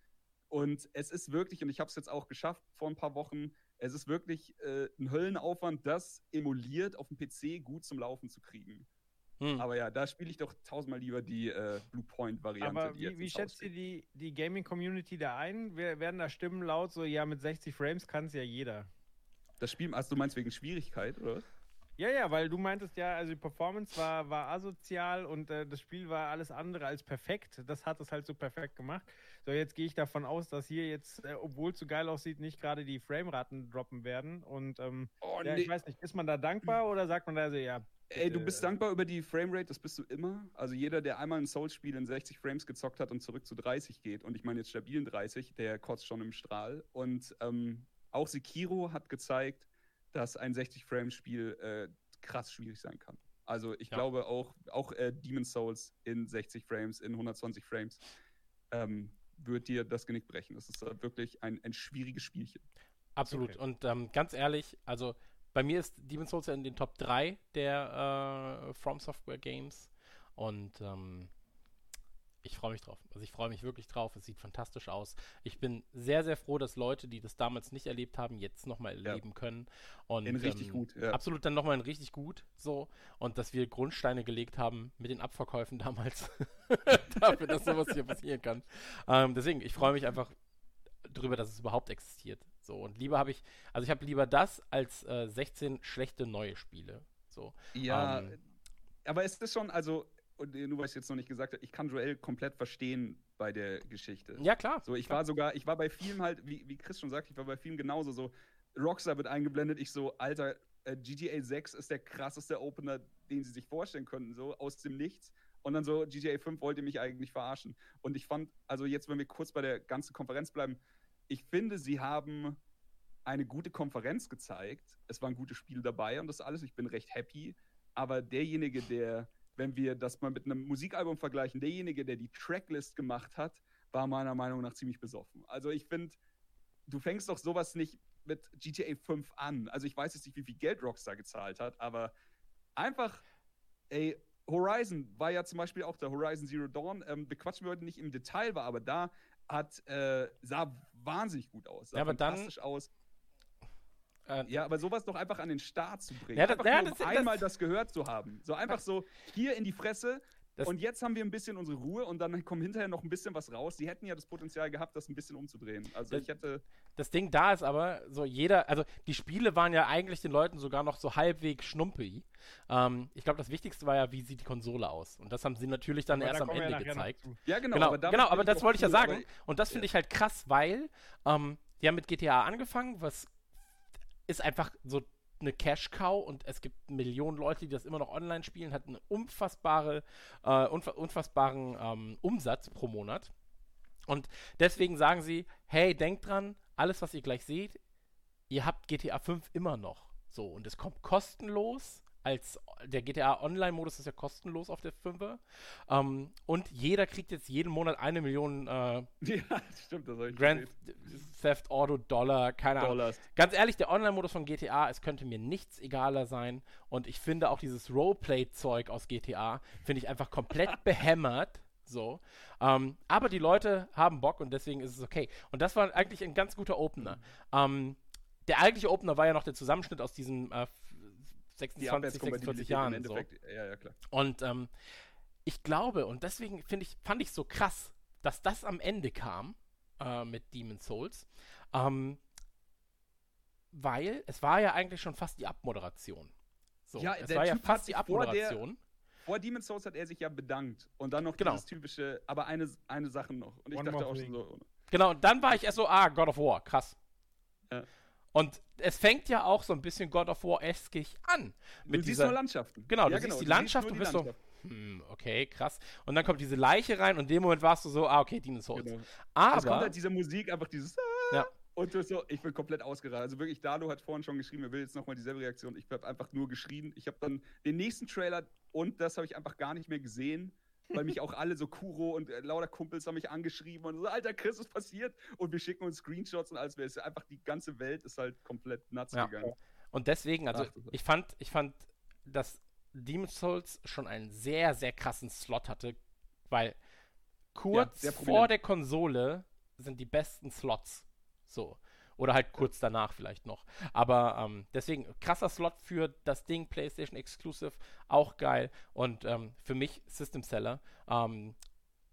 Und es ist wirklich, und ich habe es jetzt auch geschafft vor ein paar Wochen, es ist wirklich äh, ein Höllenaufwand, das emuliert auf dem PC gut zum Laufen zu kriegen. Hm. Aber ja, da spiele ich doch tausendmal lieber die äh, Bluepoint-Variante. Aber die wie, wie schätzt ihr die, die Gaming-Community da ein? Wer- Werden da Stimmen laut, so, ja, mit 60 Frames kann es ja jeder. Das Spiel, also du meinst wegen Schwierigkeit, oder? Ja, ja, weil du meintest ja, also die Performance war, war asozial und äh, das Spiel war alles andere als perfekt. Das hat es halt so perfekt gemacht. So, jetzt gehe ich davon aus, dass hier jetzt, äh, obwohl es so geil aussieht, nicht gerade die Frameraten droppen werden. Und ähm, Oh, ja, ich weiß nicht, ist man da dankbar oder sagt man da so, ja, Ey, du bitte, bist äh, dankbar über die Framerate, das bist du immer. Also jeder, der einmal ein Souls-Spiel in 60 Frames gezockt hat und zurück zu 30 geht, und ich meine jetzt stabilen 30, der kotzt schon im Strahl. Und ähm, auch Sekiro hat gezeigt, dass ein 60-Frames-Spiel äh, krass schwierig sein kann. Also ich Ja. glaube auch, auch äh, Demon's Souls in 60 Frames, in 120 Frames, ähm, wird dir das Genick brechen. Das ist äh, wirklich ein, ein schwieriges Spielchen. Absolut. Okay. Und ähm, ganz ehrlich, also bei mir ist Demon's Souls ja in den Top 3 der äh, From Software Games. Und ähm, ich freue mich drauf. Also ich freue mich wirklich drauf. Es sieht fantastisch aus. Ich bin sehr, sehr froh, dass Leute, die das damals nicht erlebt haben, jetzt nochmal Ja. erleben können. Und, In richtig ähm, gut, ja. Absolut dann nochmal in richtig gut. So. Und dass wir Grundsteine gelegt haben mit den Abverkäufen damals. dafür, dass sowas hier passieren kann. Ähm, deswegen, ich freue mich einfach drüber, dass es überhaupt existiert. So, und lieber habe ich, also ich habe lieber das als äh, 16 schlechte neue Spiele. So. Ja, Ähm, aber es ist schon, also, und äh, nur weil ich es jetzt noch nicht gesagt habe, ich kann Joel komplett verstehen bei der Geschichte. Ja, klar. So, ich klar. war sogar, ich war bei vielen halt, wie, wie Chris schon sagt, ich war bei vielen genauso so. Rockstar wird eingeblendet, ich so, Alter, äh, GTA 6 ist der krasseste Opener, den sie sich vorstellen könnten, so aus dem Nichts. Und dann so, GTA 5 wollte mich eigentlich verarschen. Und ich fand, also jetzt, wenn wir kurz bei der ganzen Konferenz bleiben, ich finde, sie haben eine gute Konferenz gezeigt. Es waren gute Spiele dabei und das alles. Ich bin recht happy. Aber derjenige, der, wenn wir das mal mit einem Musikalbum vergleichen, derjenige, der die Tracklist gemacht hat, war meiner Meinung nach ziemlich besoffen. Also ich finde, du fängst doch sowas nicht mit GTA 5 an. Also ich weiß jetzt nicht, wie viel Geld Rockstar gezahlt hat, aber einfach, ey, Horizon war ja zum Beispiel auch der Horizon Zero Dawn. Ähm, bequatschen wir heute nicht im Detail war, aber da hat, äh, sah wahnsinnig gut aus. Sah Ja, aber dann- fantastisch aus. Äh, Ja, aber sowas doch einfach an den Start zu bringen. Ja, das- einfach ja, nur, um das- das- einmal das gehört zu haben. So einfach so, hier in die Fresse, Das- und jetzt haben wir ein bisschen unsere Ruhe und dann kommt hinterher noch ein bisschen was raus. Sie hätten ja das Potenzial gehabt, das ein bisschen umzudrehen. Also Das- ich hätte. Das Ding da ist aber, so jeder, also die Spiele waren ja eigentlich den Leuten sogar noch so halbwegs schnumpelig. Ähm, ich glaube, das Wichtigste war ja, wie sieht die Konsole aus. Und das haben sie natürlich dann Aber erst da am Ende gezeigt. Ja, genau. Genau, aber genau, aber das wollte ich ja sagen. Und das finde ich halt krass, weil ähm, die haben mit GTA angefangen, was ist einfach so eine Cash-Cow und es gibt Millionen Leute, die das immer noch online spielen, hat einen unfassbare, äh, unfa unfassbaren ähm, Umsatz pro Monat. Und deswegen sagen sie, hey, denkt dran, alles, was ihr gleich seht, ihr habt GTA 5 immer noch. So, und es kommt kostenlos. Als der GTA Online-Modus ist ja kostenlos auf der 5er. Ähm, und jeder kriegt jetzt jeden Monat eine Million äh, Ja, stimmt, Grand. Theft Auto Dollar, keine Ahnung. Dollars. Ganz ehrlich, der Online-Modus von GTA, es könnte mir nichts egaler sein. Und ich finde auch dieses Roleplay-Zeug aus GTA, finde ich einfach komplett behämmert. So. Ähm, aber die Leute haben Bock und deswegen ist es okay. Und das war eigentlich ein ganz guter Opener. Ähm, der eigentliche Opener war ja noch der Zusammenschnitt aus diesen äh, Die 26, Abwärtskompatibilität 46 Jahren. im So. Ja, ja, klar. Und ähm, ich glaube, und deswegen finde ich, fand ich so krass, dass das am Ende kam äh, mit Demon's Souls. Ähm, weil es war ja eigentlich schon fast die Abmoderation. So, Ja, es der war ja Typ hat fast die sich vor der- Abmoderation. Vor Demon's Souls hat er sich ja bedankt. Und dann noch Genau. dieses typische, aber eine, eine Sache noch. Und ich One dachte auch thing. schon so. Genau, und dann war ich erst so, ah, God of War, krass. Ja. Und es fängt ja auch so ein bisschen God of War-eskig an. Du Mit siehst dieser, nur Landschaften. Genau, ja, du siehst die du Landschaft und bist so, hm, okay, krass. Und dann kommt diese Leiche rein und in dem Moment warst du so, ah, okay, Souls. Genau. Aber, es kommt halt diese Musik, einfach dieses. Ah, Ja. Und du bist so, ich bin komplett ausgerastet. Also wirklich, Dalo hat vorhin schon geschrieben, er will jetzt nochmal dieselbe Reaktion. Ich habe einfach nur geschrien. Ich habe dann den nächsten Trailer und das habe ich einfach gar nicht mehr gesehen, weil mich auch alle so Kuro und äh, lauter Kumpels haben mich angeschrieben und so, Alter, Chris, ist passiert? Und wir schicken uns Screenshots und alles. Es Einfach die ganze Welt ist halt komplett nuts Ja. gegangen. Und deswegen, also Ach, ich fand, ich fand, dass Demon's Souls schon einen sehr, sehr krassen Slot hatte, weil kurz sehr vor der Konsole sind die besten Slots. So. Oder halt kurz danach vielleicht noch. Aber ähm, deswegen, krasser Slot für das Ding, PlayStation Exclusive, auch geil. Und ähm, für mich System Seller. Ähm,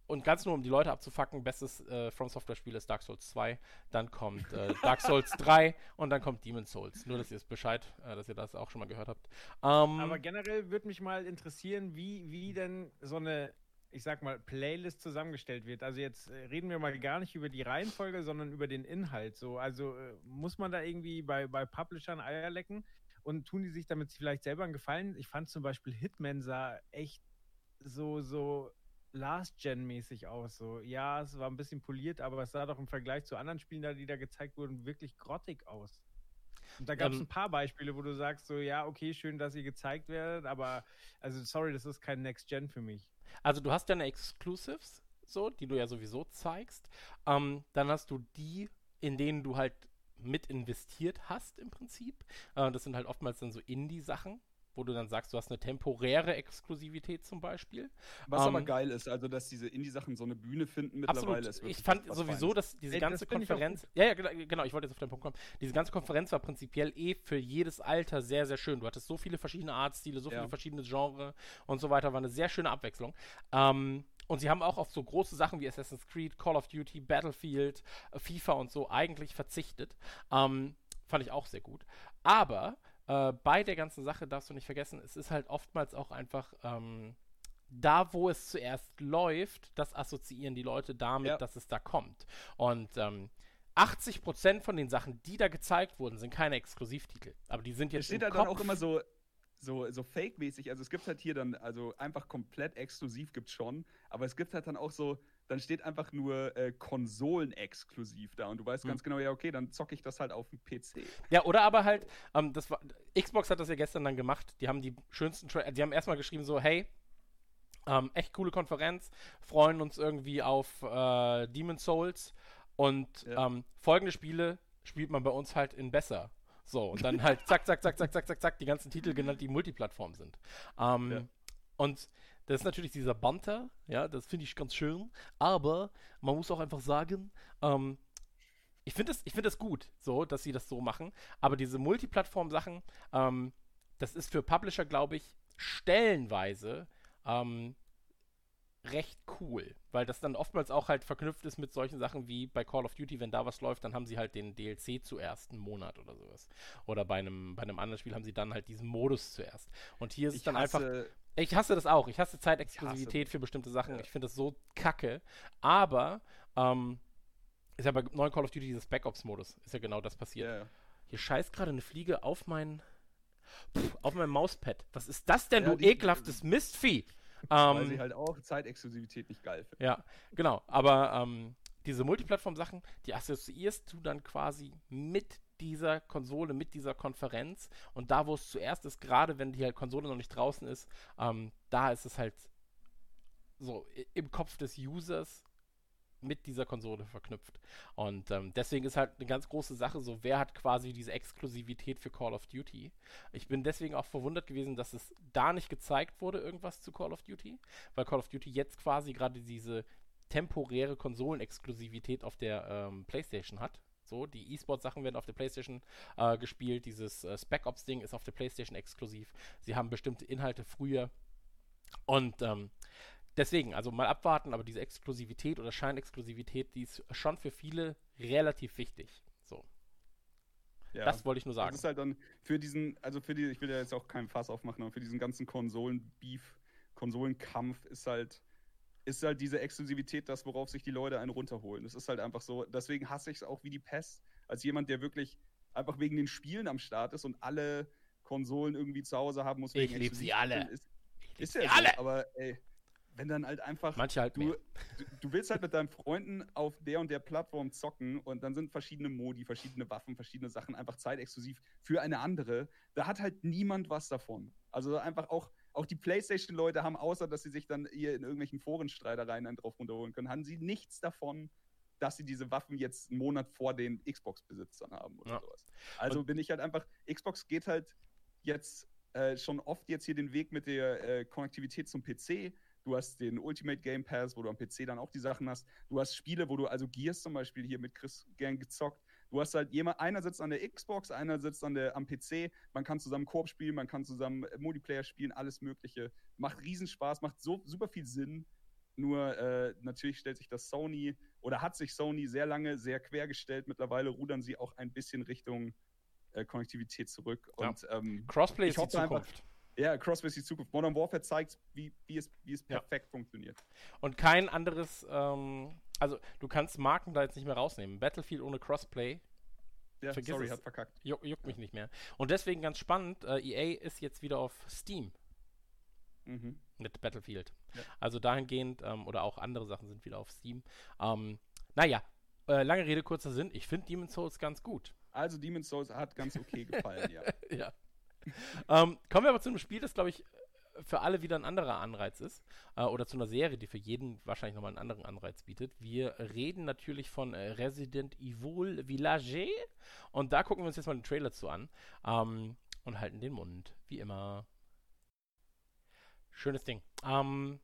und ganz nur, um die Leute abzufacken, bestes äh, From Software-Spiel ist Dark Souls 2, dann kommt äh, Dark Souls 3 und dann kommt Demon's Souls. Nur, dass ihr es Bescheid, äh, dass ihr das auch schon mal gehört habt. Ähm, Aber generell würde mich mal interessieren, wie, wie denn so eine, ich sag mal, Playlist zusammengestellt wird. Also jetzt äh, reden wir mal gar nicht über die Reihenfolge, sondern über den Inhalt. So, also äh, muss man da irgendwie bei, bei Publishern Eier lecken und tun die sich damit vielleicht selber einen Gefallen? Ich fand zum Beispiel Hitman sah echt so, so Last-Gen-mäßig aus. So, ja, es war ein bisschen poliert, aber es sah doch im Vergleich zu anderen Spielen, da, die da gezeigt wurden, wirklich grottig aus. Und da gab es Ähm, ein paar Beispiele, wo du sagst, so, ja, okay, schön, dass ihr gezeigt werdet, aber, also, sorry, das ist kein Next-Gen für mich. Also du hast deine Exclusives, so, die du ja sowieso zeigst. Ähm, dann hast du die, in denen du halt mit investiert hast im Prinzip. Äh, das sind halt oftmals dann so Indie-Sachen, wo du dann sagst, du hast eine temporäre Exklusivität zum Beispiel. Was aber Ähm, geil ist, also dass diese Indie-Sachen so eine Bühne finden mittlerweile. Absolut. Ich fand was sowieso, Feines. dass diese Ey, das ganze auch Konferenz. Ja, ja, genau, genau, ich wollte jetzt auf den Punkt kommen. Diese ganze Konferenz war prinzipiell eh für jedes Alter sehr, sehr schön. Du hattest so viele verschiedene Artstile, so Ja. viele verschiedene Genres und so weiter. War eine sehr schöne Abwechslung. Ähm, und sie haben auch auf so große Sachen wie Assassin's Creed, Call of Duty, Battlefield, äh, FIFA und so eigentlich verzichtet. Ähm, fand ich auch sehr gut. Aber äh, bei der ganzen Sache darfst du nicht vergessen, es ist halt oftmals auch einfach. Ähm, da, wo es zuerst läuft, das assoziieren die Leute damit, Ja. dass es da kommt. Und ähm, 80% von den Sachen, die da gezeigt wurden, sind keine Exklusivtitel. Aber die sind Es jetzt steht im halt dann auch immer so, so, so fake-mäßig. Also es gibt halt hier dann, also einfach komplett exklusiv gibt's schon, aber es gibt halt dann auch so, dann steht einfach nur äh, Konsolen-exklusiv da und du weißt Hm. ganz genau, ja, okay, dann zocke ich das halt auf dem PC. Ja, oder aber halt, ähm, das war, Xbox hat das ja gestern dann gemacht. Die haben die schönsten, Tra die haben erstmal geschrieben so, hey, ähm, echt coole Konferenz, freuen uns irgendwie auf äh, Demon's Souls und Ja. ähm, folgende Spiele spielt man bei uns halt in besser. So, und dann halt zack, zack, zack, zack, zack, zack, zack, die ganzen Titel genannt, die Multiplattform sind. Ähm, Ja. Und das ist natürlich dieser Banter, ja, das finde ich ganz schön, aber man muss auch einfach sagen, ähm, ich finde ich find das gut, so, dass sie das so machen, aber diese Multiplattform-Sachen, ähm, das ist für Publisher, glaube ich, stellenweise ähm, recht cool, weil das dann oftmals auch halt verknüpft ist mit solchen Sachen wie bei Call of Duty, wenn da was läuft, dann haben sie halt den DLC zuerst einen Monat oder sowas. Oder bei einem, bei einem anderen Spiel haben sie dann halt diesen Modus zuerst. Und hier ist es dann einfach. Ich hasse das auch. Ich hasse Zeitexklusivität für bestimmte Sachen. Ja. Ich finde das so kacke. Aber ähm, ist ja bei neuen Call of Duty dieses Backups-Modus. Ist ja genau das passiert. Ja, ja. Hier scheißt gerade eine Fliege auf mein Pff, auf mein Mauspad. Was ist das denn, du die- ekelhaftes Mistvieh? Weil Ähm, sie halt auch Zeitexklusivität nicht geil finden. ja, genau. Aber ähm, diese Multiplattform-Sachen, die assoziierst du dann quasi mit dieser Konsole, mit dieser Konferenz. Und da, wo es zuerst ist, gerade wenn die halt Konsole noch nicht draußen ist, ähm, da ist es halt so im Kopf des Users mit dieser Konsole verknüpft. Und ähm, deswegen ist halt eine ganz große Sache so, wer hat quasi diese Exklusivität für Call of Duty. Ich bin deswegen auch verwundert gewesen, dass es da nicht gezeigt wurde, irgendwas zu Call of Duty, weil Call of Duty jetzt quasi gerade diese temporäre Konsolenexklusivität auf der ähm, PlayStation hat. So, die E-Sport-Sachen werden auf der PlayStation äh, gespielt. Dieses äh, Spec Ops-Ding ist auf der PlayStation exklusiv. Sie haben bestimmte Inhalte früher. Und ähm, deswegen, also mal abwarten, aber diese Exklusivität oder Scheinexklusivität, die ist schon für viele relativ wichtig. So, Ja. das wollte ich nur sagen. Das ist halt dann für diesen, also für die, ich will ja jetzt auch keinen Fass aufmachen, aber für diesen ganzen Konsolen-Beef, Konsolenkampf ist halt, ist halt diese Exklusivität das, worauf sich die Leute einen runterholen. Das ist halt einfach so. Deswegen hasse ich es auch wie die Pest, als jemand, der wirklich einfach wegen den Spielen am Start ist und alle Konsolen irgendwie zu Hause haben muss. Ich wegen lieb sie alle. Ist, ist ja sie alle! so, aber ey, wenn dann halt einfach Manche halt du, du, du willst halt mit deinen Freunden auf der und der Plattform zocken und dann sind verschiedene Modi, verschiedene Waffen, verschiedene Sachen einfach zeitexklusiv für eine andere. Da hat halt niemand was davon. Also einfach auch, auch die PlayStation-Leute haben, außer dass sie sich dann hier in irgendwelchen Forenstreitereien dann drauf runterholen können, haben sie nichts davon, dass sie diese Waffen jetzt einen Monat vor den Xbox-Besitzern haben oder Ja. sowas. Also Und- bin ich halt einfach, Xbox geht halt jetzt äh, schon oft jetzt hier den Weg mit der äh, Konnektivität zum PC. Du hast den Ultimate Game Pass, wo du am PC dann auch die Sachen hast. Du hast Spiele, wo du also Gears zum Beispiel hier mit Chris gern gezockt. Du hast halt jemand, einer sitzt an der Xbox, einer sitzt an der, am PC. Man kann zusammen Koop spielen, man kann zusammen äh, Multiplayer spielen, alles Mögliche. Macht Riesenspaß, macht so super viel Sinn. Nur äh, natürlich stellt sich das Sony oder hat sich Sony sehr lange sehr quergestellt. Mittlerweile rudern sie auch ein bisschen Richtung äh, Konnektivität zurück. Ja. Und ähm, Crossplay ist die hoffe einfach- Zukunft. ja, Crossplay ist die Zukunft. Modern Warfare zeigt, wie, wie, es, wie es Ja. perfekt funktioniert. Und kein anderes, ähm, also du kannst Marken da jetzt nicht mehr rausnehmen. Battlefield ohne Crossplay Ja, Vergiss sorry, es. hat verkackt. juck, juckt mich nicht mehr. Und deswegen ganz spannend, äh, EA ist jetzt wieder auf Steam Mhm. mit Battlefield. Ja. Also dahingehend, ähm, oder auch andere Sachen sind wieder auf Steam. Ähm, naja, äh, lange Rede, kurzer Sinn. Ich finde Demon's Souls ganz gut. Also Demon's Souls hat ganz okay gefallen, ja. ja. ähm, kommen wir aber zu einem Spiel, das, glaube ich, für alle wieder ein anderer Anreiz ist. Äh, oder zu einer Serie, die für jeden wahrscheinlich nochmal einen anderen Anreiz bietet. Wir reden natürlich von äh, Resident Evil Village. Und da gucken wir uns jetzt mal den Trailer zu an. Ähm, und halten den Mund, wie immer. Schönes Ding. Ähm,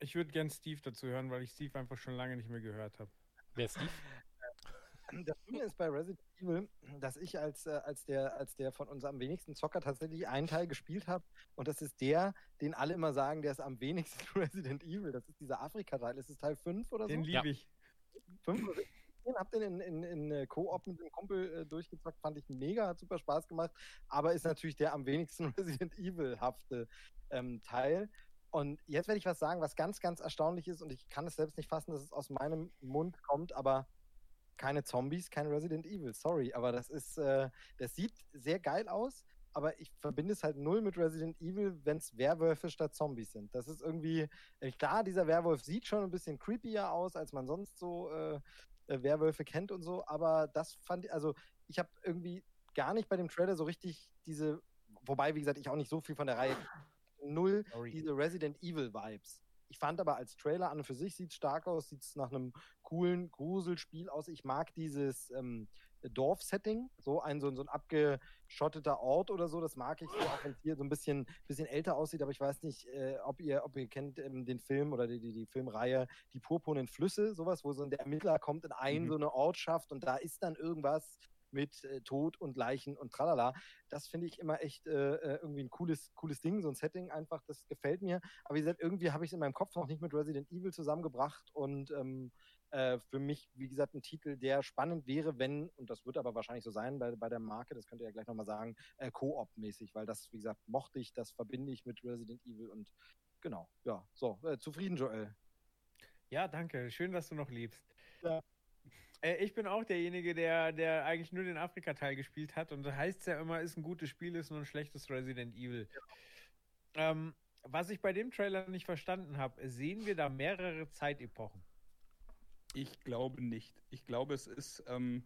Ich würde gern Steve dazu hören, weil ich Steve einfach schon lange nicht mehr gehört habe. wer ist Steve? Das Schöne ist bei Resident Evil, dass ich als, äh, als, der, als der von uns am wenigsten Zocker tatsächlich einen Teil gespielt habe. Und das ist der, den alle immer sagen, der ist am wenigsten Resident Evil. Das ist dieser Afrika-Teil. Ist es Teil 5 oder so? Den liebe ich. 5 oder 6? Hab den in, in, in äh, Koop mit dem Kumpel äh, durchgezockt, fand ich mega, hat super Spaß gemacht, aber ist natürlich der am wenigsten Resident Evil-hafte ähm, Teil. Und jetzt werde ich was sagen, was ganz, ganz erstaunlich ist und ich kann es selbst nicht fassen, dass es aus meinem Mund kommt, aber keine Zombies, kein Resident Evil, sorry, aber das ist, äh, das sieht sehr geil aus, aber ich verbinde es halt null mit Resident Evil, wenn es Werwölfe statt Zombies sind. Das ist irgendwie, äh, klar, dieser Werwolf sieht schon ein bisschen creepier aus, als man sonst so äh, äh, Werwölfe kennt und so, aber das fand ich, also ich habe irgendwie gar nicht bei dem Trailer so richtig diese, wobei, wie gesagt, ich auch nicht so viel von der Reihe, null Sorry. diese Resident Evil Vibes. Ich fand aber als Trailer an und für sich sieht es stark aus, sieht es nach einem coolen Gruselspiel aus. Ich mag dieses ähm, Dorf-Setting, so ein, so, ein- so ein abgeschotteter Ort oder so, das mag ich so, auch wenn es hier so ein bisschen, bisschen älter aussieht, aber ich weiß nicht, äh, ob ihr, ob ihr kennt ähm, den Film oder die, die, die Filmreihe Die purpurnen Flüsse, sowas, wo so der Ermittler kommt in einen Mhm. so eine Ortschaft und da ist dann irgendwas mit äh, Tod und Leichen und tralala. Das finde ich immer echt äh, äh, irgendwie ein cooles, cooles Ding, so ein Setting einfach, das gefällt mir. Aber wie gesagt, irgendwie habe ich es in meinem Kopf noch nicht mit Resident Evil zusammengebracht und ähm, äh, für mich, wie gesagt, ein Titel, der spannend wäre, wenn, und das wird aber wahrscheinlich so sein bei, bei der Marke, das könnt ihr ja gleich nochmal sagen, äh, Koop-mäßig, weil das, wie gesagt, mochte ich, das verbinde ich mit Resident Evil und genau, ja, so, äh, zufrieden, Joel. Ja, danke. Schön, dass du noch lebst. Ja. Äh, ich bin auch derjenige, der, der eigentlich nur den Afrika-Teil gespielt hat. Und da heißt es ja immer, ist ein gutes Spiel, ist nur ein schlechtes Resident Evil. Ähm, was ich bei dem Trailer nicht verstanden habe, sehen wir da mehrere Zeitepochen. Ich glaube nicht. Ich glaube, es ist, ähm,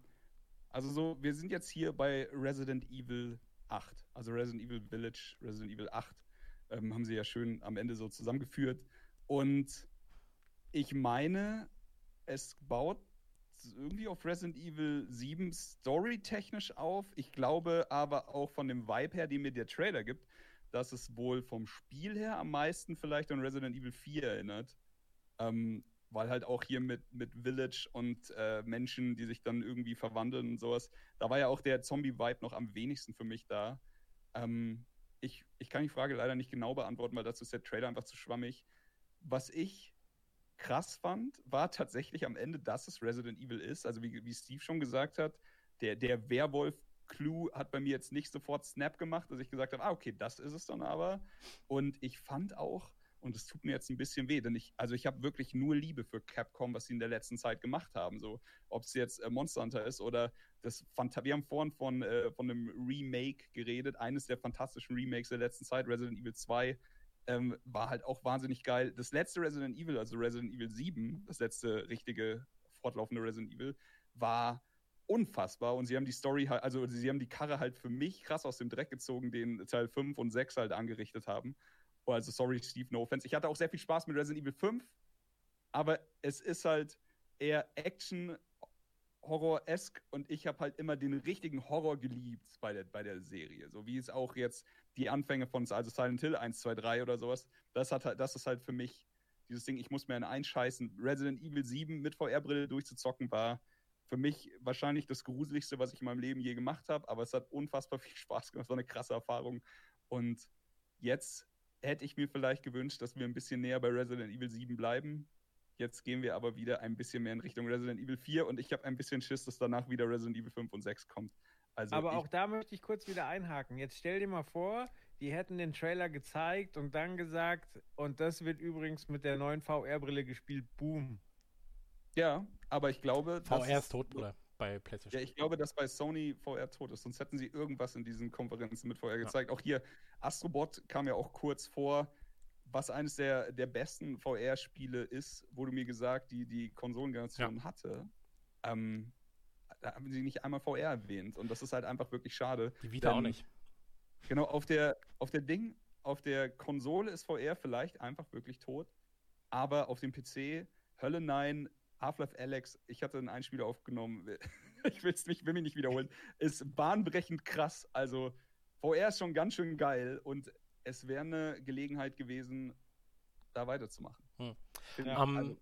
also so, wir sind jetzt hier bei Resident Evil 8, also Resident Evil Village, Resident Evil 8, ähm, haben sie ja schön am Ende so zusammengeführt. Und ich meine, es baut irgendwie auf Resident Evil 7 storytechnisch auf. Ich glaube aber auch von dem Vibe her, den mir der Trailer gibt, dass es wohl vom Spiel her am meisten vielleicht an Resident Evil 4 erinnert. Ähm, weil halt auch hier mit, mit Village und äh, Menschen, die sich dann irgendwie verwandeln und sowas, da war ja auch der Zombie-Vibe noch am wenigsten für mich da. Ähm, ich, ich kann die Frage leider nicht genau beantworten, weil dazu ist der Trailer einfach zu schwammig. Was ich krass fand, war tatsächlich am Ende, dass es Resident Evil ist. Also wie, wie Steve schon gesagt hat, der, der Werwolf-Clue hat bei mir jetzt nicht sofort Snap gemacht, dass ich gesagt habe, ah, okay, das ist es dann aber. Und ich fand auch, und es tut mir jetzt ein bisschen weh, denn ich, also ich habe wirklich nur Liebe für Capcom, was sie in der letzten Zeit gemacht haben. So, ob es jetzt äh, Monster Hunter ist oder das Phant wir haben vorhin von, äh, von einem Remake geredet, eines der fantastischen Remakes der letzten Zeit, Resident Evil 2 ähm, war halt auch wahnsinnig geil. Das letzte Resident Evil, also Resident Evil 7, das letzte richtige fortlaufende Resident Evil, war unfassbar und sie haben die Story halt, also sie haben die Karre halt für mich krass aus dem Dreck gezogen, den Teil 5 und 6 halt angerichtet haben. Also sorry, Steve, no offense. Ich hatte auch sehr viel Spaß mit Resident Evil 5, aber es ist halt eher Action, Horror-esk und ich habe halt immer den richtigen Horror geliebt bei der, bei der Serie. So wie es auch jetzt die Anfänge von also Silent Hill 1, 2, 3 oder sowas. Das, hat, halt, das ist halt für mich dieses Ding, ich muss mir einen einscheißen. Resident Evil 7 mit VR-Brille durchzuzocken war für mich wahrscheinlich das Gruseligste, was ich in meinem Leben je gemacht habe, aber es hat unfassbar viel Spaß gemacht, so eine krasse Erfahrung. Und jetzt hätte ich mir vielleicht gewünscht, dass wir ein bisschen näher bei Resident Evil 7 bleiben. Jetzt gehen wir aber wieder ein bisschen mehr in Richtung Resident Evil 4 und ich habe ein bisschen Schiss, dass danach wieder Resident Evil 5 und 6 kommt. Also aber auch da möchte ich kurz wieder einhaken. Jetzt stell dir mal vor, die hätten den Trailer gezeigt und dann gesagt, und das wird übrigens mit der neuen VR-Brille gespielt, boom. Ja, aber ich glaube. VR ist tot, oder? Bei PlayStation. Ja, ich glaube, dass bei Sony VR tot ist, sonst hätten sie irgendwas in diesen Konferenzen mit VR gezeigt. Ja. Auch hier, Astrobot kam ja auch kurz vor was eines der, der besten VR-Spiele ist, wurde mir gesagt, die die Konsolengeneration ja. hatte. Ähm, da haben sie nicht einmal VR erwähnt. Und das ist halt einfach wirklich schade. Die Vita denn, auch nicht. Genau, auf der, auf der Ding, auf der Konsole ist VR vielleicht einfach wirklich tot. Aber auf dem PC, Hölle Nein, Half-Life Alex, ich hatte ein Spiel aufgenommen, ich will's nicht, will mich nicht wiederholen, ist bahnbrechend krass. Also VR ist schon ganz schön geil und es wäre eine Gelegenheit gewesen, da weiterzumachen. Hm. Ja, um, also,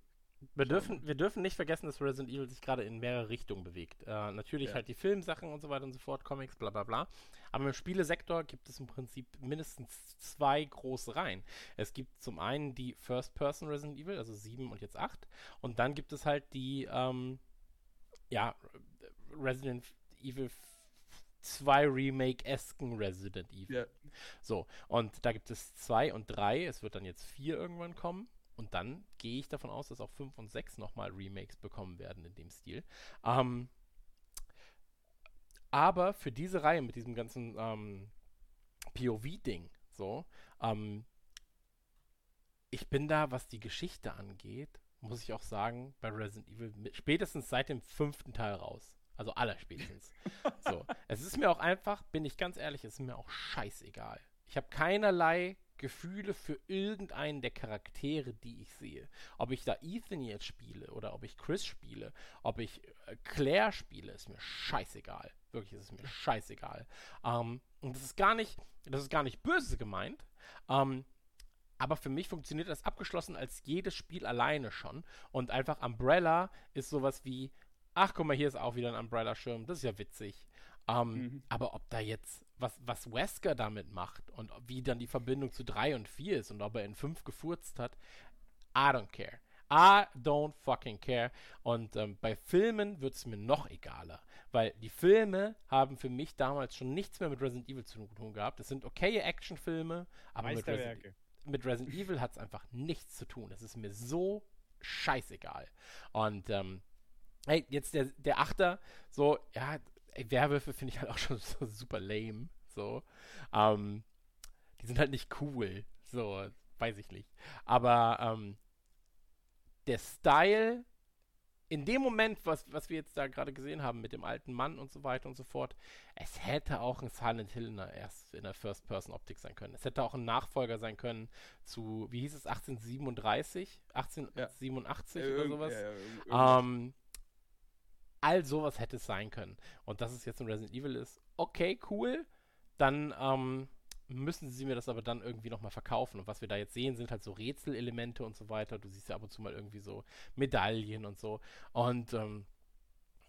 wir, dürfen, wir dürfen nicht vergessen, dass Resident Evil sich gerade in mehrere Richtungen bewegt. Äh, natürlich ja. halt die Filmsachen und so weiter und so fort, Comics, bla bla bla. Aber im Spielesektor gibt es im Prinzip mindestens zwei große Reihen. Es gibt zum einen die First-Person Resident Evil, also 7 und jetzt 8. Und dann gibt es halt die, ähm, ja, Resident Evil 2 Remake-esken Resident Evil. Ja. So, und da gibt es 2 und 3. Es wird dann jetzt 4 irgendwann kommen. Und dann gehe ich davon aus, dass auch 5 und 6 nochmal Remakes bekommen werden in dem Stil. Ähm, aber für diese Reihe mit diesem ganzen ähm, POV-Ding, so, ähm, ich bin da, was die Geschichte angeht, muss ich auch sagen, bei Resident Evil spätestens seit dem fünften Teil raus. Also aller spätestens. so. Es ist mir auch einfach, bin ich ganz ehrlich, es ist mir auch scheißegal. Ich habe keinerlei Gefühle für irgendeinen der Charaktere, die ich sehe. Ob ich da Ethan jetzt spiele oder ob ich Chris spiele, ob ich äh, Claire spiele, ist mir scheißegal. Wirklich, ist es mir scheißegal. Ähm, und das ist gar nicht, das ist gar nicht böse gemeint. Ähm, aber für mich funktioniert das abgeschlossen als jedes Spiel alleine schon. Und einfach Umbrella ist sowas wie, ach guck mal, hier ist auch wieder ein Umbrella-Schirm, das ist ja witzig. Ähm, Mhm. Aber ob da jetzt, was, was Wesker damit macht und wie dann die Verbindung zu 3 und 4 ist und ob er in 5 gefurzt hat, I don't care. I don't fucking care. Und ähm, bei Filmen wird es mir noch egaler, weil die Filme haben für mich damals schon nichts mehr mit Resident Evil zu tun gehabt. Das sind okaye Actionfilme, aber mit Resident, mit Resident Evil hat es einfach nichts zu tun. Es ist mir so scheißegal. Und ähm, hey, jetzt der, der Achter, so, ja, ey, Werwölfe finde ich halt auch schon so super lame. So. Ähm, die sind halt nicht cool. So, weiß ich nicht. Aber ähm, der Style, in dem Moment, was, was wir jetzt da gerade gesehen haben mit dem alten Mann und so weiter und so fort, es hätte auch ein Silent Hill in der, erst in der First-Person-Optik sein können. Es hätte auch ein Nachfolger sein können zu, wie hieß es, 1837? 1887 oder sowas? Ja, ja. Ähm, all sowas hätte es sein können. Und dass es jetzt ein Resident Evil ist, okay, cool. Dann ähm, müssen sie mir das aber dann irgendwie nochmal verkaufen. Und was wir da jetzt sehen, sind halt so Rätselelemente und so weiter. Du siehst ja ab und zu mal irgendwie so Medaillen und so. Und ähm,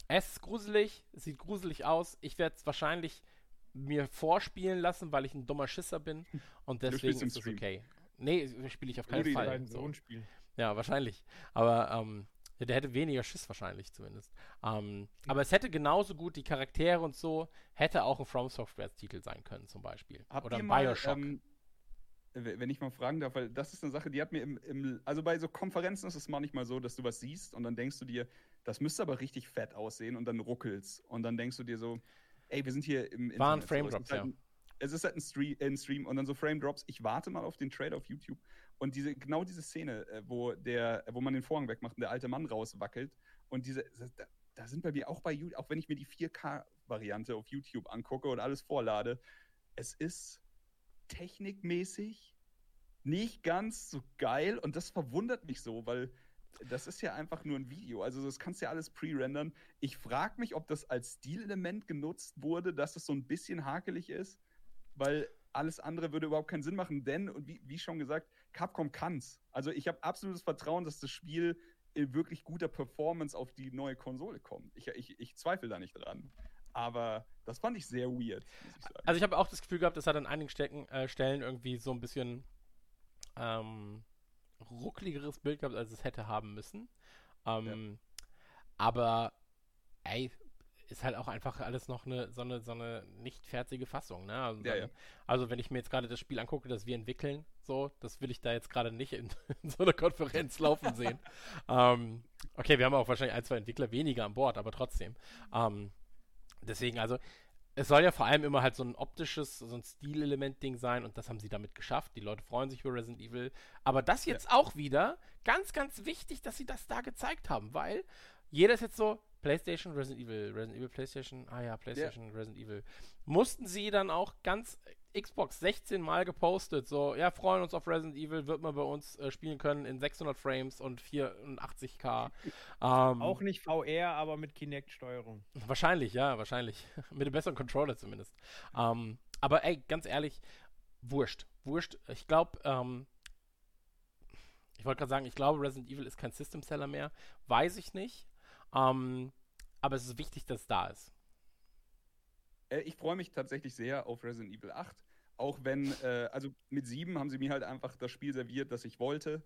es ist gruselig, es sieht gruselig aus. Ich werde es wahrscheinlich mir vorspielen lassen, weil ich ein dummer Schisser bin. Und deswegen ist es okay. Nee, spiele ich auf keinen Gute Idee. Fall. Deinen So. Sohn spielen. Ja, wahrscheinlich. Aber ähm, ja, der hätte weniger Schiss wahrscheinlich zumindest. Ähm, aber es hätte genauso gut die Charaktere und so, hätte auch ein From Software Titel sein können zum Beispiel. Habt Oder ein mal, Bioshock. ähm, wenn ich mal fragen darf, weil das ist eine Sache, die hat mir im, im, also bei so Konferenzen ist es manchmal so, dass du was siehst und dann denkst du dir, das müsste aber richtig fett aussehen und dann ruckelst und dann denkst du dir so, ey, wir sind hier im War ein Frame so, es halt ja. ein, es ist halt ein Stream, ein Stream und dann so Frame Drops. Ich warte mal auf den Trailer auf YouTube und diese genau diese Szene, äh, wo der, wo man den Vorhang wegmacht und der alte Mann rauswackelt und diese, da, da sind bei mir auch bei YouTube, auch wenn ich mir die 4K-Variante auf YouTube angucke und alles vorlade, es ist technikmäßig nicht ganz so geil und das verwundert mich so, weil das ist ja einfach nur ein Video. Also das kannst du ja alles pre-rendern. Ich frage mich, ob das als Stilelement genutzt wurde, dass es so ein bisschen hakelig ist, weil alles andere würde überhaupt keinen Sinn machen. Denn, und wie, wie schon gesagt, Capcom kann's. Also ich habe absolutes Vertrauen, dass das Spiel in wirklich guter Performance auf die neue Konsole kommt. Ich, ich, ich zweifle da nicht dran. Aber das fand ich sehr weird, ich. Also ich habe auch das Gefühl gehabt, es hat an einigen Stecken, äh, Stellen irgendwie so ein bisschen ähm, ruckligeres Bild gehabt, als es hätte haben müssen. Ähm, Aber ey, ist halt auch einfach alles noch eine so eine so eine nicht fertige Fassung, ne? Also, Ja, dann- ja. also wenn ich mir jetzt gerade das Spiel angucke, das wir entwickeln, so, das will ich da jetzt gerade nicht in, in so einer Konferenz laufen sehen. ähm, okay, wir haben auch wahrscheinlich ein, zwei Entwickler weniger an Bord, aber trotzdem. Ähm, deswegen, also, es soll ja vor allem immer halt so ein optisches, so ein Stilelement-Ding sein und das haben sie damit geschafft. Die Leute freuen sich über Resident Evil. Aber das jetzt auch wieder, ganz, ganz wichtig, dass sie das da gezeigt haben, weil jeder ist jetzt so, PlayStation, Resident Evil, Resident Evil, PlayStation, ah ja, PlayStation, Resident Evil. Mussten sie dann auch ganz Xbox 16 Mal gepostet, so, ja, freuen uns auf Resident Evil, wird man bei uns äh, spielen können in 600 Frames und 84K. ähm, Auch nicht VR, aber mit Kinect-Steuerung. Wahrscheinlich, ja, wahrscheinlich. Mit einem besseren Controller zumindest. Ähm, aber ey, ganz ehrlich, wurscht. Wurscht. Ich glaube, ähm, ich wollte gerade sagen, ich glaube, Resident Evil ist kein System-Seller mehr. Weiß ich nicht. Ähm, aber es ist wichtig, dass es da ist. Äh, ich freue mich tatsächlich sehr auf Resident Evil 8. Auch wenn, äh, also mit 7 haben sie mir halt einfach das Spiel serviert, das ich wollte.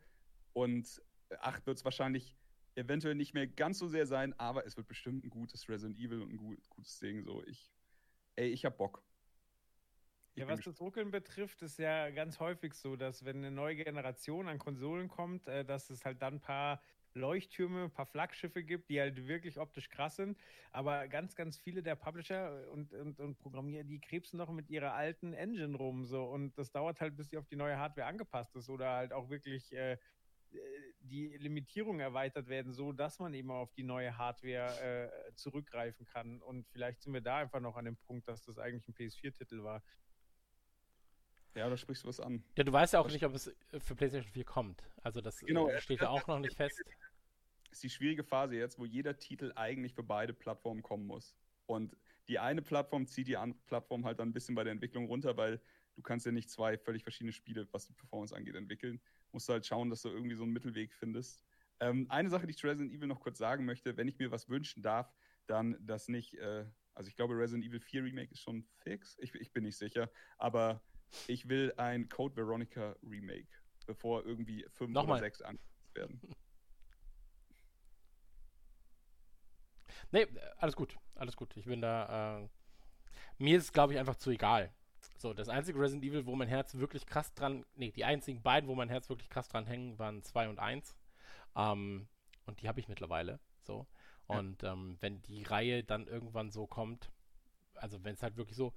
Und 8 wird es wahrscheinlich eventuell nicht mehr ganz so sehr sein, aber es wird bestimmt ein gutes Resident Evil und ein gut, gutes Ding. So, ich, ey, ich hab Bock. Ich Ja, was das Ruckeln betrifft, ist ja ganz häufig so, dass wenn eine neue Generation an Konsolen kommt, äh, dass es halt dann ein paar Leuchttürme, ein paar Flaggschiffe gibt, die halt wirklich optisch krass sind. Aber ganz, ganz viele der Publisher und, und, und Programmierer, die krebsen noch mit ihrer alten Engine rum. So. Und das dauert halt, bis sie auf die neue Hardware angepasst ist oder halt auch wirklich äh, die Limitierungen erweitert werden, so dass man eben auf die neue Hardware äh, zurückgreifen kann. Und vielleicht sind wir da einfach noch an dem Punkt, dass das eigentlich ein PS4-Titel war. Ja, da sprichst du was an. Ja, du weißt ja auch Was- nicht, ob es für PlayStation 4 kommt. Also das Genau, äh, steht ja auch noch nicht fest. ist die schwierige Phase jetzt, wo jeder Titel eigentlich für beide Plattformen kommen muss. Und die eine Plattform zieht die andere Plattform halt dann ein bisschen bei der Entwicklung runter, weil du kannst ja nicht zwei völlig verschiedene Spiele, was die Performance angeht, entwickeln. Musst du halt schauen, dass du irgendwie so einen Mittelweg findest. Ähm, eine Sache, die ich zu Resident Evil noch kurz sagen möchte, wenn ich mir was wünschen darf, dann das nicht, äh, also ich glaube, Resident Evil 4 Remake ist schon fix. Ich, ich bin nicht sicher, aber ich will ein Code Veronica Remake, bevor irgendwie 5 Nochmal. oder 6 angekündigt werden. Nee, alles gut. Alles gut. Ich bin da. Äh, mir ist, glaube ich, einfach zu egal. So, das einzige Resident Evil, wo mein Herz wirklich krass dran. Nee, die einzigen beiden, wo mein Herz wirklich krass dran hängen, waren 2 und 1. Ähm, und die habe ich mittlerweile. So. Ja. Und ähm, wenn die Reihe dann irgendwann so kommt, also wenn es halt wirklich so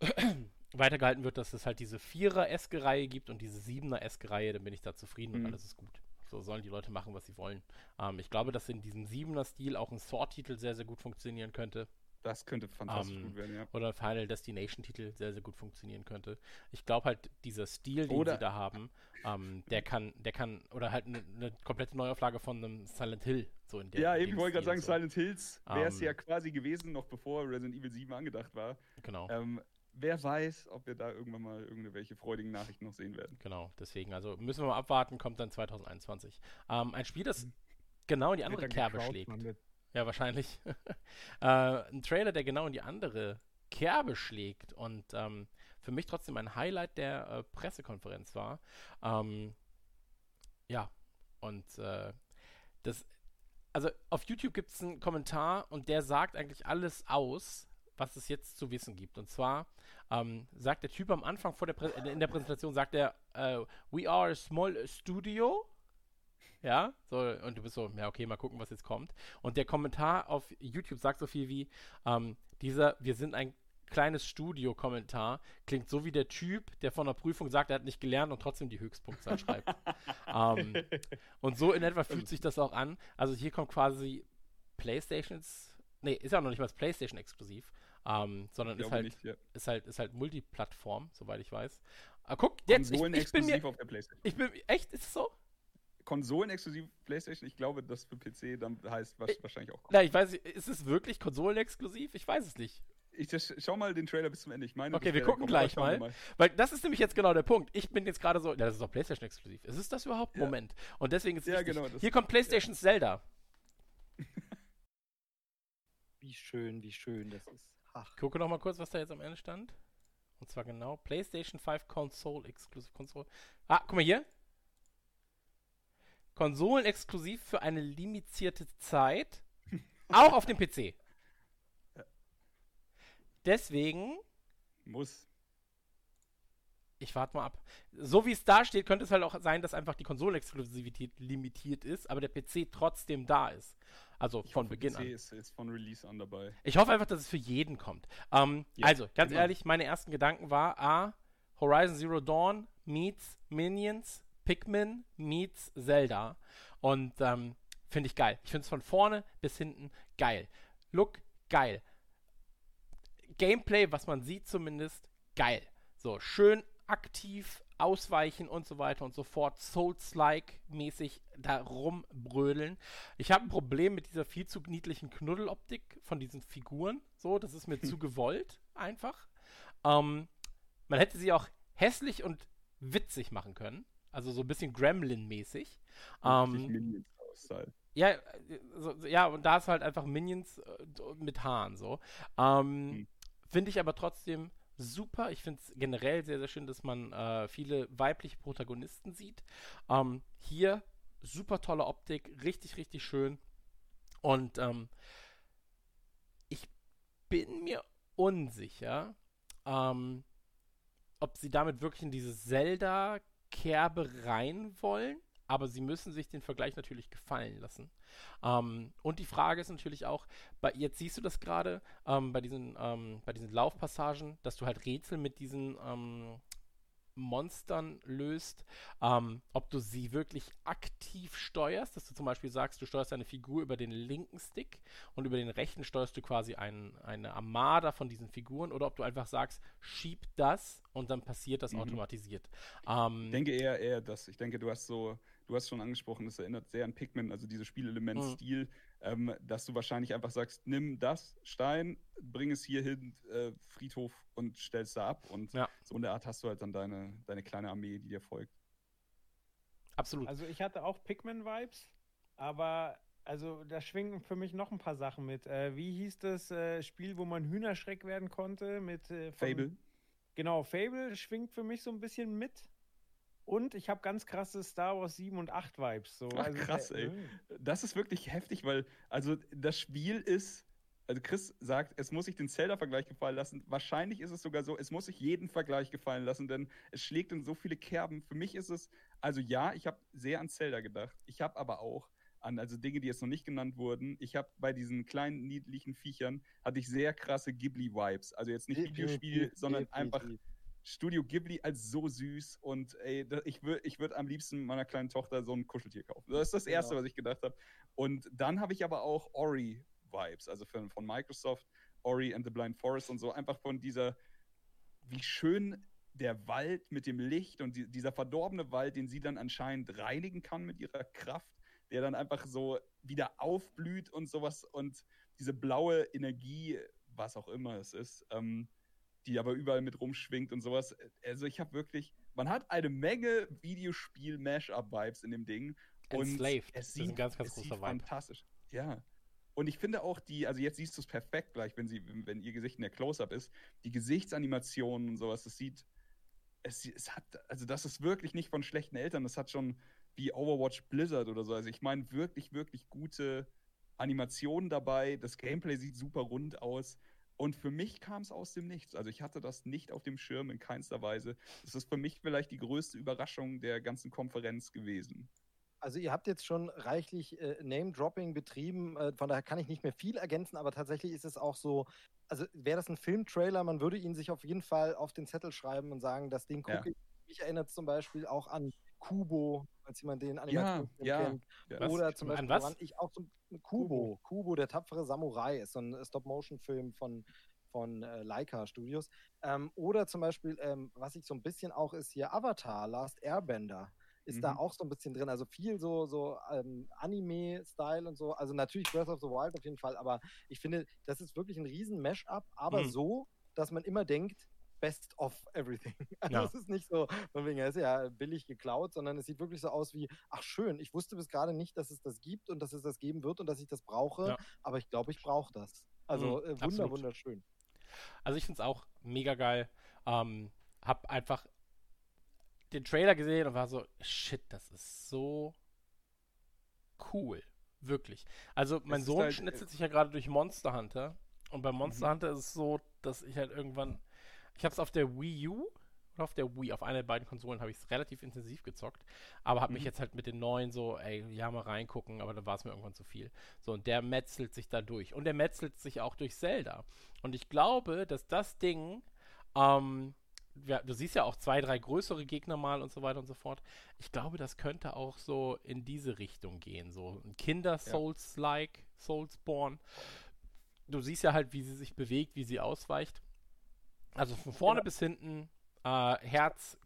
weitergehalten wird, dass es halt diese Vierer-Eske-Reihe gibt und diese Siebener-Eske-Reihe, dann bin ich da zufrieden und Mhm. alles ist gut. So sollen die Leute machen, was sie wollen. Ähm, ich glaube, dass in diesem Siebener-Stil auch ein Sword-Titel sehr, sehr gut funktionieren könnte. Das könnte fantastisch Ähm, gut werden, ja. Oder ein Final Destination-Titel sehr, sehr gut funktionieren könnte. Ich glaube halt, dieser Stil, den Oder- sie da haben, ähm, der kann, der kann, oder halt eine ne komplette Neuauflage von einem Silent Hill, so in der Ja, eben, ich wollte gerade sagen, Stil, Silent Hills wäre es Ähm, ja quasi gewesen, noch bevor Resident Evil 7 angedacht war. so. Genau. Ähm, wer weiß, ob wir da irgendwann mal irgendwelche freudigen Nachrichten noch sehen werden. Genau, deswegen, also müssen wir mal abwarten, kommt dann 2021. Ähm, ein Spiel, das genau in die andere Kerbe schlägt. Ja, wahrscheinlich. äh, ein Trailer, der genau in die andere Kerbe schlägt und ähm, für mich trotzdem ein Highlight der äh, Pressekonferenz war. Ähm, ja, und äh, das, also auf YouTube gibt es einen Kommentar und der sagt eigentlich alles aus, was es jetzt zu wissen gibt. Und zwar ähm, sagt der Typ am Anfang vor der Prä in der Präsentation, sagt er, äh, we are a small studio. Ja, so, und du bist so, ja, okay, mal gucken, was jetzt kommt. Und der Kommentar auf YouTube sagt so viel wie, ähm, dieser, wir sind ein kleines Studio-Kommentar, klingt so wie der Typ, der von der Prüfung sagt, er hat nicht gelernt und trotzdem die Höchstpunktzahl schreibt. ähm, und so in etwa fühlt sich das auch an. Also hier kommt quasi Playstations, nee, ist ja noch nicht mal das Playstation exklusiv, ähm, sondern Ich ist halt, nicht, ja. ist halt, ist halt Multiplattform, soweit ich weiß. Ah, guck, jetzt, ich, Konsolen ich bin mir, exklusiv auf der PlayStation. ich bin, echt, ist es so? Konsolen exklusiv PlayStation, ich glaube, das für PC dann heißt was, Ich- wahrscheinlich auch. Na, ich weiß nicht, ist es wirklich konsolenexklusiv? Ich weiß es nicht. Ich das, schau mal den Trailer bis zum Ende. Ich meine, Okay, wir wäre gucken gleich wir mal. Weil das ist nämlich jetzt genau der Punkt. Ich bin jetzt gerade so, ja, das ist doch PlayStation exklusiv. Ist es das überhaupt? Ja. Moment. Und deswegen ist es Ja, wichtig. genau, das- Hier kommt PlayStation Zelda. Wie schön, wie schön das ist. Ich gucke noch mal kurz, was da jetzt am Ende stand. Und zwar genau PlayStation 5 Console Exclusive Console. Ah, guck mal hier. Konsolen exklusiv für eine limitierte Zeit. auch auf dem PC. Deswegen Muss. Ich warte mal ab. So wie es da steht, könnte es halt auch sein, dass einfach die Konsolenexklusivität limitiert ist, aber der PC trotzdem da ist. Also Ich von hoffe, Beginn PC an. Ist, ist von Release an dabei. Ich hoffe einfach, dass es für jeden kommt. Ähm, Ja, also, ganz immer. ehrlich, meine ersten Gedanken war A, Horizon Zero Dawn meets Minions, Pikmin meets Zelda. Und ähm, finde ich geil. Ich finde es von vorne bis hinten geil. Look, geil. Gameplay, was man sieht zumindest, geil. So, schön aktiv ausweichen und so weiter und so fort. Souls-like-mäßig da rumbrödeln. Ich habe ein Problem mit dieser viel zu niedlichen Knuddeloptik von diesen Figuren. So, das ist mir zu gewollt, einfach. Ähm, man hätte sie auch hässlich und witzig machen können. Also so ein bisschen Gremlin-mäßig. Wirklich Ähm, ja, äh, so, ja, und da ist halt einfach Minions äh, mit Haaren so. Ähm, Hm. Finde ich aber trotzdem super. Ich finde es generell sehr, sehr schön, dass man äh, viele weibliche Protagonisten sieht. Ähm, hier super tolle Optik, richtig, richtig schön. Und ähm, ich bin mir unsicher, ähm, ob sie damit wirklich in diese Zelda-Kerbe rein wollen. Aber sie müssen sich den Vergleich natürlich gefallen lassen. Ähm, und die Frage ist natürlich auch, bei, jetzt siehst du das gerade ähm, bei, diesen, ähm, bei diesen Laufpassagen, dass du halt Rätsel mit diesen ähm, Monstern löst, ähm, ob du sie wirklich aktiv steuerst, dass du zum Beispiel sagst, du steuerst deine Figur über den linken Stick und über den rechten steuerst du quasi ein, eine Armada von diesen Figuren oder ob du einfach sagst, schieb das und dann passiert das Mhm. automatisiert. Ähm, Ich denke eher, eher das. Ich denke, du hast so, du hast schon angesprochen, das erinnert sehr an Pikmin, also diese Mhm. Spielelement-Stil, ähm, dass du wahrscheinlich einfach sagst, nimm das Stein, bring es hier hin, äh, Friedhof und stellst da ab. Und Ja. so in der Art hast du halt dann deine, deine kleine Armee, die dir folgt. absolut. Also ich hatte auch Pikmin-Vibes. Aber also da schwingen für mich noch ein paar Sachen mit. Äh, wie hieß das äh, Spiel, wo man Hühnerschreck werden konnte? Mit, äh, von- Fable. Genau, Fable schwingt für mich so ein bisschen mit. Und ich habe ganz krasse Star Wars 7 und 8 Vibes. So. Ach, krass, äh, ey. Das ist wirklich heftig, weil, also das Spiel ist, also Chris sagt, es muss sich den Zelda-Vergleich gefallen lassen. Wahrscheinlich ist es sogar so, es muss sich jeden Vergleich gefallen lassen, denn es schlägt in so viele Kerben. Für mich ist es, also ja, ich habe sehr an Zelda gedacht. Ich habe aber auch an, also Dinge, die jetzt noch nicht genannt wurden. Ich habe bei diesen kleinen, niedlichen Viechern, hatte ich sehr krasse Ghibli-Vibes. Also jetzt nicht Videospiel, sondern einfach. Studio Ghibli als so süß und ey, da, ich würde ich würd am liebsten meiner kleinen Tochter so ein Kuscheltier kaufen. Das ist das Erste, Genau. was ich gedacht habe. Und dann habe ich aber auch Ori-Vibes, also von, von Microsoft, Ori and the Blind Forest und so, einfach von dieser, wie schön der Wald mit dem Licht und die, dieser verdorbene Wald, den sie dann anscheinend reinigen kann mit ihrer Kraft, der dann einfach so wieder aufblüht und sowas und diese blaue Energie, was auch immer es ist, ähm, die aber überall mit rumschwingt und sowas. Also ich habe wirklich, man hat eine Menge Videospiel-Mashup-Vibes in dem Ding. Enslaved. es Das ist ein sieht, ganz, ganz es sieht großer Vibe. fantastisch. Ja. Und ich finde auch die, also jetzt siehst du es perfekt gleich, wenn sie, wenn ihr Gesicht in der Close-Up ist, die Gesichtsanimationen und sowas, das sieht, es, es hat, also das ist wirklich nicht von schlechten Eltern, das hat schon wie Overwatch Blizzard oder so. Also ich meine wirklich, wirklich gute Animationen dabei. Das Gameplay sieht super rund aus. Und für mich kam es aus dem Nichts. Also ich hatte das nicht auf dem Schirm in keinster Weise. Das ist für mich vielleicht die größte Überraschung der ganzen Konferenz gewesen. Also ihr habt jetzt schon reichlich äh, Name-Dropping betrieben, äh, von daher kann ich nicht mehr viel ergänzen, aber tatsächlich ist es auch so, also wäre das ein Filmtrailer, man würde ihn sich auf jeden Fall auf den Zettel schreiben und sagen, das Ding Ja. gucke ich. Mich erinnert zum Beispiel auch an Kubo, falls jemand den Animationsfilm ja. kennt. Ja. Oder zum Beispiel, was? woran ich auch so Kubo, Kubo, der tapfere Samurai, ist so ein Stop-Motion-Film von, von äh, Leica Studios. Ähm, oder zum Beispiel, ähm, was ich so ein bisschen auch ist hier Avatar, Last Airbender, ist da Mhm. auch so ein bisschen drin. Also viel so, so ähm, Anime-Style und so. Also natürlich Breath of the Wild auf jeden Fall, aber ich finde, das ist wirklich ein riesen Mash-up, aber Mhm. so, dass man immer denkt, Best of everything. Also Ja. es ist nicht so, von wegen, er ist ja billig geklaut, sondern es sieht wirklich so aus wie, ach schön, ich wusste bis gerade nicht, dass es das gibt und dass es das geben wird und dass ich das brauche, Ja. aber ich glaube, ich brauche das. Also Mhm, äh, wunder, absolut. wunderschön. Also ich finde es auch mega geil. Ähm, hab einfach den Trailer gesehen und war so, shit, das ist so cool. Wirklich. Also mein Sohn halt, äh, schnitzelt sich ja gerade durch Monster Hunter. Und bei Monster Mhm. Hunter ist es so, dass ich halt irgendwann. Ich habe es auf der Wii U oder auf der Wii, auf einer der beiden Konsolen habe ich es relativ intensiv gezockt. Aber habe mich Mhm. jetzt halt mit den neuen so, ey, ja, mal reingucken, aber da war es mir irgendwann zu viel. So, und der metzelt sich da durch. Und der metzelt sich auch durch Zelda. Und ich glaube, dass das Ding, ähm, ja, du siehst ja auch zwei, drei größere Gegner mal und so weiter und so fort. Ich glaube, das könnte auch so in diese Richtung gehen. So ein Kinder-Souls-like, Soulsborne. Du siehst ja halt, wie sie sich bewegt, wie sie ausweicht. Also von vorne Ja. bis hinten, äh, Herz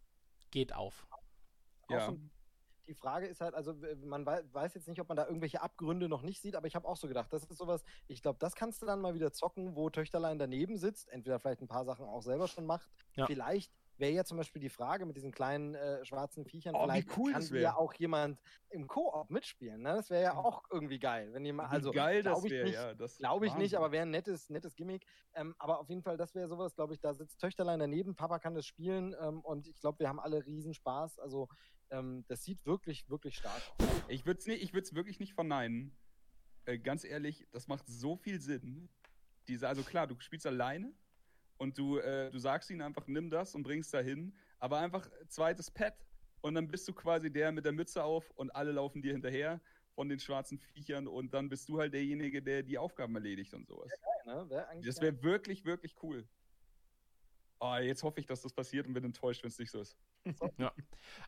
geht auf. Auch Ja. so, die Frage ist halt, also man wei weiß jetzt nicht, ob man da irgendwelche Abgründe noch nicht sieht, aber ich habe auch so gedacht, das ist sowas, ich glaube, das kannst du dann mal wieder zocken, wo Töchterlein daneben sitzt, entweder vielleicht ein paar Sachen auch selber schon macht. Ja. Vielleicht wäre ja zum Beispiel die Frage mit diesen kleinen äh, schwarzen Viechern, Oh, wie vielleicht cool kann ja auch jemand im Koop mitspielen. Ne? Das wäre ja auch irgendwie geil, wenn jemand, Wie also geil das glaube ich wäre, nicht, ja. Glaube ich nicht, aber wäre ein nettes, nettes Gimmick. Ähm, aber auf jeden Fall, das wäre sowas, glaube ich, da sitzt Töchterlein daneben, Papa kann das spielen ähm, und ich glaube, wir haben alle riesen Spaß. Also ähm, das sieht wirklich, wirklich stark aus. Ich würde es ich würd's wirklich nicht verneinen. Äh, ganz ehrlich, das macht so viel Sinn. Diese, also klar, du spielst alleine und du, äh, du sagst ihnen einfach, nimm das und bringst da hin, aber einfach zweites Pad und dann bist du quasi der mit der Mütze auf und alle laufen dir hinterher von den schwarzen Viechern und dann bist du halt derjenige, der die Aufgaben erledigt und sowas. Ne? Wär Das geil. wäre wirklich, wirklich cool. Oh, jetzt hoffe ich, dass das passiert und bin enttäuscht, wenn es nicht so ist.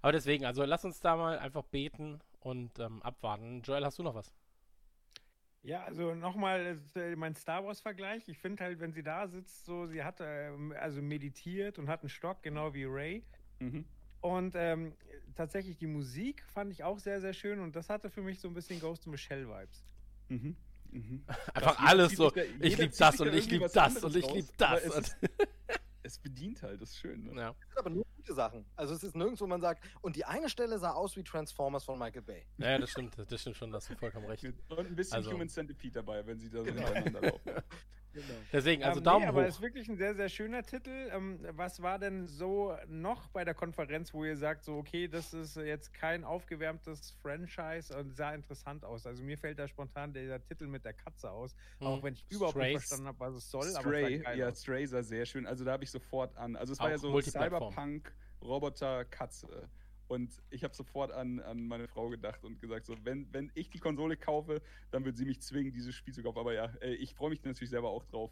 Aber deswegen, also lass uns da mal einfach beten und ähm, abwarten. Joel, hast du noch was? Ja, also nochmal äh, mein Star Wars-Vergleich. Ich finde halt, wenn sie da sitzt, so, sie hat ähm, also meditiert und hat einen Stock, genau wie Ray. Mhm. Und ähm, tatsächlich die Musik fand ich auch sehr, sehr schön und das hatte für mich so ein bisschen Ghost in the Shell-Vibes. Mhm. Mhm. Einfach alles so, ich jeder lieb zieht das und ich irgendwie lieb was das und ich raus, lieb aber das. es bedient halt, das ist schön. Ne? Ja. Das sind aber nur gute Sachen. Also es ist nirgends, wo man sagt, und die eine Stelle sah aus wie Transformers von Michael Bay. ja, das stimmt, das stimmt schon, da hast du vollkommen recht. Und ein bisschen Also- Human Centipede dabei, wenn sie da so Genau. hintereinander laufen. Deswegen, also Ähm, Daumen nee, aber hoch. ist wirklich ein sehr, sehr schöner Titel. Ähm, was war denn so noch bei der Konferenz, wo ihr sagt, so, okay, das ist jetzt kein aufgewärmtes Franchise und sah interessant aus? Also mir fällt da spontan der Titel mit der Katze aus, auch Hm. wenn ich überhaupt Strays. nicht verstanden habe, was es soll. aber Stray, ja, aus. Stray sah sehr schön. Also da habe ich sofort an. Also es war Auch ja so. Cyberpunk, Roboter, Katze. Und ich habe sofort an, an meine Frau gedacht und gesagt, so, wenn, wenn ich die Konsole kaufe, dann wird sie mich zwingen, dieses Spiel zu kaufen. Aber ja, äh, ich freue mich natürlich selber auch drauf.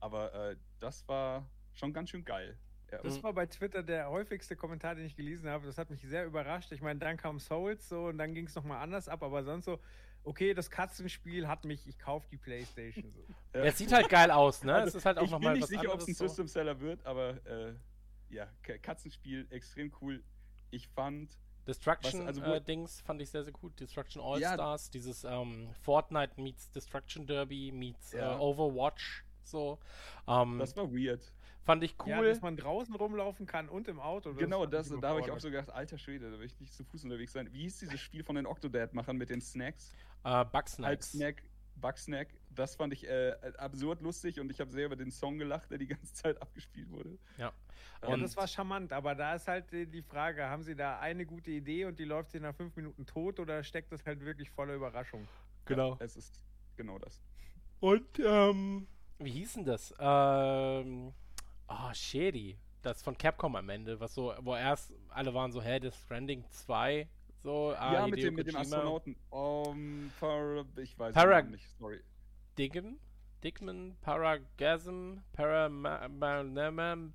Aber äh, das war schon ganz schön geil. Ja. Das war bei Twitter der häufigste Kommentar, den ich gelesen habe. Das hat mich sehr überrascht. Ich meine, dann kam Souls so und dann ging es nochmal anders ab, aber sonst so, okay, das Katzenspiel hat mich, ich kaufe die Playstation. So. Ja. Es sieht halt geil aus, ne? Also, es ist halt auch ich bin nochmal nicht sicher, ob es ein. So. System Seller wird, aber äh, ja, Katzenspiel extrem cool. Ich fand, Destruction also äh, Dings fand ich sehr, sehr gut. Destruction Ja. All-Stars, dieses ähm, Fortnite meets Destruction Derby meets Ja. äh, Overwatch. So. Ähm, das war weird. fand ich Ja, cool. dass man draußen rumlaufen kann und im Auto. Genau, das, da habe ich auch so gedacht, alter Schwede, da will ich nicht zu Fuß unterwegs sein. Wie hieß dieses Spiel von den Octodad-Machern mit den Snacks? äh, Bugsnacks. Halbsnack, Bugsnack. Das fand ich äh, absurd lustig und ich habe sehr über den Song gelacht, der die ganze Zeit abgespielt wurde. Ja. Ja, Und- das war charmant, aber da ist halt die die Frage, haben sie da eine gute Idee und die läuft sie nach fünf Minuten tot oder steckt das halt wirklich voller Überraschung? Genau. Es ist genau das. Und, ähm, wie hieß denn das? Ähm, oh, Shady. Das von Capcom am Ende, was so, wo erst alle waren so, hä, Death Stranding 2, so, ah, ja, mit dem, mit dem. Astronauten. Um, Par ich weiß Para- Namen nicht, sorry. Diggen? Dickman? Paragasm? Paramam?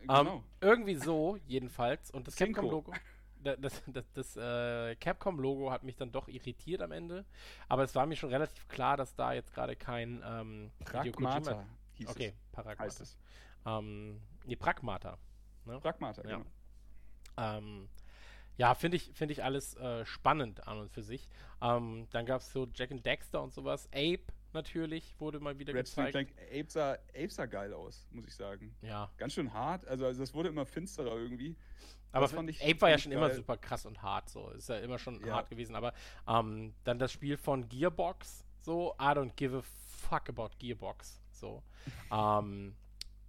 Genau. Ähm, irgendwie so, jedenfalls. Und das. Capcom-Logo. da- Das, das, das äh, Capcom-Logo hat mich dann doch irritiert am Ende. Aber es war mir schon relativ klar, dass da jetzt gerade kein ähm, Pragmata hieß Okay, es. Heißt Paragmata. es. Ähm, nee, Pragmata. Pragmata, Ja. genau. Ähm, ja, finde ich, finde ich alles äh, spannend an und für sich. Ähm, dann gab es so Jack and Dexter und sowas. Ape natürlich wurde mal wieder Red Street gezeigt. Clank, Ape sah, Ape sah geil aus, muss ich sagen. Ja, Ganz schön hart, also, also es wurde immer finsterer irgendwie. aber Das fand ich- Ape war ja schon ich immer geil. super krass und hart. So ist ja immer schon Ja. hart gewesen. Aber ähm, dann das Spiel von Gearbox. So, I don't give a fuck about Gearbox. So. ähm,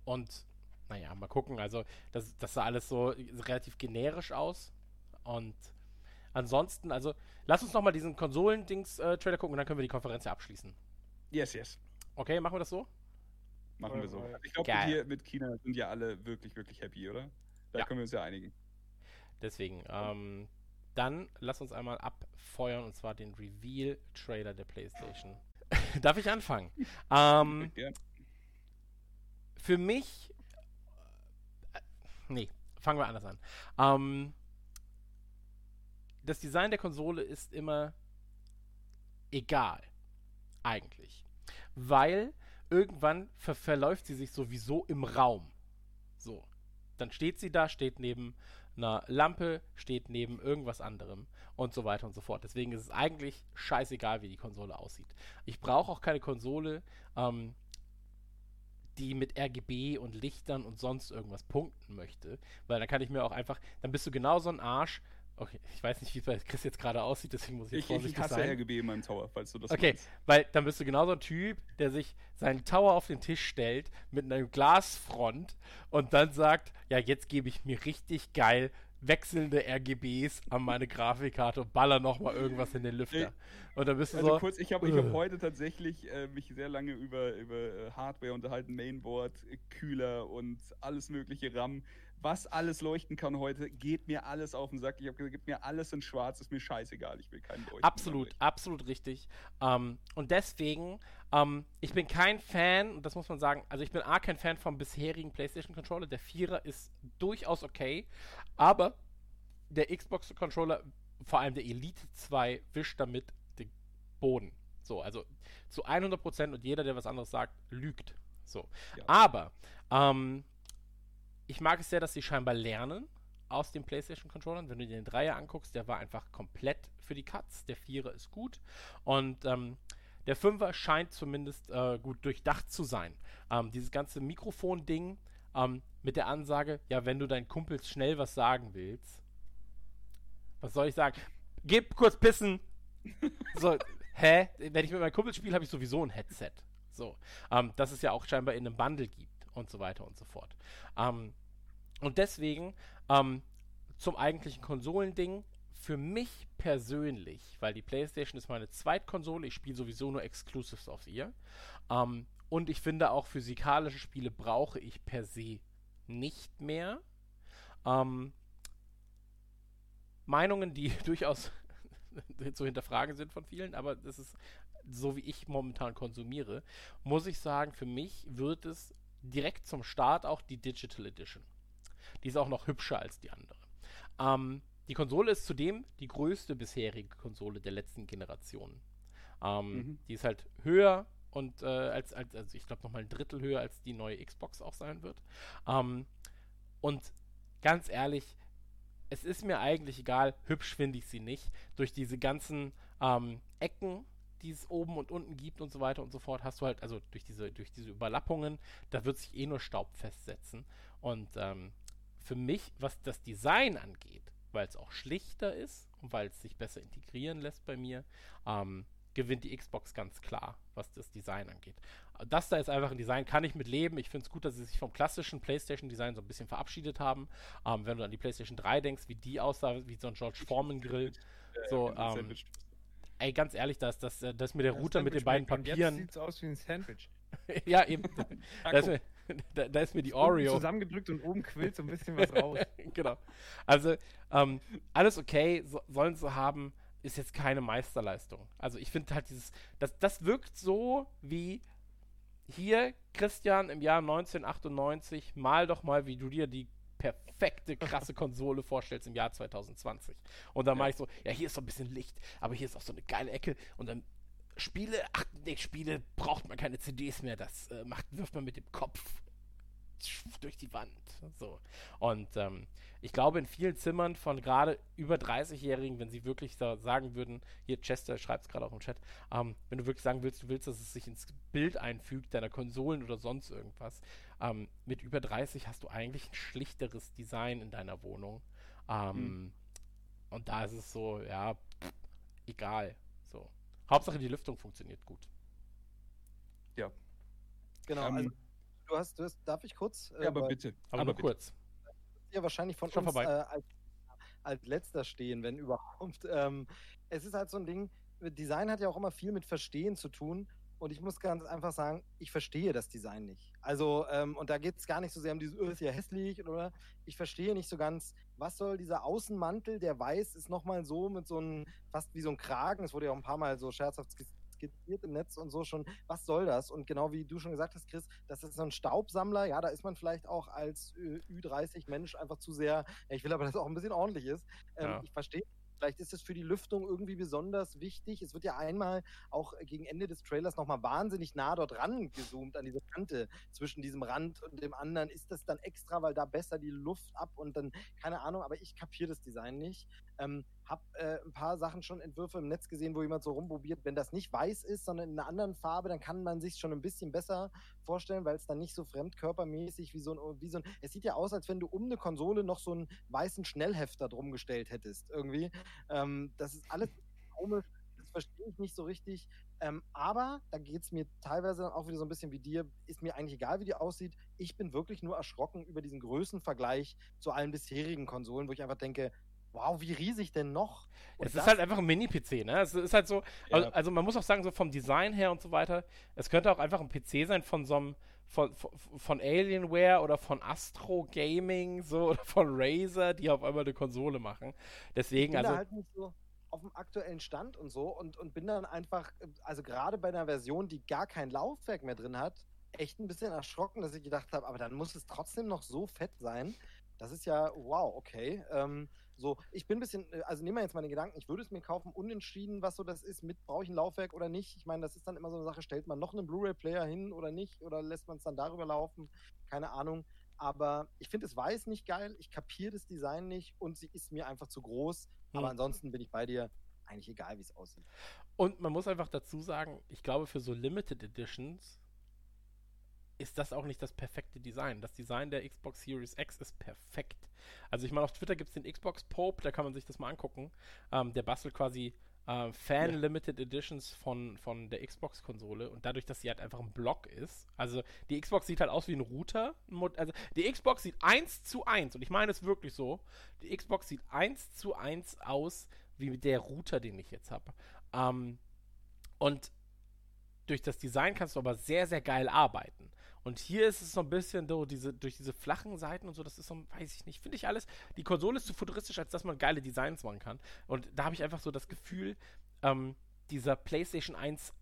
und naja, mal gucken. Also, das, das sah alles so relativ generisch aus. Und ansonsten, also, lass uns nochmal diesen Konsolen-Dings-Trailer gucken und dann können wir die Konferenz ja abschließen. Yes, yes. Okay, machen wir das so? Machen wir so. Also ich glaube, hier mit China sind ja alle wirklich, wirklich happy, oder? Da Ja. können wir uns ja einigen. Deswegen, ähm, dann lass uns einmal abfeuern und zwar den Reveal-Trailer der PlayStation. Darf ich anfangen? ähm, Ja. für mich. Äh, nee, fangen wir anders an. Ähm, das Design der Konsole ist immer egal. Eigentlich. Weil irgendwann ver verläuft sie sich sowieso im Raum. So. Dann steht sie da, steht neben einer Lampe, steht neben irgendwas anderem und so weiter und so fort. Deswegen ist es eigentlich scheißegal, wie die Konsole aussieht. Ich brauche auch keine Konsole, ähm, die mit RGB und Lichtern und sonst irgendwas punkten möchte, weil dann kann ich mir auch einfach, dann bist du genauso ein Arsch. Okay, ich weiß nicht, wie es bei Chris jetzt gerade aussieht, deswegen muss ich jetzt Ich, ich vorsichtig hasse sein. RGB in meinem Tower, falls du das Okay, meinst. weil dann bist du genauso ein Typ, der sich seinen Tower auf den Tisch stellt mit einer Glasfront und dann sagt, ja, jetzt gebe ich mir richtig geil wechselnde RGBs an meine Grafikkarte und baller nochmal irgendwas in den Lüfter. Und dann bist du Also so, kurz, ich habe ich hab heute tatsächlich äh, mich sehr lange über, über äh, Hardware unterhalten, Mainboard, Kühler und alles mögliche RAM. Was alles leuchten kann heute, geht mir alles auf den Sack. Ich habe gesagt, gib mir alles in schwarz, ist mir scheißegal, ich will keinen leuchten. Absolut, absolut richtig. Ähm, und deswegen, ähm, ich bin kein Fan, und das muss man sagen, also ich bin A, kein Fan vom bisherigen PlayStation Controller. Der Vierer ist durchaus okay, aber der Xbox Controller, vor allem der Elite 2, wischt damit den Boden. So, also zu 100% und jeder, der was anderes sagt, lügt. So. Ja. Aber, ähm, ich mag es sehr, dass sie scheinbar lernen aus den PlayStation Controllern. Wenn du dir den Dreier anguckst, der war einfach komplett für die Cuts. Der Vierer ist gut. Und ähm, der Fünfer scheint zumindest äh, gut durchdacht zu sein. Ähm, dieses ganze Mikrofon-Ding ähm, mit der Ansage, ja, wenn du deinen Kumpels schnell was sagen willst, was soll ich sagen? Gib kurz pissen. So, hä? Wenn ich mit meinem Kumpel spiele, habe ich sowieso ein Headset. So, ähm, das es ja auch scheinbar in einem Bundle gibt und so weiter und so fort. Ähm, und deswegen ähm, zum eigentlichen Konsolending. Für mich persönlich, weil die PlayStation ist meine Zweitkonsole, ich spiele sowieso nur Exclusives auf ihr. Ähm, und ich finde auch physikalische Spiele brauche ich per se nicht mehr. Ähm, Meinungen, die durchaus zu hinterfragen sind von vielen, aber das ist so, wie ich momentan konsumiere, muss ich sagen, für mich wird es direkt zum Start auch die Digital Edition. Die ist auch noch hübscher als die andere. Ähm, die Konsole ist zudem die größte bisherige Konsole der letzten Generation. Ähm, Mhm. Die ist halt höher und äh, als, als, also ich glaube nochmal ein Drittel höher als die neue Xbox auch sein wird. Ähm, und ganz ehrlich, es ist mir eigentlich egal, hübsch finde ich sie nicht. Durch diese ganzen ähm, Ecken, die es oben und unten gibt und so weiter und so fort, hast du halt, also durch diese, durch diese Überlappungen, da wird sich eh nur Staub festsetzen. Und ähm, für mich, was das Design angeht, weil es auch schlichter ist und weil es sich besser integrieren lässt bei mir, ähm, gewinnt die Xbox ganz klar, was das Design angeht. Das da ist einfach ein Design, kann ich mit leben. Ich finde es gut, dass sie sich vom klassischen PlayStation-Design so ein bisschen verabschiedet haben. Ähm, wenn du an die PlayStation 3 denkst, wie die aussah, wie so ein George Foreman-Grill. So, genau, ähm. Ey, ganz ehrlich, da ist, das, äh, da ist mir der Das Router mit den beiden. Papieren. Jetzt sieht's aus wie ein Sandwich. ja, eben. da, ist mir, da, da ist mir die Oreo. Zusammengedrückt und oben quillt so ein bisschen was raus. genau. Also, ähm, alles okay, so, sollen sie haben, ist jetzt keine Meisterleistung. Also, ich finde halt dieses, das, das wirkt so wie hier, Christian, im Jahr 1998, mal doch mal, wie du dir die perfekte, krasse Konsole vorstellst im Jahr 2020. Und dann Ja. mache ich so, ja, hier ist so ein bisschen Licht, aber hier ist auch so eine geile Ecke und dann Spiele, ach nee, Spiele braucht man keine CDs mehr, das äh, macht, wirft man mit dem Kopf durch die Wand. So. Und ähm, ich glaube, in vielen Zimmern von gerade über 30-Jährigen, wenn sie wirklich da sagen würden, hier Chester schreibt es gerade auch im Chat, ähm, wenn du wirklich sagen willst, du willst, dass es sich ins Bild einfügt, deiner Konsolen oder sonst irgendwas, ähm, mit über 30 hast du eigentlich ein schlichteres Design in deiner Wohnung. Ähm, Und da ist es so, ja, pff, egal. So. Hauptsache die Lüftung funktioniert gut. Genau, Ähm, also du hast, du hast, darf ich kurz? äh, Ja, aber bitte. Aber, aber bitte. kurz. Ja, wahrscheinlich von Schon uns vorbei. äh, als, als letzter stehen, wenn überhaupt. Ähm, es ist halt so ein Ding, Design hat ja auch immer viel mit Verstehen zu tun. Und ich muss ganz einfach sagen, ich verstehe das Design nicht. Also, ähm, und da geht es gar nicht so sehr um dieses, oh, ist ja hässlich, oder? Ich verstehe nicht so ganz, was soll dieser Außenmantel, der weiß ist nochmal so mit so einem, fast wie so ein Kragen, es wurde ja auch ein paar Mal so scherzhaft skizziert im Netz und so schon, was soll das? Und genau wie du schon gesagt hast, Chris, das ist so ein Staubsammler, ja, da ist man vielleicht auch als äh, Ü30-Mensch einfach zu sehr, ich will aber, dass es auch ein bisschen ordentlich ist. Ähm, Ja. Ich verstehe. Vielleicht ist es für die Lüftung irgendwie besonders wichtig. Es wird ja einmal auch gegen Ende des Trailers nochmal wahnsinnig nah dort rangezoomt, an diese Kante zwischen diesem Rand und dem anderen. Ist das dann extra, weil da besser die Luft ab und dann, keine Ahnung, aber ich kapiere das Design nicht. Ähm, hab äh, ein paar Sachen schon Entwürfe im Netz gesehen, wo jemand so rumprobiert, wenn das nicht weiß ist, sondern in einer anderen Farbe, dann kann man sich schon ein bisschen besser vorstellen, weil es dann nicht so fremdkörpermäßig wie so ein, wie so ein, es sieht ja aus, als wenn du um eine Konsole noch so einen weißen Schnellhefter drum gestellt hättest, irgendwie. Ähm, das ist alles komisch, das verstehe ich nicht so richtig. Ähm, aber da geht es mir teilweise dann auch wieder so ein bisschen wie dir, ist mir eigentlich egal, wie die aussieht. Ich bin wirklich nur erschrocken über diesen Größenvergleich zu allen bisherigen Konsolen, wo ich einfach denke, wow, wie riesig denn noch? Und es ist halt einfach ein Mini-PC, ne? Es ist halt so, Ja. also, also man muss auch sagen, so vom Design her und so weiter, es könnte auch einfach ein PC sein von so einem, von, von, von Alienware oder von Astro Gaming, so, oder von Razer, die auf einmal eine Konsole machen. ich Deswegen, bin also, da halt nicht so auf dem aktuellen Stand und so und, und bin dann einfach, also gerade bei einer Version, die gar kein Laufwerk mehr drin hat, echt ein bisschen erschrocken, dass ich gedacht habe, aber dann muss es trotzdem noch so fett sein. Das ist ja, wow, okay. Ähm, so, ich bin ein bisschen, äh, also nehmen wir jetzt meine Gedanken, ich würde es mir kaufen, unentschieden, was so das ist, mit brauche ich ein Laufwerk oder nicht. Ich meine, das ist dann immer so eine Sache, stellt man noch einen Blu-ray-Player hin oder nicht, oder lässt man es dann darüber laufen, keine Ahnung. Aber ich finde es weiß nicht geil, ich kapiere das Design nicht und sie ist mir einfach zu groß. Hm. Aber ansonsten bin ich bei dir, eigentlich egal, wie es aussieht. und man muss einfach dazu sagen, ich glaube, für so Limited Editions ist das auch nicht das perfekte Design. Das Design der Xbox Series X ist perfekt. Also ich meine, auf Twitter gibt es den Xbox Pope, da kann man sich das mal angucken. Ähm, der bastelt quasi äh, Fan-Limited Editions von, von der Xbox-Konsole und dadurch, dass sie halt einfach ein Block ist, also die Xbox sieht halt aus wie ein Router, also die Xbox sieht 1 zu 1 und ich meine es wirklich so, die Xbox sieht 1 zu 1 aus wie der Router, den ich jetzt habe. Ähm, und durch das Design kannst du aber sehr, sehr geil arbeiten. Und hier ist es so ein bisschen so, diese, durch diese flachen Seiten und so, das ist so, weiß ich nicht, finde ich alles. Die Konsole ist zu futuristisch, als dass man geile Designs machen kann. Und da habe ich einfach so das Gefühl, ähm, dieser PlayStation 1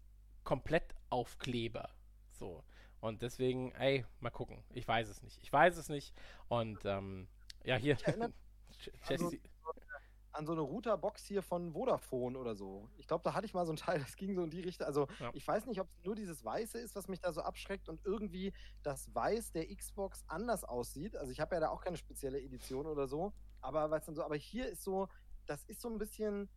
Komplettaufkleber. So. Und deswegen, ey, mal gucken. Ich weiß es nicht. Ich weiß es nicht. Und ähm, ja, hier. Jesse, an so eine Routerbox hier von Vodafone oder so. Ich glaube, da hatte ich mal so ein Teil, das ging so in die Richtung. Also ja. ich weiß nicht, ob es nur dieses Weiße ist, was mich da so abschreckt und irgendwie das Weiß der Xbox anders aussieht. Also ich habe ja da auch keine spezielle Edition oder so. Aber was dann so, aber hier ist so, das ist so ein bisschen,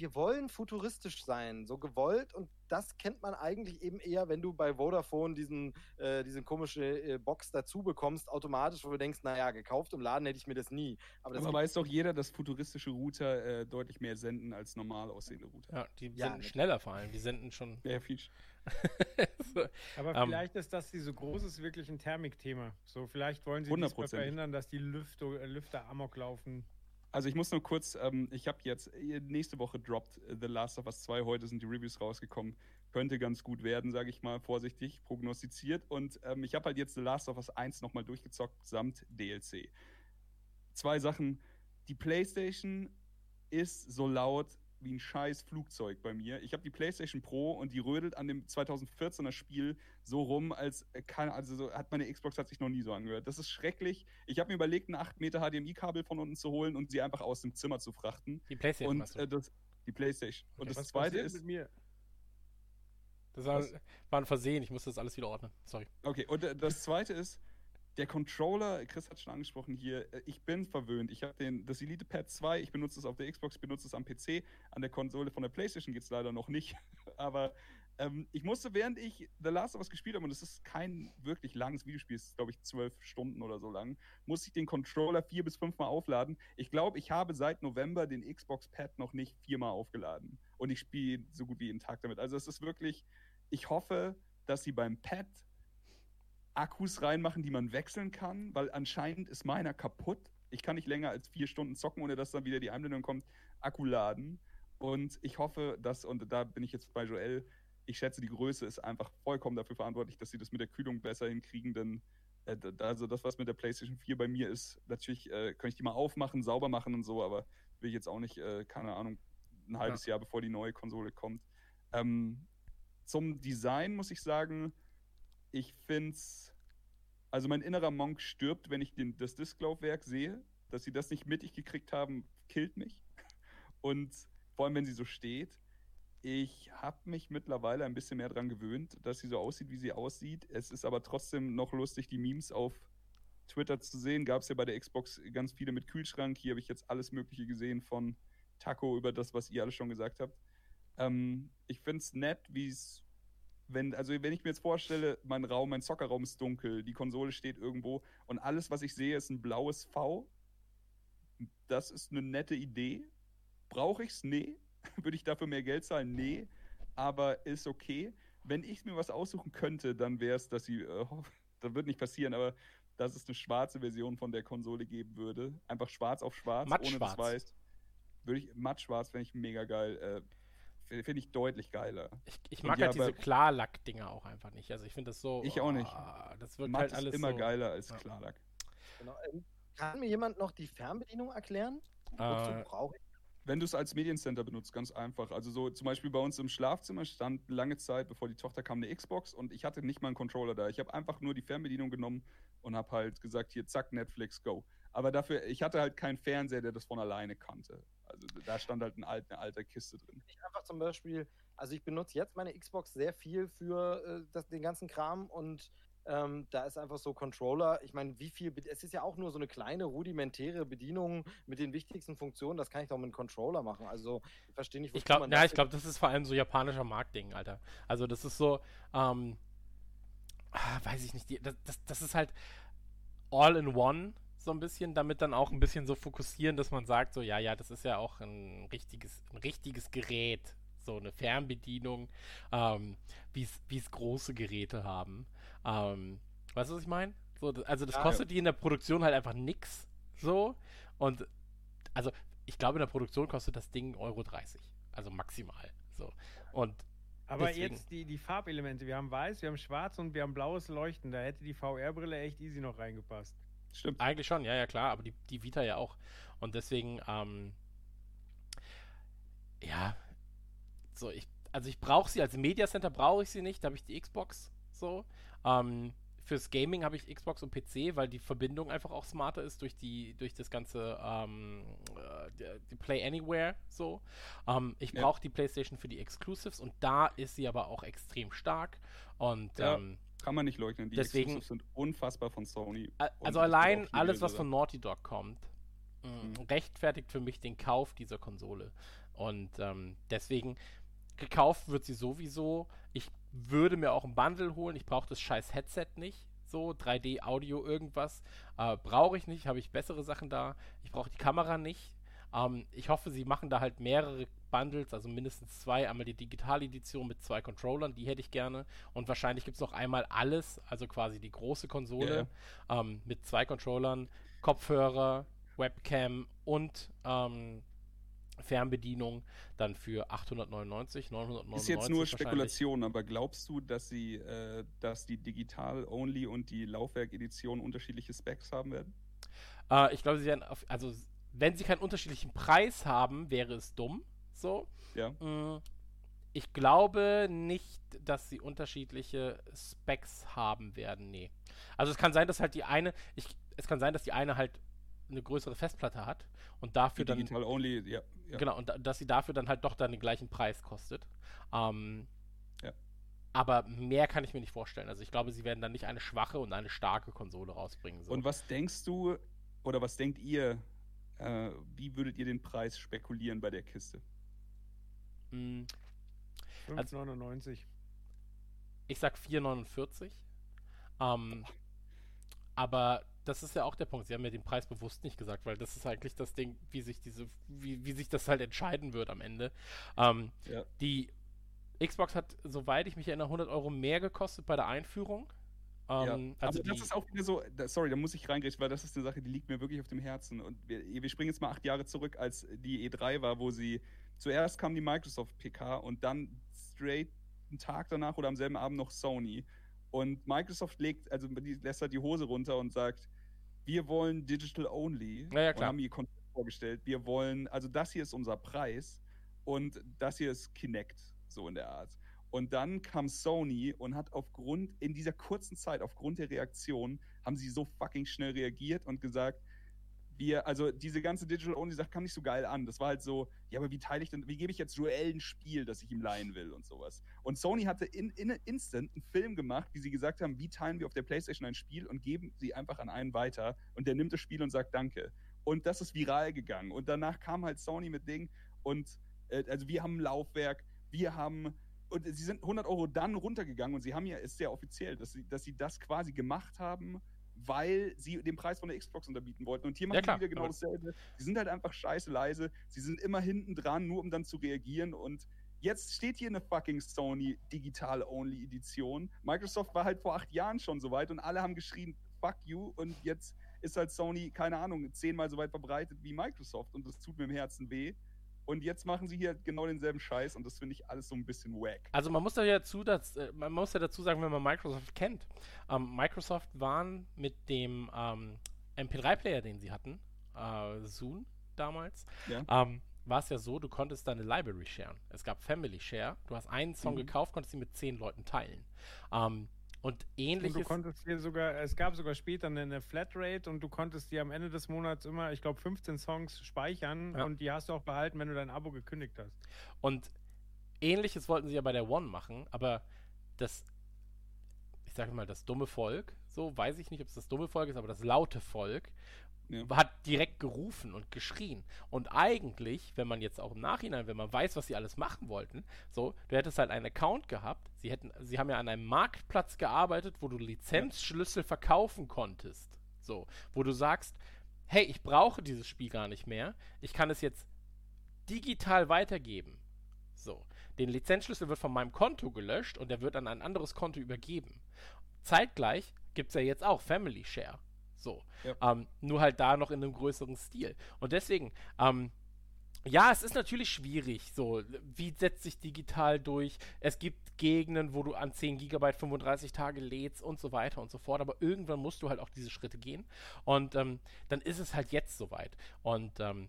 wir wollen futuristisch sein, so gewollt und das kennt man eigentlich eben eher, wenn du bei Vodafone diesen, äh, diese komische äh, Box dazu bekommst, automatisch, wo du denkst, naja, gekauft im Laden hätte ich mir das nie. Aber, das Aber weiß doch jeder, dass futuristische Router äh, deutlich mehr senden als normal aussehende Router. Ja, die ja, senden schneller vor allem, die senden schon. Ja, viel. so, Aber um, ähm. vielleicht ist das diese großes wirklich ein Thermikthema. So, vielleicht wollen sie verhindern, dass die Lüfter, Lüfter amok laufen. Also ich muss nur kurz, ähm, ich habe jetzt, äh, nächste Woche droppt äh, The Last of Us 2, heute sind die Reviews rausgekommen. Könnte ganz gut werden, sage ich mal, vorsichtig, prognostiziert. Und ähm, ich habe halt jetzt The Last of Us 1 nochmal durchgezockt, samt DLC. Zwei Sachen. Die PlayStation ist so laut wie ein scheiß Flugzeug bei mir. Ich habe die PlayStation Pro und die rödelt an dem 2014er Spiel so rum, als äh, kann, also so, hat meine Xbox hat sich noch nie so angehört. Das ist schrecklich. Ich habe mir überlegt, ein 8 Meter HDMI-Kabel von unten zu holen und sie einfach aus dem Zimmer zu frachten. Die PlayStation. Und äh, das, die PlayStation. Okay, und das zweite ist. Mit mir? Das war, war, ein Versehen, ich muss das alles wieder ordnen. Sorry. Okay, und äh, das zweite ist, der Controller, Chris hat schon angesprochen hier, äh, ich bin verwöhnt. Ich habe den das Elite Pad 2, ich benutze es auf der Xbox, ich benutze es am PC. An der Konsole von der PlayStation geht es leider noch nicht. Aber ähm, ich musste, während ich The Last of Us gespielt habe, und es ist kein wirklich langes Videospiel, es ist, glaube ich, zwölf Stunden oder so lang, musste ich den Controller vier bis fünfmal aufladen. Ich glaube, ich habe seit November den Xbox Pad noch nicht viermal aufgeladen. Und ich spiele so gut wie jeden Tag damit. Also es ist wirklich, ich hoffe, dass sie beim Pad Akkus reinmachen, die man wechseln kann, weil anscheinend ist meiner kaputt. Ich kann nicht länger als vier Stunden zocken, ohne dass dann wieder die Einblendung kommt, Akku laden. Und ich hoffe, dass, und da bin ich jetzt bei Joel, ich schätze, die Größe ist einfach vollkommen dafür verantwortlich, dass sie das mit der Kühlung besser hinkriegen, denn äh, also das, was mit der PlayStation 4 bei mir ist, natürlich äh, kann ich die mal aufmachen, sauber machen und so, aber will ich jetzt auch nicht, äh, keine Ahnung, ein halbes ja. Jahr bevor die neue Konsole kommt. Ähm, zum Design muss ich sagen, ich finde es. Also mein innerer Monk stirbt, wenn ich den, das Disklaufwerk sehe. Dass sie das nicht mittig gekriegt haben, killt mich. Und vor allem, wenn sie so steht. Ich habe mich mittlerweile ein bisschen mehr daran gewöhnt, dass sie so aussieht, wie sie aussieht. Es ist aber trotzdem noch lustig, die Memes auf Twitter zu sehen. Gab es ja bei der Xbox ganz viele mit Kühlschrank. Hier habe ich jetzt alles Mögliche gesehen von Taco über das, was ihr alle schon gesagt habt. Ähm, ich finde es nett, wie es wenn, also wenn ich mir jetzt vorstelle, mein Raum, mein Zockerraum ist dunkel, die Konsole steht irgendwo und alles, was ich sehe, ist ein blaues V. Das ist eine nette Idee. Brauche ich es? Nee. Würde ich dafür mehr Geld zahlen? Nee. Aber ist okay. Wenn ich mir was aussuchen könnte, dann wäre es, dass sie, äh, das wird nicht passieren, aber dass es eine schwarze Version von der Konsole geben würde. Einfach schwarz auf schwarz, matt ohne schwarz. das weiß. Würde ich, matt schwarz fände ich mega geil. Äh, finde ich deutlich geiler. Ich, ich mag halt diese Klarlack-Dinger auch einfach nicht. Also ich finde das so. Ich auch nicht. Oh, das wird halt alles ist immer so, geiler als ja. Klarlack. Genau. Ähm, kann mir jemand noch die Fernbedienung erklären? Äh, wenn du es als Mediencenter benutzt, ganz einfach. Also so zum Beispiel bei uns im Schlafzimmer stand lange Zeit, bevor die Tochter kam, eine Xbox und ich hatte nicht mal einen Controller da. Ich habe einfach nur die Fernbedienung genommen und habe halt gesagt, hier zack, Netflix, go. Aber dafür, ich hatte halt keinen Fernseher, der das von alleine kannte. Also da stand halt ein alt, eine alte Kiste drin. Ich einfach zum Beispiel, also ich benutze jetzt meine Xbox sehr viel für äh, das, den ganzen Kram und ähm, da ist einfach so Controller. Ich meine, wie viel, es ist ja auch nur so eine kleine rudimentäre Bedienung mit den wichtigsten Funktionen. Das kann ich doch mit einem Controller machen. Also, ich verstehe nicht, wo ich glaube, ja, ich glaube, das ist vor allem so japanischer Marktding, Alter. Also, das ist so, ähm, ah, weiß ich nicht, die, das, das, das ist halt all in one so ein bisschen, damit dann auch ein bisschen so fokussieren, dass man sagt, so, ja, ja, das ist ja auch ein richtiges, ein richtiges Gerät, so eine Fernbedienung, ähm, wie es große Geräte haben. Ähm, weißt du, was ich meine? So, also das Ja, kostet die in der Produktion halt einfach nix, so, und also ich glaube, in der Produktion kostet das Ding Euro 30, also maximal, so, und Aber Deswegen. jetzt die, die Farbelemente. Wir haben weiß, wir haben schwarz und wir haben blaues Leuchten. Da hätte die VR-Brille echt easy noch reingepasst. Stimmt. Eigentlich schon, ja, ja, klar, aber die, die Vita ja auch. Und deswegen, ähm, ja, so, ich, also ich brauche sie als Media Center brauche ich sie nicht, da habe ich die Xbox so. Ähm, fürs Gaming habe ich Xbox und PC, weil die Verbindung einfach auch smarter ist durch die, durch das ganze ähm, äh, die, Play Anywhere so. Ähm, ich Ja. brauche die PlayStation für die Exclusives und da ist sie aber auch extrem stark. Und Ja. ähm, Kann man nicht leugnen. Die Deswegen- Exclusives sind unfassbar von Sony. Und Also allein alles, was von Naughty Dog kommt, mh, Mhm. rechtfertigt für mich den Kauf dieser Konsole. Und ähm, deswegen, gekauft wird sie sowieso. Ich würde mir auch ein Bundle holen. Ich brauche das scheiß Headset nicht. So, 3D-Audio, irgendwas. Äh, brauche ich nicht, habe ich bessere Sachen da. Ich brauche die Kamera nicht. Ähm, ich hoffe, sie machen da halt mehrere Bundles, also mindestens zwei. Einmal die Digital-Edition mit zwei Controllern, die hätte ich gerne. Und wahrscheinlich gibt es noch einmal alles, also quasi die große Konsole ähm, mit zwei Controllern, Kopfhörer, Webcam und ähm, Fernbedienung dann für 899, 999 Ist jetzt nur. Spekulation, aber glaubst du, dass sie, äh, dass die Digital-Only und die Laufwerk-Edition unterschiedliche Specs haben werden? Äh, ich glaube, sie werden auf, also wenn sie keinen unterschiedlichen Preis haben, wäre es dumm. So. Ja. Mm, Ich glaube nicht, dass sie unterschiedliche Specs haben werden. Nee. Also es kann sein, dass halt die eine, ich, es kann sein, dass die eine halt eine größere Festplatte hat und Die dafür dann Digital-Only, ja. ja. Genau, und da, dass sie dafür dann halt doch dann den gleichen Preis kostet. Ähm, Ja. Aber mehr kann ich mir nicht vorstellen. Also ich glaube, sie werden dann nicht eine schwache und eine starke Konsole rausbringen. So. Und was denkst du, oder was denkt ihr, äh, wie würdet ihr den Preis spekulieren bei der Kiste? Mm, Also- 5,99. ich sag 4,49. Ähm, aber das ist ja auch der Punkt. Sie haben mir den Preis bewusst nicht gesagt, weil das ist eigentlich das Ding, wie sich diese, wie, wie sich das halt entscheiden wird am Ende. Ähm, Ja. Die Xbox hat, soweit ich mich erinnere, 100 Euro mehr gekostet bei der Einführung. Ähm, Ja, also aber das ist auch wieder so, da, sorry, da muss ich reingreifen, weil das ist eine Sache, die liegt mir wirklich auf dem Herzen. Und wir, wir springen jetzt mal acht Jahre zurück, als die E3 war, wo sie zuerst kam die Microsoft PK und dann straight einen Tag danach oder am selben Abend noch Sony. Und Microsoft legt, also die lässt halt die Hose runter und sagt, wir wollen Digital Only Ja, ja, und klar. haben ihr Konzept vorgestellt. Wir wollen, also das hier ist unser Preis und das hier ist Kinect, so in der Art. Und dann kam Sony und hat aufgrund, in dieser kurzen Zeit, aufgrund der Reaktion, haben sie so fucking schnell reagiert und gesagt, wir, also diese ganze Digital-Only-Sache kam nicht so geil an. Das war halt so, ja, aber wie teile ich denn, wie gebe ich jetzt Joel ein Spiel, das ich ihm leihen will und sowas. Und Sony hatte in, in instant einen Film gemacht, wie sie gesagt haben, wie teilen wir auf der Playstation ein Spiel und geben sie einfach an einen weiter und der nimmt das Spiel und sagt Danke. Und das ist viral gegangen. Und danach kam halt Sony mit Ding und äh, also wir haben ein Laufwerk, wir haben und sie sind 100 Euro dann runtergegangen und sie haben ja, ist sehr offiziell, dass sie, dass sie das quasi gemacht haben, weil sie den Preis von der Xbox unterbieten wollten. Und hier machen klar, sie wieder genau dasselbe. Sie sind halt einfach scheiße leise. Sie sind immer hinten dran, nur um dann zu reagieren. Und jetzt steht hier eine fucking Sony Digital-Only Edition. Microsoft war halt vor acht Jahren schon so weit und alle haben geschrien, fuck you. Und jetzt ist halt Sony, keine Ahnung, zehnmal so weit verbreitet wie Microsoft. Und das tut mir im Herzen weh. Und jetzt machen sie hier genau denselben Scheiß und das finde ich alles so ein bisschen wack. Also man muss da ja dazu, dass, äh, man muss ja dazu sagen, wenn man Microsoft kennt. Ähm, Microsoft waren mit dem ähm, MP3-Player, den sie hatten, äh, Zoom damals, Ja. ähm, war es ja so, du konntest deine Library sharen. Es gab Family Share. Du hast einen Song Mhm. gekauft, konntest ihn mit zehn Leuten teilen. Ähm, und Und ähnliches. du konntest dir sogar, es gab sogar später eine, eine Flatrate und du konntest dir am Ende des Monats immer, ich glaube, 15 Songs speichern Ja. und die hast du auch behalten, wenn du dein Abo gekündigt hast. Und ähnliches wollten sie ja bei der One machen, aber das, ich sage mal, das dumme Volk, so weiß ich nicht, ob es das dumme Volk ist, aber das laute Volk Ja. hat direkt gerufen und geschrien. Und eigentlich, wenn man jetzt auch im Nachhinein, wenn man weiß, was sie alles machen wollten, so, du hättest halt einen Account gehabt. Sie hätten, sie haben ja an einem Marktplatz gearbeitet, wo du Lizenzschlüssel verkaufen konntest. So, wo du sagst, hey, ich brauche dieses Spiel gar nicht mehr. Ich kann es jetzt digital weitergeben. So, den Lizenzschlüssel wird von meinem Konto gelöscht und der wird an ein anderes Konto übergeben. Zeitgleich gibt es ja jetzt auch Family Share. So. Ja. Ähm, nur halt da noch in einem größeren Stil. Und deswegen, ähm, ja, es ist natürlich schwierig, so, wie setzt sich digital durch? Es gibt Gegenden, wo du an 10 GB 35 Tage lädst und so weiter und so fort, aber irgendwann musst du halt auch diese Schritte gehen und ähm, dann ist es halt jetzt soweit. Und ähm,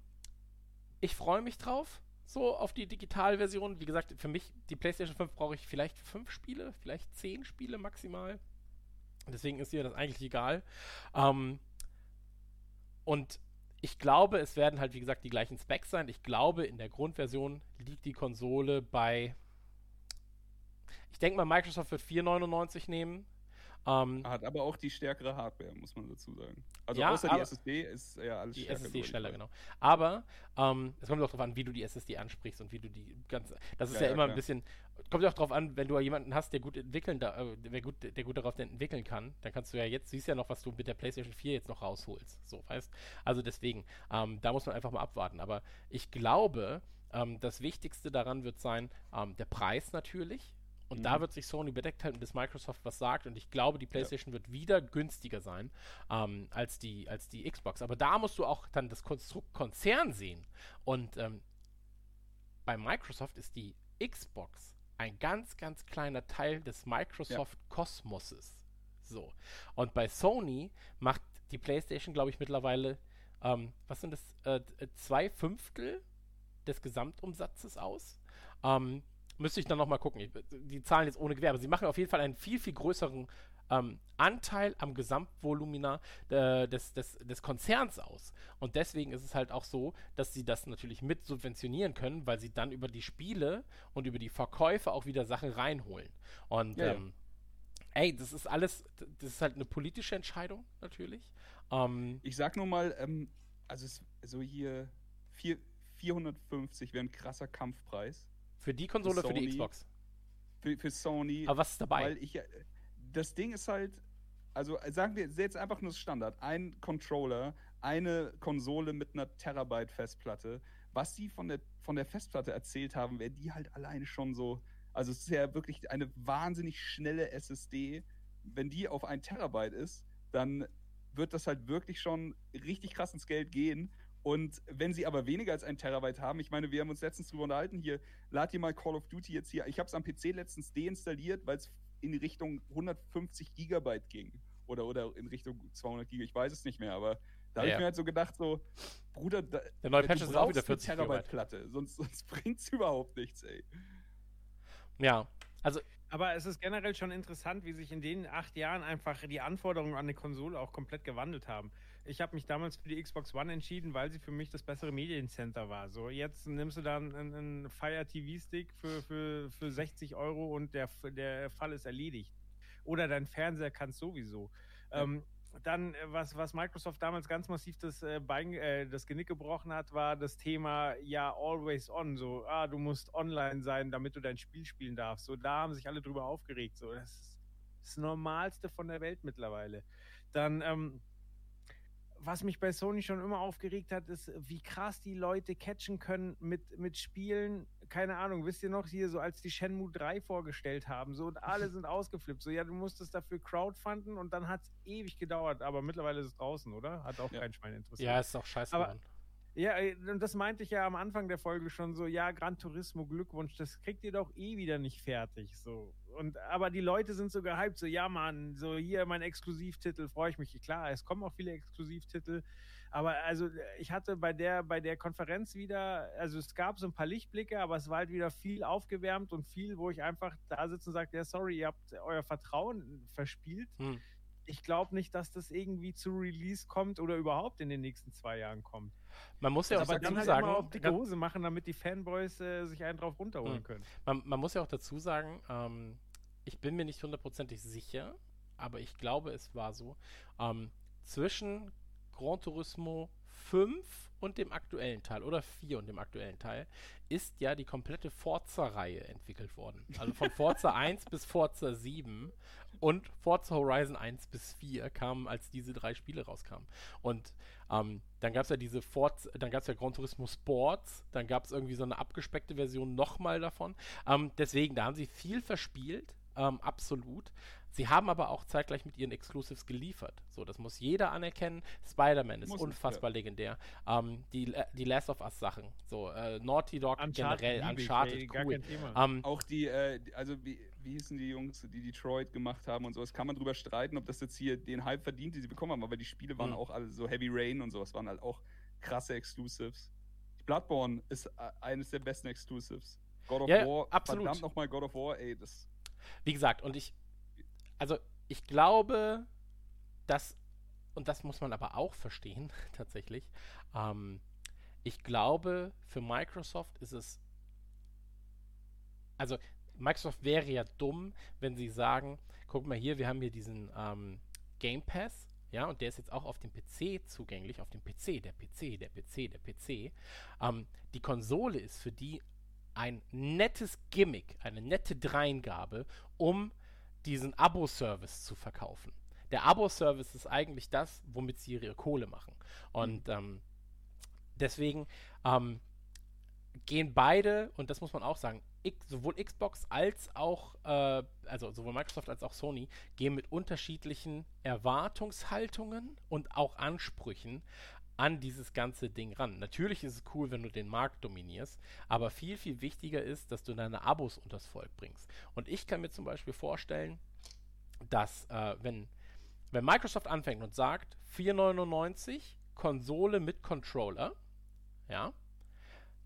ich freue mich drauf, so auf die Digitalversion. Wie gesagt, für mich, die PlayStation 5 brauche ich vielleicht fünf Spiele, vielleicht zehn Spiele maximal. Deswegen ist mir das eigentlich egal. Ähm, und ich glaube, es werden halt, wie gesagt, die gleichen Specs sein. Ich glaube, in der Grundversion liegt die Konsole bei. Ich denke mal, Microsoft wird 4,99 nehmen. Ähm, Hat aber auch die stärkere Hardware, muss man dazu sagen. Also Ja, außer die SSD ist ja alles die SSD schneller, genau. Aber ähm, es kommt auch darauf an, wie du die SSD ansprichst und wie du die ganz. Das ist Ja, ja, ja, immer ein klar. bisschen. Kommt auch darauf an, wenn du jemanden hast, der gut entwickeln, da, äh, der, gut, der gut darauf entwickeln kann, dann kannst du ja jetzt, siehst ja noch, was du mit der PlayStation 4 jetzt noch rausholst. So, weißt Also deswegen, ähm, da muss man einfach mal abwarten. Aber ich glaube, ähm, das Wichtigste daran wird sein, ähm, der Preis natürlich. Und da Mhm. wird sich Sony bedeckt halten, bis Microsoft was sagt. Und ich glaube, die PlayStation wird wieder günstiger sein ähm, als, die, als die Xbox. Aber da musst du auch dann das Konstrukt Konzern sehen. Und ähm, bei Microsoft ist die Xbox ein ganz, ganz kleiner Teil des Microsoft-Kosmoses. So. Und bei Sony macht die PlayStation, glaube ich, mittlerweile, ähm, was sind das, äh, zwei Fünftel des Gesamtumsatzes aus. Ähm, müsste ich dann nochmal gucken. Ich, die Zahlen jetzt ohne Gewerbe. Sie machen auf jeden Fall einen viel, viel größeren ähm, Anteil am Gesamtvolumina äh, des, des, des Konzerns aus. Und deswegen ist es halt auch so, dass sie das natürlich mit subventionieren können, weil sie dann über die Spiele und über die Verkäufe auch wieder Sachen reinholen. Und Ja, ja. ähm, ey, das ist alles, das ist halt eine politische Entscheidung natürlich. Ähm, Ich sag nur mal, ähm, also so hier vier, 450 wäre ein krasser Kampfpreis für die Konsole, für die Sony. Xbox. für, für Sony. Aber was ist dabei? Weil ich, äh, das Ding ist halt, also äh, sagen wir jetzt einfach nur das Standard, ein Controller, eine Konsole mit einer Terabyte Festplatte. Was die von der, von der Festplatte erzählt haben, wäre die halt alleine schon so, also es ist ja wirklich eine wahnsinnig schnelle SSD. Wenn die auf ein Terabyte ist, dann wird das halt wirklich schon richtig krass ins Geld gehen. Und wenn sie aber weniger als ein Terabyte haben, ich meine, wir haben uns letztens drüber unterhalten, hier, lad dir mal Call of Duty jetzt hier. Ich habe es am PC letztens deinstalliert, weil es in Richtung 150 Gigabyte ging. Oder, oder in Richtung 200 Gigabyte, ich weiß es nicht mehr, aber da habe Ja. ich mir halt so gedacht, so, Bruder, da, Der neue Patch ist auch wieder brauchst 40 eine Gigabyte. Terabyte Platte, sonst, sonst bringt es überhaupt nichts, ey. Ja, also Aber es ist generell schon interessant, wie sich in den acht Jahren einfach die Anforderungen an eine Konsole auch komplett gewandelt haben. Ich habe mich damals für die Xbox One entschieden, weil sie für mich das bessere Mediencenter war. So, jetzt nimmst du dann einen, einen Fire TV-Stick für, für, für 60 Euro und der, der Fall ist erledigt. Oder dein Fernseher kann sowieso. Ja. Ähm, dann, äh, was, was Microsoft damals ganz massiv das, äh, Bein, äh, das Genick gebrochen hat, war das Thema, ja, always on. So, ah, du musst online sein, damit du dein Spiel spielen darfst. So, da haben sich alle drüber aufgeregt. So, das ist das Normalste von der Welt mittlerweile. Dann, ähm, was mich bei Sony schon immer aufgeregt hat, ist, wie krass die Leute catchen können mit, mit Spielen. Keine Ahnung, wisst ihr noch hier, so als die Shenmue 3 vorgestellt haben, so und alle sind ausgeflippt. So, ja, du musstest dafür crowdfunden und dann hat es ewig gedauert, aber mittlerweile ist es draußen, oder? Hat auch Ja. kein Schwein interessiert. ja, ist auch scheiße Aber- geworden. Ja, äh, und das meinte ich ja am Anfang der Folge schon so, ja, Gran Turismo, Glückwunsch, das kriegt ihr doch eh wieder nicht fertig, so. Und, aber die Leute sind so gehypt, so, ja, Mann, so, hier mein Exklusivtitel, freue ich mich. Klar, es kommen auch viele Exklusivtitel, aber also, ich hatte bei der, bei der Konferenz wieder, also es gab so ein paar Lichtblicke, aber es war halt wieder viel aufgewärmt und viel, wo ich einfach da sitze und sage, ja, sorry, ihr habt euer Vertrauen verspielt. Hm. Ich glaube nicht, dass das irgendwie zu Release kommt oder überhaupt in den nächsten zwei Jahren kommt. Man muss ja auch Aber dazu halt sagen, auf dicke Hose machen, damit die Fanboys äh, sich einen drauf runterholen Hm. können. man, man muss ja auch dazu sagen, ähm, ich bin mir nicht hundertprozentig sicher, aber ich glaube, es war so. Ähm, zwischen Gran Turismo 5 und dem aktuellen Teil oder 4 und dem aktuellen Teil ist ja die komplette Forza-Reihe entwickelt worden. Also von Forza 1 bis Forza 7 und Forza Horizon 1 bis 4 kamen, als diese drei Spiele rauskamen. Und ähm, dann gab es ja diese Forza, dann gab es ja Gran Turismo Sports, dann gab es irgendwie so eine abgespeckte Version nochmal davon. Ähm, deswegen, da haben sie viel verspielt, ähm, absolut. Sie haben aber auch zeitgleich mit ihren Exclusives geliefert. So, das muss jeder anerkennen. Spider-Man ist Muss, unfassbar legendär. Ähm, die, die Last of Us Sachen, so äh, Naughty Dog Uncharted generell, liebe ich, Uncharted, ey, gar cool. kein Thema. Ähm, Auch die, äh, die- also wie, wie hießen die Jungs, die Detroit gemacht haben und sowas, kann man drüber streiten, ob das jetzt hier den Hype verdient, den sie bekommen haben, aber die Spiele waren Mhm. auch alle so Heavy Rain und sowas, waren halt auch krasse Exclusives. Bloodborne ist äh, eines der besten Exclusives. God of Ja, War, absolut. verdammt nochmal God of War, ey, das Wie gesagt, und ich, also ich glaube, dass, und das muss man aber auch verstehen, tatsächlich, ähm, ich glaube, für Microsoft ist es, also Microsoft wäre ja dumm, wenn sie sagen, guck mal hier, wir haben hier diesen ähm, Game Pass, ja, und der ist jetzt auch auf dem PC zugänglich, auf dem PC, der PC, der PC, der PC. Ähm, die Konsole ist für die ein nettes Gimmick, eine nette Dreingabe, um diesen Abo-Service zu verkaufen. Der Abo-Service ist eigentlich das, womit sie ihre Kohle machen. Und ähm, deswegen ähm, gehen beide, und das muss man auch sagen, sowohl Xbox als auch, äh, also sowohl Microsoft als auch Sony, gehen mit unterschiedlichen Erwartungshaltungen und auch Ansprüchen an dieses ganze Ding ran. Natürlich ist es cool, wenn du den Markt dominierst, aber viel, viel wichtiger ist, dass du deine Abos unters Volk bringst. Und ich kann mir zum Beispiel vorstellen, dass äh, wenn, wenn Microsoft anfängt und sagt, 4,99 Konsole mit Controller, ja,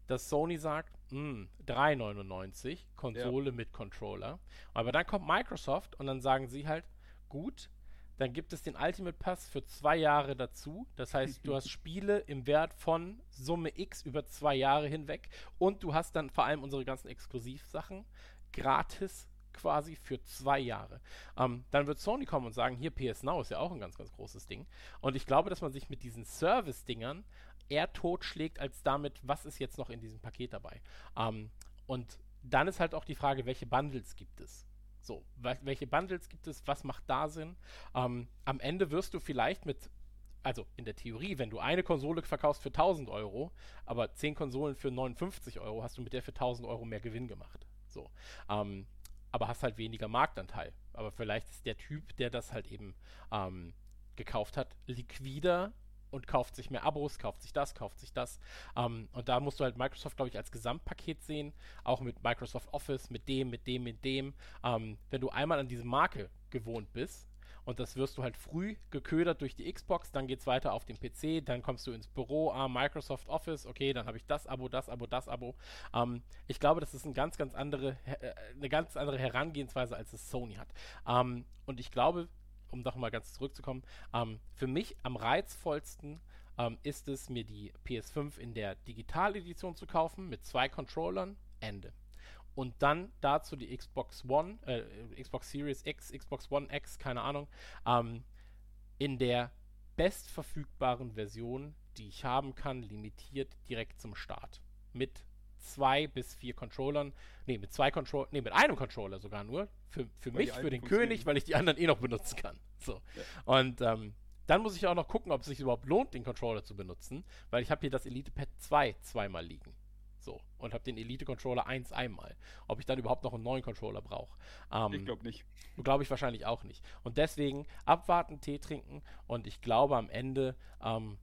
dass Sony sagt, hm, 3,99 Konsole mit Controller. Aber dann kommt Microsoft und dann sagen sie halt, gut, dann gibt es den Ultimate Pass für zwei Jahre dazu. Das heißt, du hast Spiele im Wert von Summe X über zwei Jahre hinweg und du hast dann vor allem unsere ganzen Exklusivsachen gratis quasi für zwei Jahre. Ähm, dann wird Sony kommen und sagen, hier PS Now ist ja auch ein ganz, ganz großes Ding. Und ich glaube, dass man sich mit diesen Service-Dingern eher totschlägt, als damit, was ist jetzt noch in diesem Paket dabei. Ähm, und dann ist halt auch die Frage, welche Bundles gibt es? So, welche Bundles gibt es? Was macht da Sinn? Ähm, am Ende wirst du vielleicht mit, also in der Theorie, wenn du eine Konsole verkaufst für 1000 Euro, aber 10 Konsolen für 59 Euro, hast du mit der für 1000 Euro mehr Gewinn gemacht. So, ähm, aber hast halt weniger Marktanteil. Aber vielleicht ist der Typ, der das halt eben ähm, gekauft hat, liquider und kauft sich mehr Abos, kauft sich das, kauft sich das. Ähm, und da musst du halt Microsoft, glaube ich, als Gesamtpaket sehen, auch mit Microsoft Office, mit dem, mit dem, mit dem. Ähm, wenn du einmal an diese Marke gewohnt bist, und das wirst du halt früh geködert durch die Xbox, dann geht es weiter auf den PC, dann kommst du ins Büro, ah, Microsoft Office, okay, dann habe ich das Abo, das Abo, das Abo. Ähm, ich glaube, das ist ein ganz, ganz andere, äh, eine ganz andere Herangehensweise, als es Sony hat. Ähm, und ich glaube, um doch mal ganz zurückzukommen, ähm, für mich am reizvollsten ähm, ist es, mir die PS5 in der Digitaledition zu kaufen, mit zwei Controllern, Ende. Und dann dazu die Xbox One, äh, Xbox Series X, Xbox One X, keine Ahnung, ähm, in der bestverfügbaren Version, die ich haben kann, limitiert direkt zum Start. Mit zwei bis vier Controllern, nee, mit zwei Controller, nee, mit einem Controller sogar nur. Für, für Weil mich, für den. König, weil ich die anderen eh noch benutzen kann. So. Und ähm, dann muss ich auch noch gucken, ob es sich überhaupt lohnt, den Controller zu benutzen, weil ich habe hier das Elite Pad 2 zweimal liegen. So. Und habe den Elite Controller 1 einmal. Ob ich dann überhaupt noch einen neuen Controller brauche. Ähm, ich glaube nicht. Glaube ich wahrscheinlich auch nicht. Und deswegen abwarten, Tee trinken und ich glaube am Ende, ähm,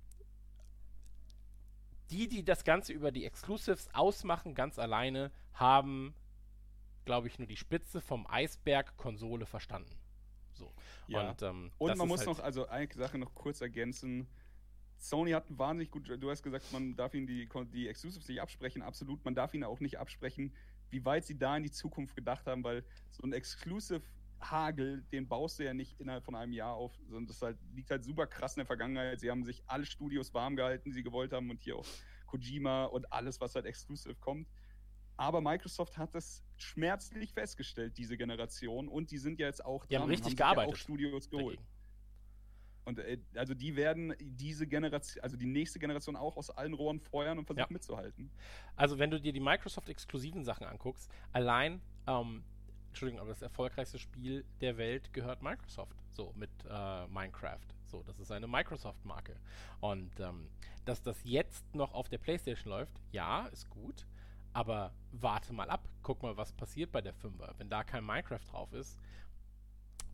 die, die das Ganze über die Exclusives ausmachen, ganz alleine, haben, glaube ich, nur die Spitze vom Eisberg Konsole verstanden. So. Ja. Und, ähm, Und man muss halt, noch, also eine Sache noch kurz ergänzen. Sony hat wahnsinnig gut, du hast gesagt, man darf ihnen die, die Exclusives nicht absprechen, absolut. Man darf ihnen auch nicht absprechen, wie weit sie da in die Zukunft gedacht haben, weil so ein Exclusive-Hagel, den baust du ja nicht innerhalb von einem Jahr auf, sondern das halt, liegt halt super krass in der Vergangenheit. Sie haben sich alle Studios warm gehalten, die sie gewollt haben und hier auch Kojima und alles, was halt Exclusive kommt. Aber Microsoft hat das schmerzlich festgestellt, diese Generation, und die sind ja jetzt auch Die haben dran und richtig ja gearbeitet auch Studios geholt. dagegen. Und äh, also die werden diese Generation, also die nächste Generation auch aus allen Rohren feuern und versuchen Ja. mitzuhalten. Also, wenn du dir die Microsoft-exklusiven Sachen anguckst, allein, ähm, Entschuldigung, aber das erfolgreichste Spiel der Welt gehört Microsoft. So, mit äh, Minecraft. So, das ist eine Microsoft-Marke. Und ähm, dass das jetzt noch auf der PlayStation läuft, ja, ist gut. Aber warte mal ab. Guck mal, was passiert bei der 5er. Wenn da kein Minecraft drauf ist,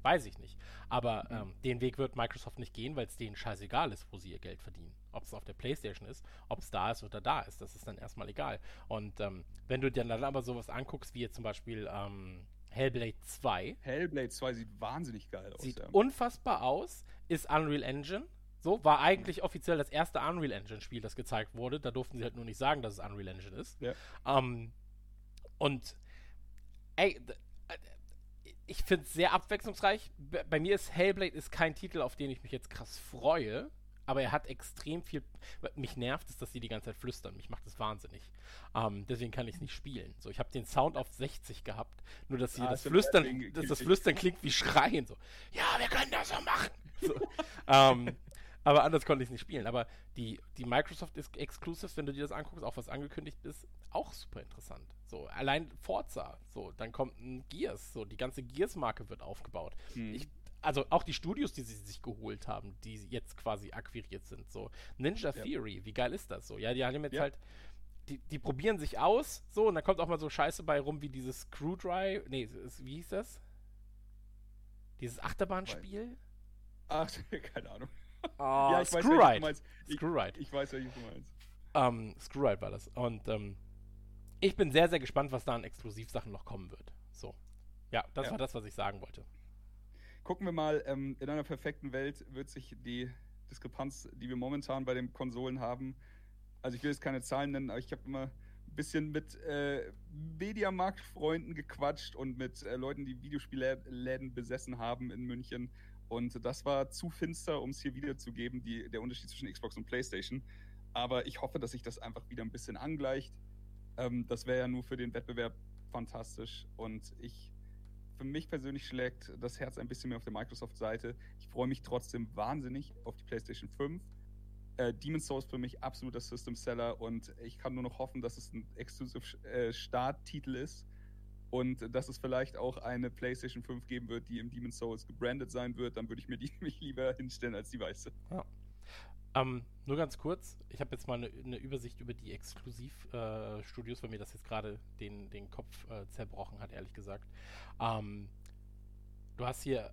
weiß ich nicht. Aber ähm, den Weg wird Microsoft nicht gehen, weil es denen scheißegal ist, wo sie ihr Geld verdienen. Ob es auf der Playstation ist, ob es da ist oder da ist, das ist dann erstmal egal. Und ähm, wenn du dir dann aber sowas anguckst, wie jetzt zum Beispiel ähm, Hellblade 2, Hellblade 2 sieht wahnsinnig geil aus. sieht ja. unfassbar aus, ist Unreal Engine. So, war eigentlich offiziell das erste Unreal Engine Spiel, das gezeigt wurde. Da durften sie halt nur nicht sagen, dass es Unreal Engine ist. Ja. Ähm, und ey, äh, ich finde es sehr abwechslungsreich. Bei mir ist Hellblade ist kein Titel, auf den ich mich jetzt krass freue. Aber er hat extrem viel. Mich nervt es, dass sie die ganze Zeit flüstern. Mich macht es wahnsinnig. Ähm, deswegen kann ich es nicht spielen. So, ich habe den Sound auf 60 gehabt. Nur dass sie Ah, das Flüstern, dass klingt das Flüstern klingt wie Schreien. So, ja, wir können das so machen. So, ähm, aber anders konnte ich es nicht spielen. Aber die, die Microsoft Ex- Exclusives, wenn du dir das anguckst, auch was angekündigt ist, auch super interessant. So, allein Forza, so, dann kommt ein Gears, so, die ganze Gears-Marke wird aufgebaut. Hm. Ich, also auch die Studios, die sie sich geholt haben, die jetzt quasi akquiriert sind, so. Ninja Ja. Theory, wie geil ist das so? Ja, die haben jetzt Ja. halt. Die, die probieren sich aus, so, und dann kommt auch mal so Scheiße bei rum wie dieses Screwdrive. Nee, wie hieß das? Dieses Achterbahnspiel? Ach, keine Ahnung. Ah, ja, ich weiß, Screwride. Ich, Screwride. ich weiß, welches du meinst. Ähm, Screwride war das. Und ähm, ich bin sehr, sehr gespannt, was da an Exklusivsachen noch kommen wird. So. Ja, das Ja. war das, was ich sagen wollte. Gucken wir mal, ähm, in einer perfekten Welt wird sich die Diskrepanz, die wir momentan bei den Konsolen haben, also ich will jetzt keine Zahlen nennen, aber ich habe immer ein bisschen mit äh, Mediamarkt-Freunden gequatscht und mit äh, Leuten, die Videospielläden besessen haben in München. Und das war zu finster, um es hier wiederzugeben, die, der Unterschied zwischen Xbox und PlayStation. Aber ich hoffe, dass sich das einfach wieder ein bisschen angleicht. Ähm, das wäre ja nur für den Wettbewerb fantastisch. Und ich für mich persönlich schlägt das Herz ein bisschen mehr auf der Microsoft-Seite. Ich freue mich trotzdem wahnsinnig auf die PlayStation 5. Äh, Demon's Souls für mich absoluter System-Seller und ich kann nur noch hoffen, dass es ein Exclusive-Start-Titel ist und dass es vielleicht auch eine PlayStation 5 geben wird, die im Demon's Souls gebrandet sein wird. Dann würde ich mir die nämlich lieber hinstellen als die weiße. Ähm, nur ganz kurz, ich habe jetzt mal eine ne Übersicht über die Exklusiv-Studios, weil mir das jetzt gerade den, den Kopf äh, zerbrochen hat, ehrlich gesagt. Ähm, du hast hier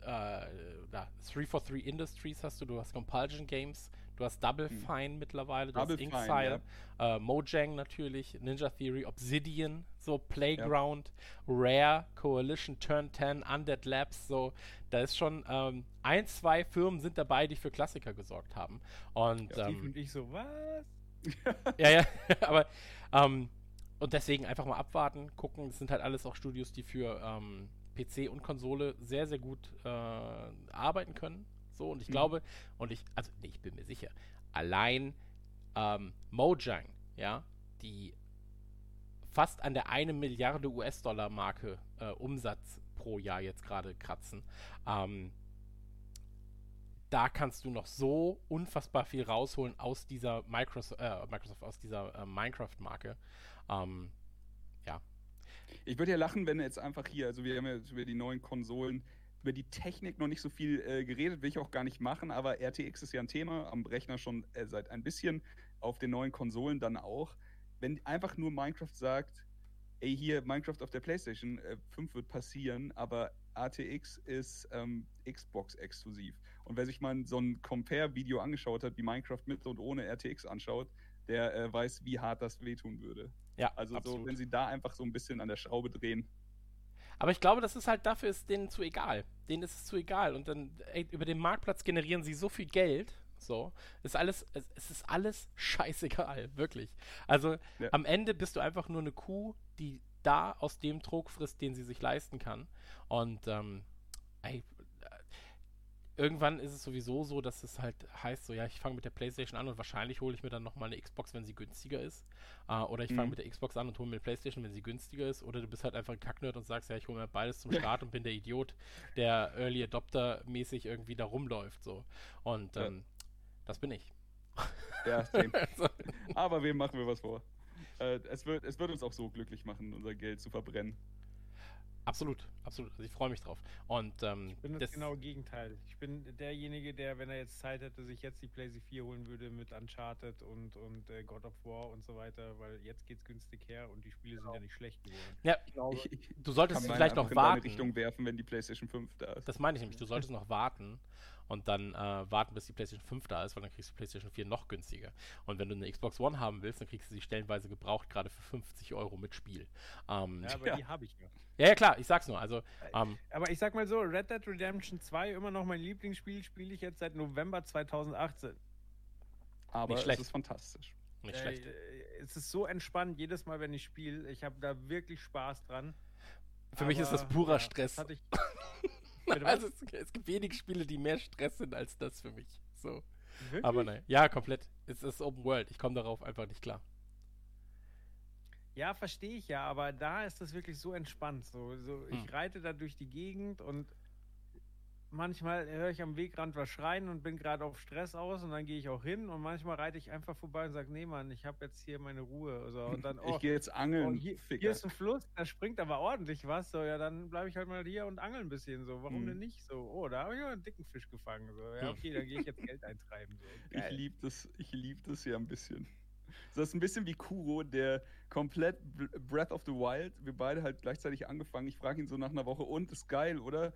äh, da, 343 Industries hast du, du hast Compulsion Games, du hast Double Hm. Fine mittlerweile, du Double hast Fine, Inxile, äh, Mojang natürlich, Ninja Theory, Obsidian, so Playground, Rare, Coalition, Turn 10, Undead Labs, so, da ist schon ähm, ein, zwei Firmen sind dabei, die für Klassiker gesorgt haben. Und Steve ähm, und ich so, was? ja, ja, aber ähm, und deswegen einfach mal abwarten, gucken. Das sind halt alles auch Studios, die für ähm, PC und Konsole sehr, sehr gut äh, arbeiten können. So, und ich Mhm. glaube, und ich, also nee, ich bin mir sicher, allein ähm, Mojang, ja, die fast an der 1 Milliarde US-Dollar-Marke äh, Umsatz pro Jahr jetzt gerade kratzen, ähm, da kannst du noch so unfassbar viel rausholen aus dieser Microsoft, äh, Microsoft aus dieser äh, Minecraft-Marke. Ähm, Ich würde ja lachen, wenn jetzt einfach hier, also wir haben ja jetzt über die neuen Konsolen, über die Technik noch nicht so viel äh, geredet, will ich auch gar nicht machen, aber RTX ist ja ein Thema, am Rechner schon äh, seit ein bisschen, auf den neuen Konsolen dann auch. Wenn einfach nur Minecraft sagt, ey, hier Minecraft auf der PlayStation äh, 5 wird passieren, aber RTX ist ähm, Xbox-exklusiv. Und wer sich mal so ein Compare-Video angeschaut hat, wie Minecraft mit und ohne RTX anschaut, der äh, weiß, wie hart das wehtun würde. ja, Also absolut. so, wenn sie da einfach so ein bisschen an der Schraube drehen. Aber ich glaube, das ist halt dafür ist denen zu egal. Denen ist es zu egal. Und dann ey, über den Marktplatz generieren sie so viel Geld. So, ist alles, es, ist alles scheißegal, wirklich. Also Ja. am Ende bist du einfach nur eine Kuh, die da aus dem Trog frisst, den sie sich leisten kann. Und ähm, ey, irgendwann ist es sowieso so, dass es halt heißt, so ja, ich fange mit der Playstation an und wahrscheinlich hole ich mir dann nochmal eine Xbox, wenn sie günstiger ist. Äh, oder ich fange Mhm. mit der Xbox an und hole mir eine Playstation, wenn sie günstiger ist. Oder du bist halt einfach ein Kacknerd und sagst, ja, ich hole mir beides zum Start und bin der Idiot, der Early Adopter mäßig irgendwie da rumläuft. So. Und Ja. ähm, das bin ich. Ja. Also, Aber wem machen wir was vor? Äh, es, wird, es wird uns auch so glücklich machen, unser Geld zu verbrennen. Absolut, absolut. Also ich freue mich drauf. Und ähm, Ich bin das, das genaue Gegenteil. Ich bin derjenige, der, wenn er jetzt Zeit hätte, sich jetzt die PlayStation 4 holen würde mit Uncharted und, und äh, God of War und so weiter, weil jetzt geht's günstig her und die Spiele sind ja nicht schlecht geworden. ja, Ich glaube, Ich, ich du solltest vielleicht noch warten. Richtung werfen, wenn die PlayStation 5 da ist. Das meine ich nämlich. Du solltest noch warten und dann äh, warten, bis die PlayStation 5 da ist, weil dann kriegst du PlayStation 4 noch günstiger. Und wenn du eine Xbox One haben willst, dann kriegst du sie stellenweise gebraucht, gerade für 50 Euro mit Spiel. Ähm, Ja, ja. aber Ja. die habe ich ja. ja, klar, ich sag's nur. Also, ähm, Aber ich sag mal so, Red Dead Redemption 2, immer noch mein Lieblingsspiel, spiele ich jetzt seit November 2018. Aber Nicht es schlecht. ist fantastisch. nicht Äh, schlecht. äh, es ist so entspannt jedes Mal, wenn ich spiele. Ich habe da wirklich Spaß dran. Für mich ist das Aber, purer ja, Stress. Das hatte ich? also, es, es gibt wenig Spiele, die mehr Stress sind als das für mich. So. wirklich? Aber nein. Ja, komplett. Es ist Open World. Ich komme darauf einfach nicht klar. Ja, verstehe ich ja, aber da ist das wirklich so entspannt. So, so Hm. ich reite da durch die Gegend und manchmal höre ich am Wegrand was schreien und bin gerade auf Stress aus und dann gehe ich auch hin und manchmal reite ich einfach vorbei und sage, nee Mann, ich habe jetzt hier meine Ruhe. So, und dann, oh, ich gehe jetzt oh angeln, hier, Ficker. hier ist ein Fluss, da springt aber ordentlich was. So, ja, dann bleibe ich halt mal hier und angel ein bisschen. So, warum Hm. denn nicht? So, oh, da habe ich ja einen dicken Fisch gefangen. So, ja, okay, dann gehe ich jetzt Geld eintreiben. So, Ich liebe das, ich lieb das ja ein bisschen. Das ist ein bisschen wie Kuro, der komplett Breath of the Wild, wir beide halt gleichzeitig angefangen. Ich frage ihn so nach einer Woche, und ist geil, oder?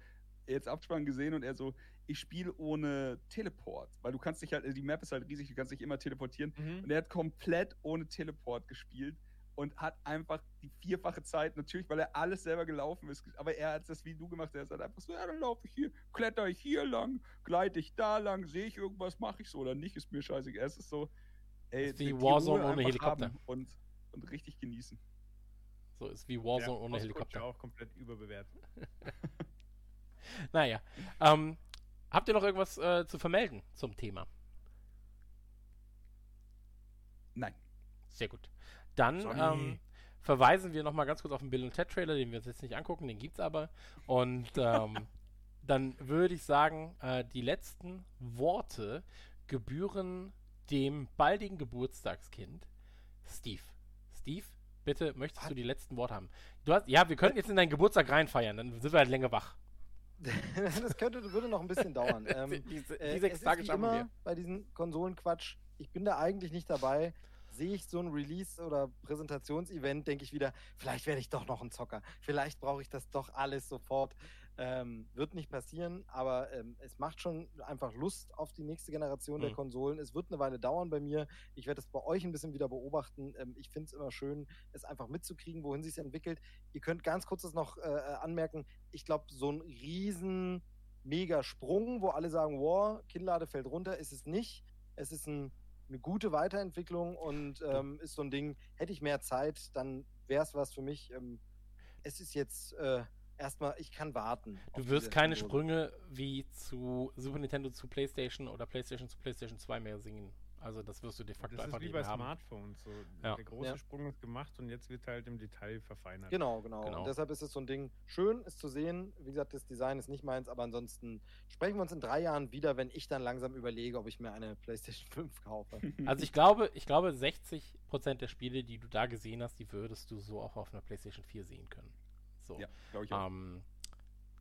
Jetzt Abspann gesehen und er so, ich spiele ohne Teleport, weil du kannst dich halt, die Map ist halt riesig, du kannst dich immer teleportieren. Mhm. Und er hat komplett ohne Teleport gespielt und hat einfach die vierfache Zeit, natürlich, weil er alles selber gelaufen ist, aber er hat das wie du gemacht, er ist halt einfach so, ja, dann laufe ich hier, kletter ich hier lang, gleite ich da lang, sehe ich irgendwas, mache ich so oder nicht, ist mir scheißegal. Es ist so, ey, Ist wie die Warzone ohne Helikopter. Und, und richtig genießen. So ist wie Ja, Warzone ohne Postcode Helikopter. auch komplett überbewertet. Naja. Ähm, habt ihr noch irgendwas äh, zu vermelden zum Thema? Nein. Sehr gut. Dann ähm, verweisen wir nochmal ganz kurz auf den Bill und Ted Trailer, den wir uns jetzt nicht angucken, den gibt's aber. Und ähm, dann würde ich sagen, äh, die letzten Worte gebühren dem baldigen Geburtstagskind Steve. Steve, bitte möchtest du die letzten Worte haben? Du hast, ja, wir könnten jetzt in deinen Geburtstag reinfeiern, dann sind wir halt länger wach. das könnte, würde noch ein bisschen dauern. Ähm, diese, Äh, die sechs Tage schaffen immer wir. bei diesen Konsolenquatsch. Ich bin da eigentlich nicht dabei. Sehe ich so ein Release- oder Präsentationsevent, denke ich wieder, vielleicht werde ich doch noch ein Zocker. Vielleicht brauche ich das doch alles sofort. Ähm, wird nicht passieren, aber ähm, es macht schon einfach Lust auf die nächste Generation der Mhm. Konsolen. Es wird eine Weile dauern bei mir. Ich werde es bei euch ein bisschen wieder beobachten. Ähm, ich finde es immer schön, es einfach mitzukriegen, wohin sich entwickelt. Ihr könnt ganz kurz das noch äh, äh, anmerken. Ich glaube, so ein riesen mega Sprung, wo alle sagen, wow, Kinnlade fällt runter, ist es nicht. Es ist ein, eine gute Weiterentwicklung und ähm, ist so ein Ding, hätte ich mehr Zeit, dann wäre es was für mich. Ähm, es ist jetzt äh, erstmal, ich kann warten. Du wirst keine Konsole. Sprünge wie zu Super Nintendo zu PlayStation oder PlayStation zu PlayStation 2 mehr singen. Also das wirst du de facto Das einfach ist wie nicht bei mehr haben. Smartphones. So. Ja. Der große Ja. Sprung ist gemacht und jetzt wird halt im Detail verfeinert. Genau, genau, Genau. Und deshalb ist es so ein Ding, schön ist zu sehen. Wie gesagt, das Design ist nicht meins, aber ansonsten sprechen wir uns in drei Jahren wieder, wenn ich dann langsam überlege, ob ich mir eine PlayStation 5 kaufe. Also ich glaube, ich glaube 60% der Spiele, die du da gesehen hast, die würdest du so auch auf einer PlayStation 4 sehen können. So. Ja, glaube ich auch. Ähm,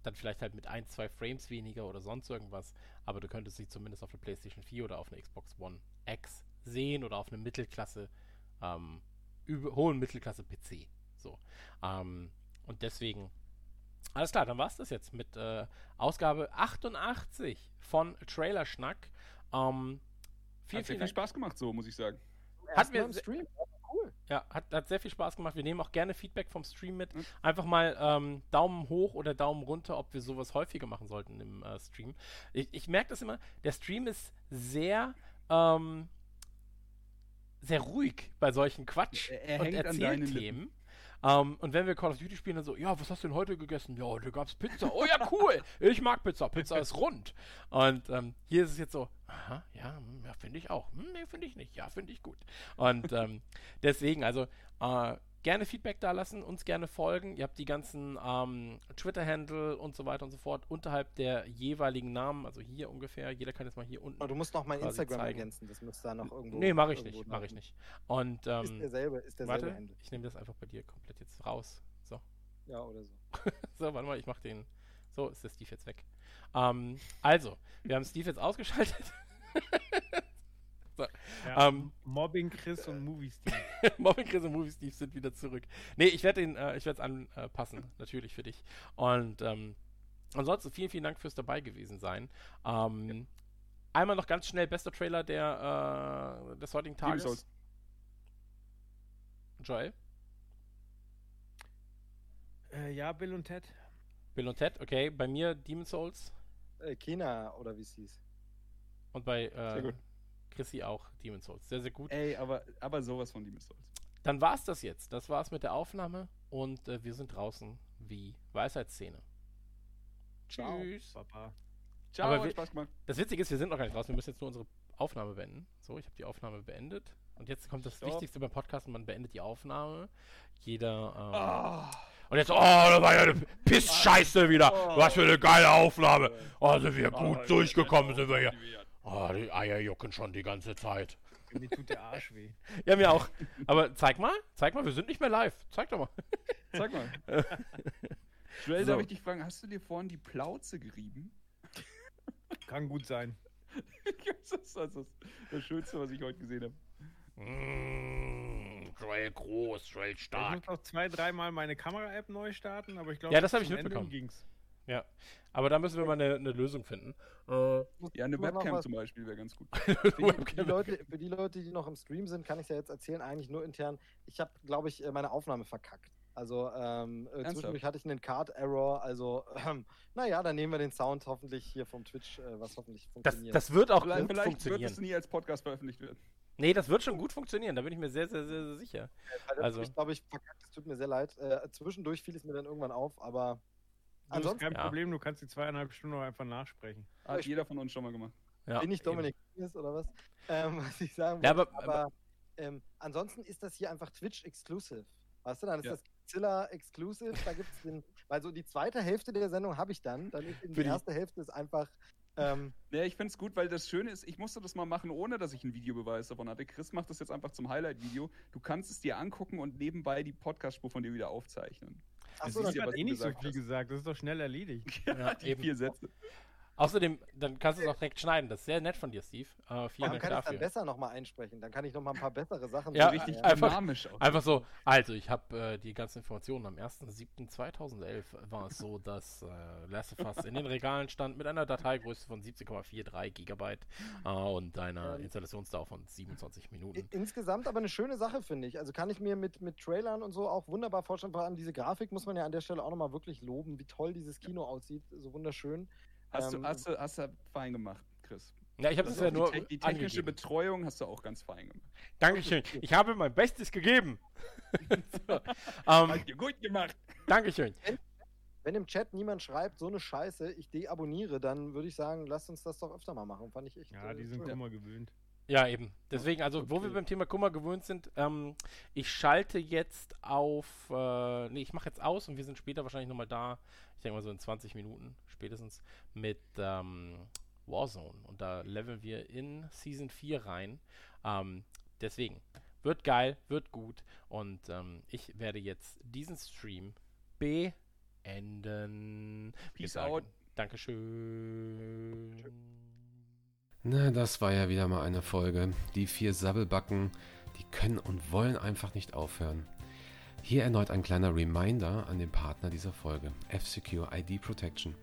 dann vielleicht halt mit ein, zwei Frames weniger oder sonst irgendwas, aber du könntest sie zumindest auf der PlayStation 4 oder auf einer Xbox One X sehen oder auf einem Mittelklasse, ähm, über, hohen Mittelklasse-PC. So. Ähm, und deswegen, alles klar, dann war es das jetzt mit äh, Ausgabe 88 von Trailer Schnack. Ähm, vielen, Hat viel Dank. Spaß gemacht, so muss ich sagen. Hat mir Stream. Cool. Ja, hat, hat sehr viel Spaß gemacht. Wir nehmen auch gerne Feedback vom Stream mit. Mhm. Einfach mal ähm, Daumen hoch oder Daumen runter, ob wir sowas häufiger machen sollten im äh, Stream. Ich, ich merke das immer, der Stream ist sehr, ähm, sehr ruhig bei solchen Quatsch- Er- er und Erzählthemen. Ähm, und wenn wir Call of Duty spielen, dann so, ja, was hast du denn heute gegessen? Ja, heute gab's Pizza. Oh ja, cool. Ich mag Pizza. Pizza ist rund. Und ähm, hier ist es jetzt so, aha, ja, hm, ja finde ich auch. Hm, nee, finde ich nicht. Ja, finde ich gut. Und ähm, deswegen, also äh, gerne Feedback da lassen, uns gerne folgen. Ihr habt die ganzen ähm, Twitter-Handle und so weiter und so fort unterhalb der jeweiligen Namen, also hier ungefähr. Jeder kann jetzt mal hier unten. Aber du musst noch mein Instagram zeigen. ergänzen, das müsste da noch irgendwo. Nee, mache ich nicht, mache ich nicht. Und Ist ähm, derselbe, ist derselbe warte, Handle. ich nehme das einfach bei dir komplett jetzt raus. So, Ja, oder so. so, warte mal, ich mache den. So ist der Steve jetzt weg. Ähm, also, wir haben Steve jetzt ausgeschaltet. Ja, Ähm, Mobbing Chris und Movie Steve. Mobbing Chris und Movie Steve sind wieder zurück. Nee, ich werde den, äh, ich werde es anpassen, natürlich für dich. Und ähm, ansonsten vielen, vielen Dank fürs dabei gewesen sein. Ähm, Einmal noch ganz schnell bester Trailer der, äh, des heutigen Tages. Joel, Äh, ja, Bill und Ted. Bill und Ted, okay. Bei mir Demon's Souls Äh, Kena, oder wie es hieß. und bei Sehr äh, gut. Chrissy auch Demon's Souls. Sehr, sehr gut. Ey, aber, aber sowas von Demon's Souls. Dann war's das jetzt. Das war's mit der Aufnahme und äh, wir sind draußen wie Weisheitsszene. Ciao. Tschüss. Papa. Ciao, Aber wir- Spaß gemacht. Das Witzige ist, wir sind noch gar nicht draußen. Wir müssen jetzt nur unsere Aufnahme beenden. So, ich habe die Aufnahme beendet. Und jetzt kommt das Stopp. Wichtigste beim Podcast. Man beendet die Aufnahme. Jeder. Ähm, Ah. Und jetzt, oh, das war ja eine Pissscheiße wieder. Oh. Was für eine geile Aufnahme. Oh, sind wir Oh, gut durchgekommen, sind wir hier. Oh, die Eier jucken schon die ganze Zeit. Mir tut der Arsch weh. Ja, mir auch. Aber zeig mal, zeig mal, wir sind nicht mehr live. Zeig doch mal. Sag mal. Joel, So. darf ich dich fragen, hast du dir vorhin die Plauze gerieben? Kann gut sein. das ist das, ist das Schönste, was ich heute gesehen habe. Mm, Joel groß, Joel Ich stark. muss noch zwei, dreimal meine Kamera-App neu starten, aber ich glaube, Ja, das hab bis ich zum Ende mitbekommen. Ging's. Ja. Aber da müssen wir mal eine, eine Lösung finden. Äh, Ja, eine Webcam zum Beispiel wäre ganz gut. Für die, für, die. Leute, für die Leute, die noch im Stream sind, kann ich ja jetzt erzählen, eigentlich nur intern. Ich habe, glaube ich, äh, meine Aufnahme verkackt. Also ähm, äh, Ernsthaft? zwischendurch hatte ich einen Card-Error. Also, ähm, naja, dann nehmen wir den Sound hoffentlich hier vom Twitch, äh, was hoffentlich das, funktioniert. das wird auch Vielleicht, gut vielleicht wird funktionieren. es nie als Podcast veröffentlicht werden. Nee, das wird schon gut funktionieren. Da bin ich mir sehr, sehr, sehr, sehr sicher. Das also- ich glaube ich, verkackt. Es tut mir sehr leid. Äh, zwischendurch fiel es mir dann irgendwann auf, aber ansonsten kein Ja. Problem, du kannst die zweieinhalb Stunden auch einfach nachsprechen. Hat ich- jeder von uns schon mal gemacht. Ja, bin ich. Dominik ist oder was? Ähm, was ich sagen Ja, wollte. aber- aber ähm, ansonsten ist das hier einfach Twitch Exclusive. Weißt du, dann ist Ja. das Zilla Exclusive, da gibt es den, weil so die zweite Hälfte der Sendung habe ich dann, dann ist die die- erste Hälfte ist einfach, ähm, Ja, ich finde es gut, weil das Schöne ist, ich musste das mal machen, ohne dass ich einen Videobeweis davon hatte. Chris macht das jetzt einfach zum Highlight-Video. Du kannst es dir angucken und nebenbei die Podcast-Spur von dir wieder aufzeichnen. Achso, ja, was hat eh nicht so viel hast. gesagt, das ist doch schnell erledigt. Ja, die eben. vier Sätze. Außerdem, dann kannst du es auch direkt schneiden. Das ist sehr nett von dir, Steve. Äh, vielen dann Dank kann ich dann dafür. besser nochmal einsprechen, dann kann ich nochmal ein paar bessere Sachen Ja. Richtig äh, einfach- dynamisch auch. Einfach so, also ich habe äh, die ganzen Informationen. Am 1.7.2011 war es so, dass äh, Last of Us in den Regalen stand mit einer Dateigröße von 17,43 Gigabyte äh, und einer Ähm. Installationsdauer von 27 I- Minuten. Insgesamt aber eine schöne Sache, finde ich. Also kann ich mir mit, mit Trailern und so auch wunderbar vorstellen. Vor allem diese Grafik muss man ja an der Stelle auch nochmal wirklich loben, wie toll dieses Kino aussieht. So wunderschön. Hast, ähm, du, hast, du, hast du fein gemacht, Chris. Ja, ich habe Das ja nur die, te die technische angegeben. Betreuung hast du auch ganz fein gemacht. Dankeschön. Ich habe mein Bestes gegeben. so, ähm, Hat dir gut gemacht. Dankeschön. Wenn im Chat niemand schreibt, so eine Scheiße, ich deabonniere, dann würde ich sagen, lasst uns das doch öfter mal machen. Fand ich echt. Ja, äh, die sind. Kummer gewöhnt. Ja, eben. Deswegen, also, wo wir Okay. beim Thema Kummer gewöhnt sind, ähm, ich schalte jetzt auf, äh, nee, ich mache jetzt aus und wir sind später wahrscheinlich nochmal da, ich denke mal so in 20 Minuten spätestens, mit ähm, Warzone. Und da leveln wir in Season 4 rein. Ähm, deswegen, wird geil, wird gut. Und ähm, ich werde jetzt diesen Stream beenden. Peace out. Dankeschön. Na, das war ja wieder mal eine Folge. Die vier Sabbelbacken, die können und wollen einfach nicht aufhören. Hier erneut ein kleiner Reminder an den Partner dieser Folge, F-Secure ID Protection.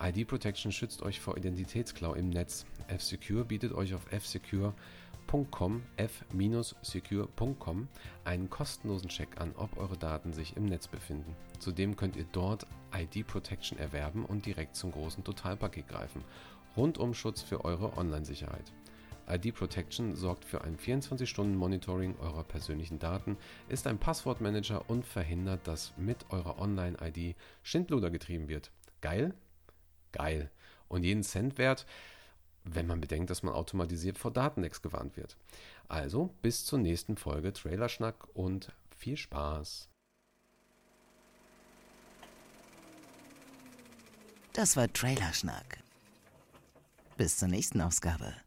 ID Protection schützt euch vor Identitätsklau im Netz. F-Secure bietet euch auf fsecure.com, f-secure.com, einen kostenlosen Check an, ob eure Daten sich im Netz befinden. Zudem könnt ihr dort ID Protection erwerben und direkt zum großen Totalpaket greifen. Rundum Schutz für eure Online-Sicherheit. ID Protection sorgt für ein 24-Stunden-Monitoring eurer persönlichen Daten, ist ein Passwortmanager und verhindert, dass mit eurer Online-ID Schindluder getrieben wird. Geil? Geil. Und jeden Cent wert, wenn man bedenkt, dass man automatisiert vor Datenlecks gewarnt wird. Also bis zur nächsten Folge Trailerschnack und viel Spaß. Das war Trailerschnack. Bis zur nächsten Ausgabe.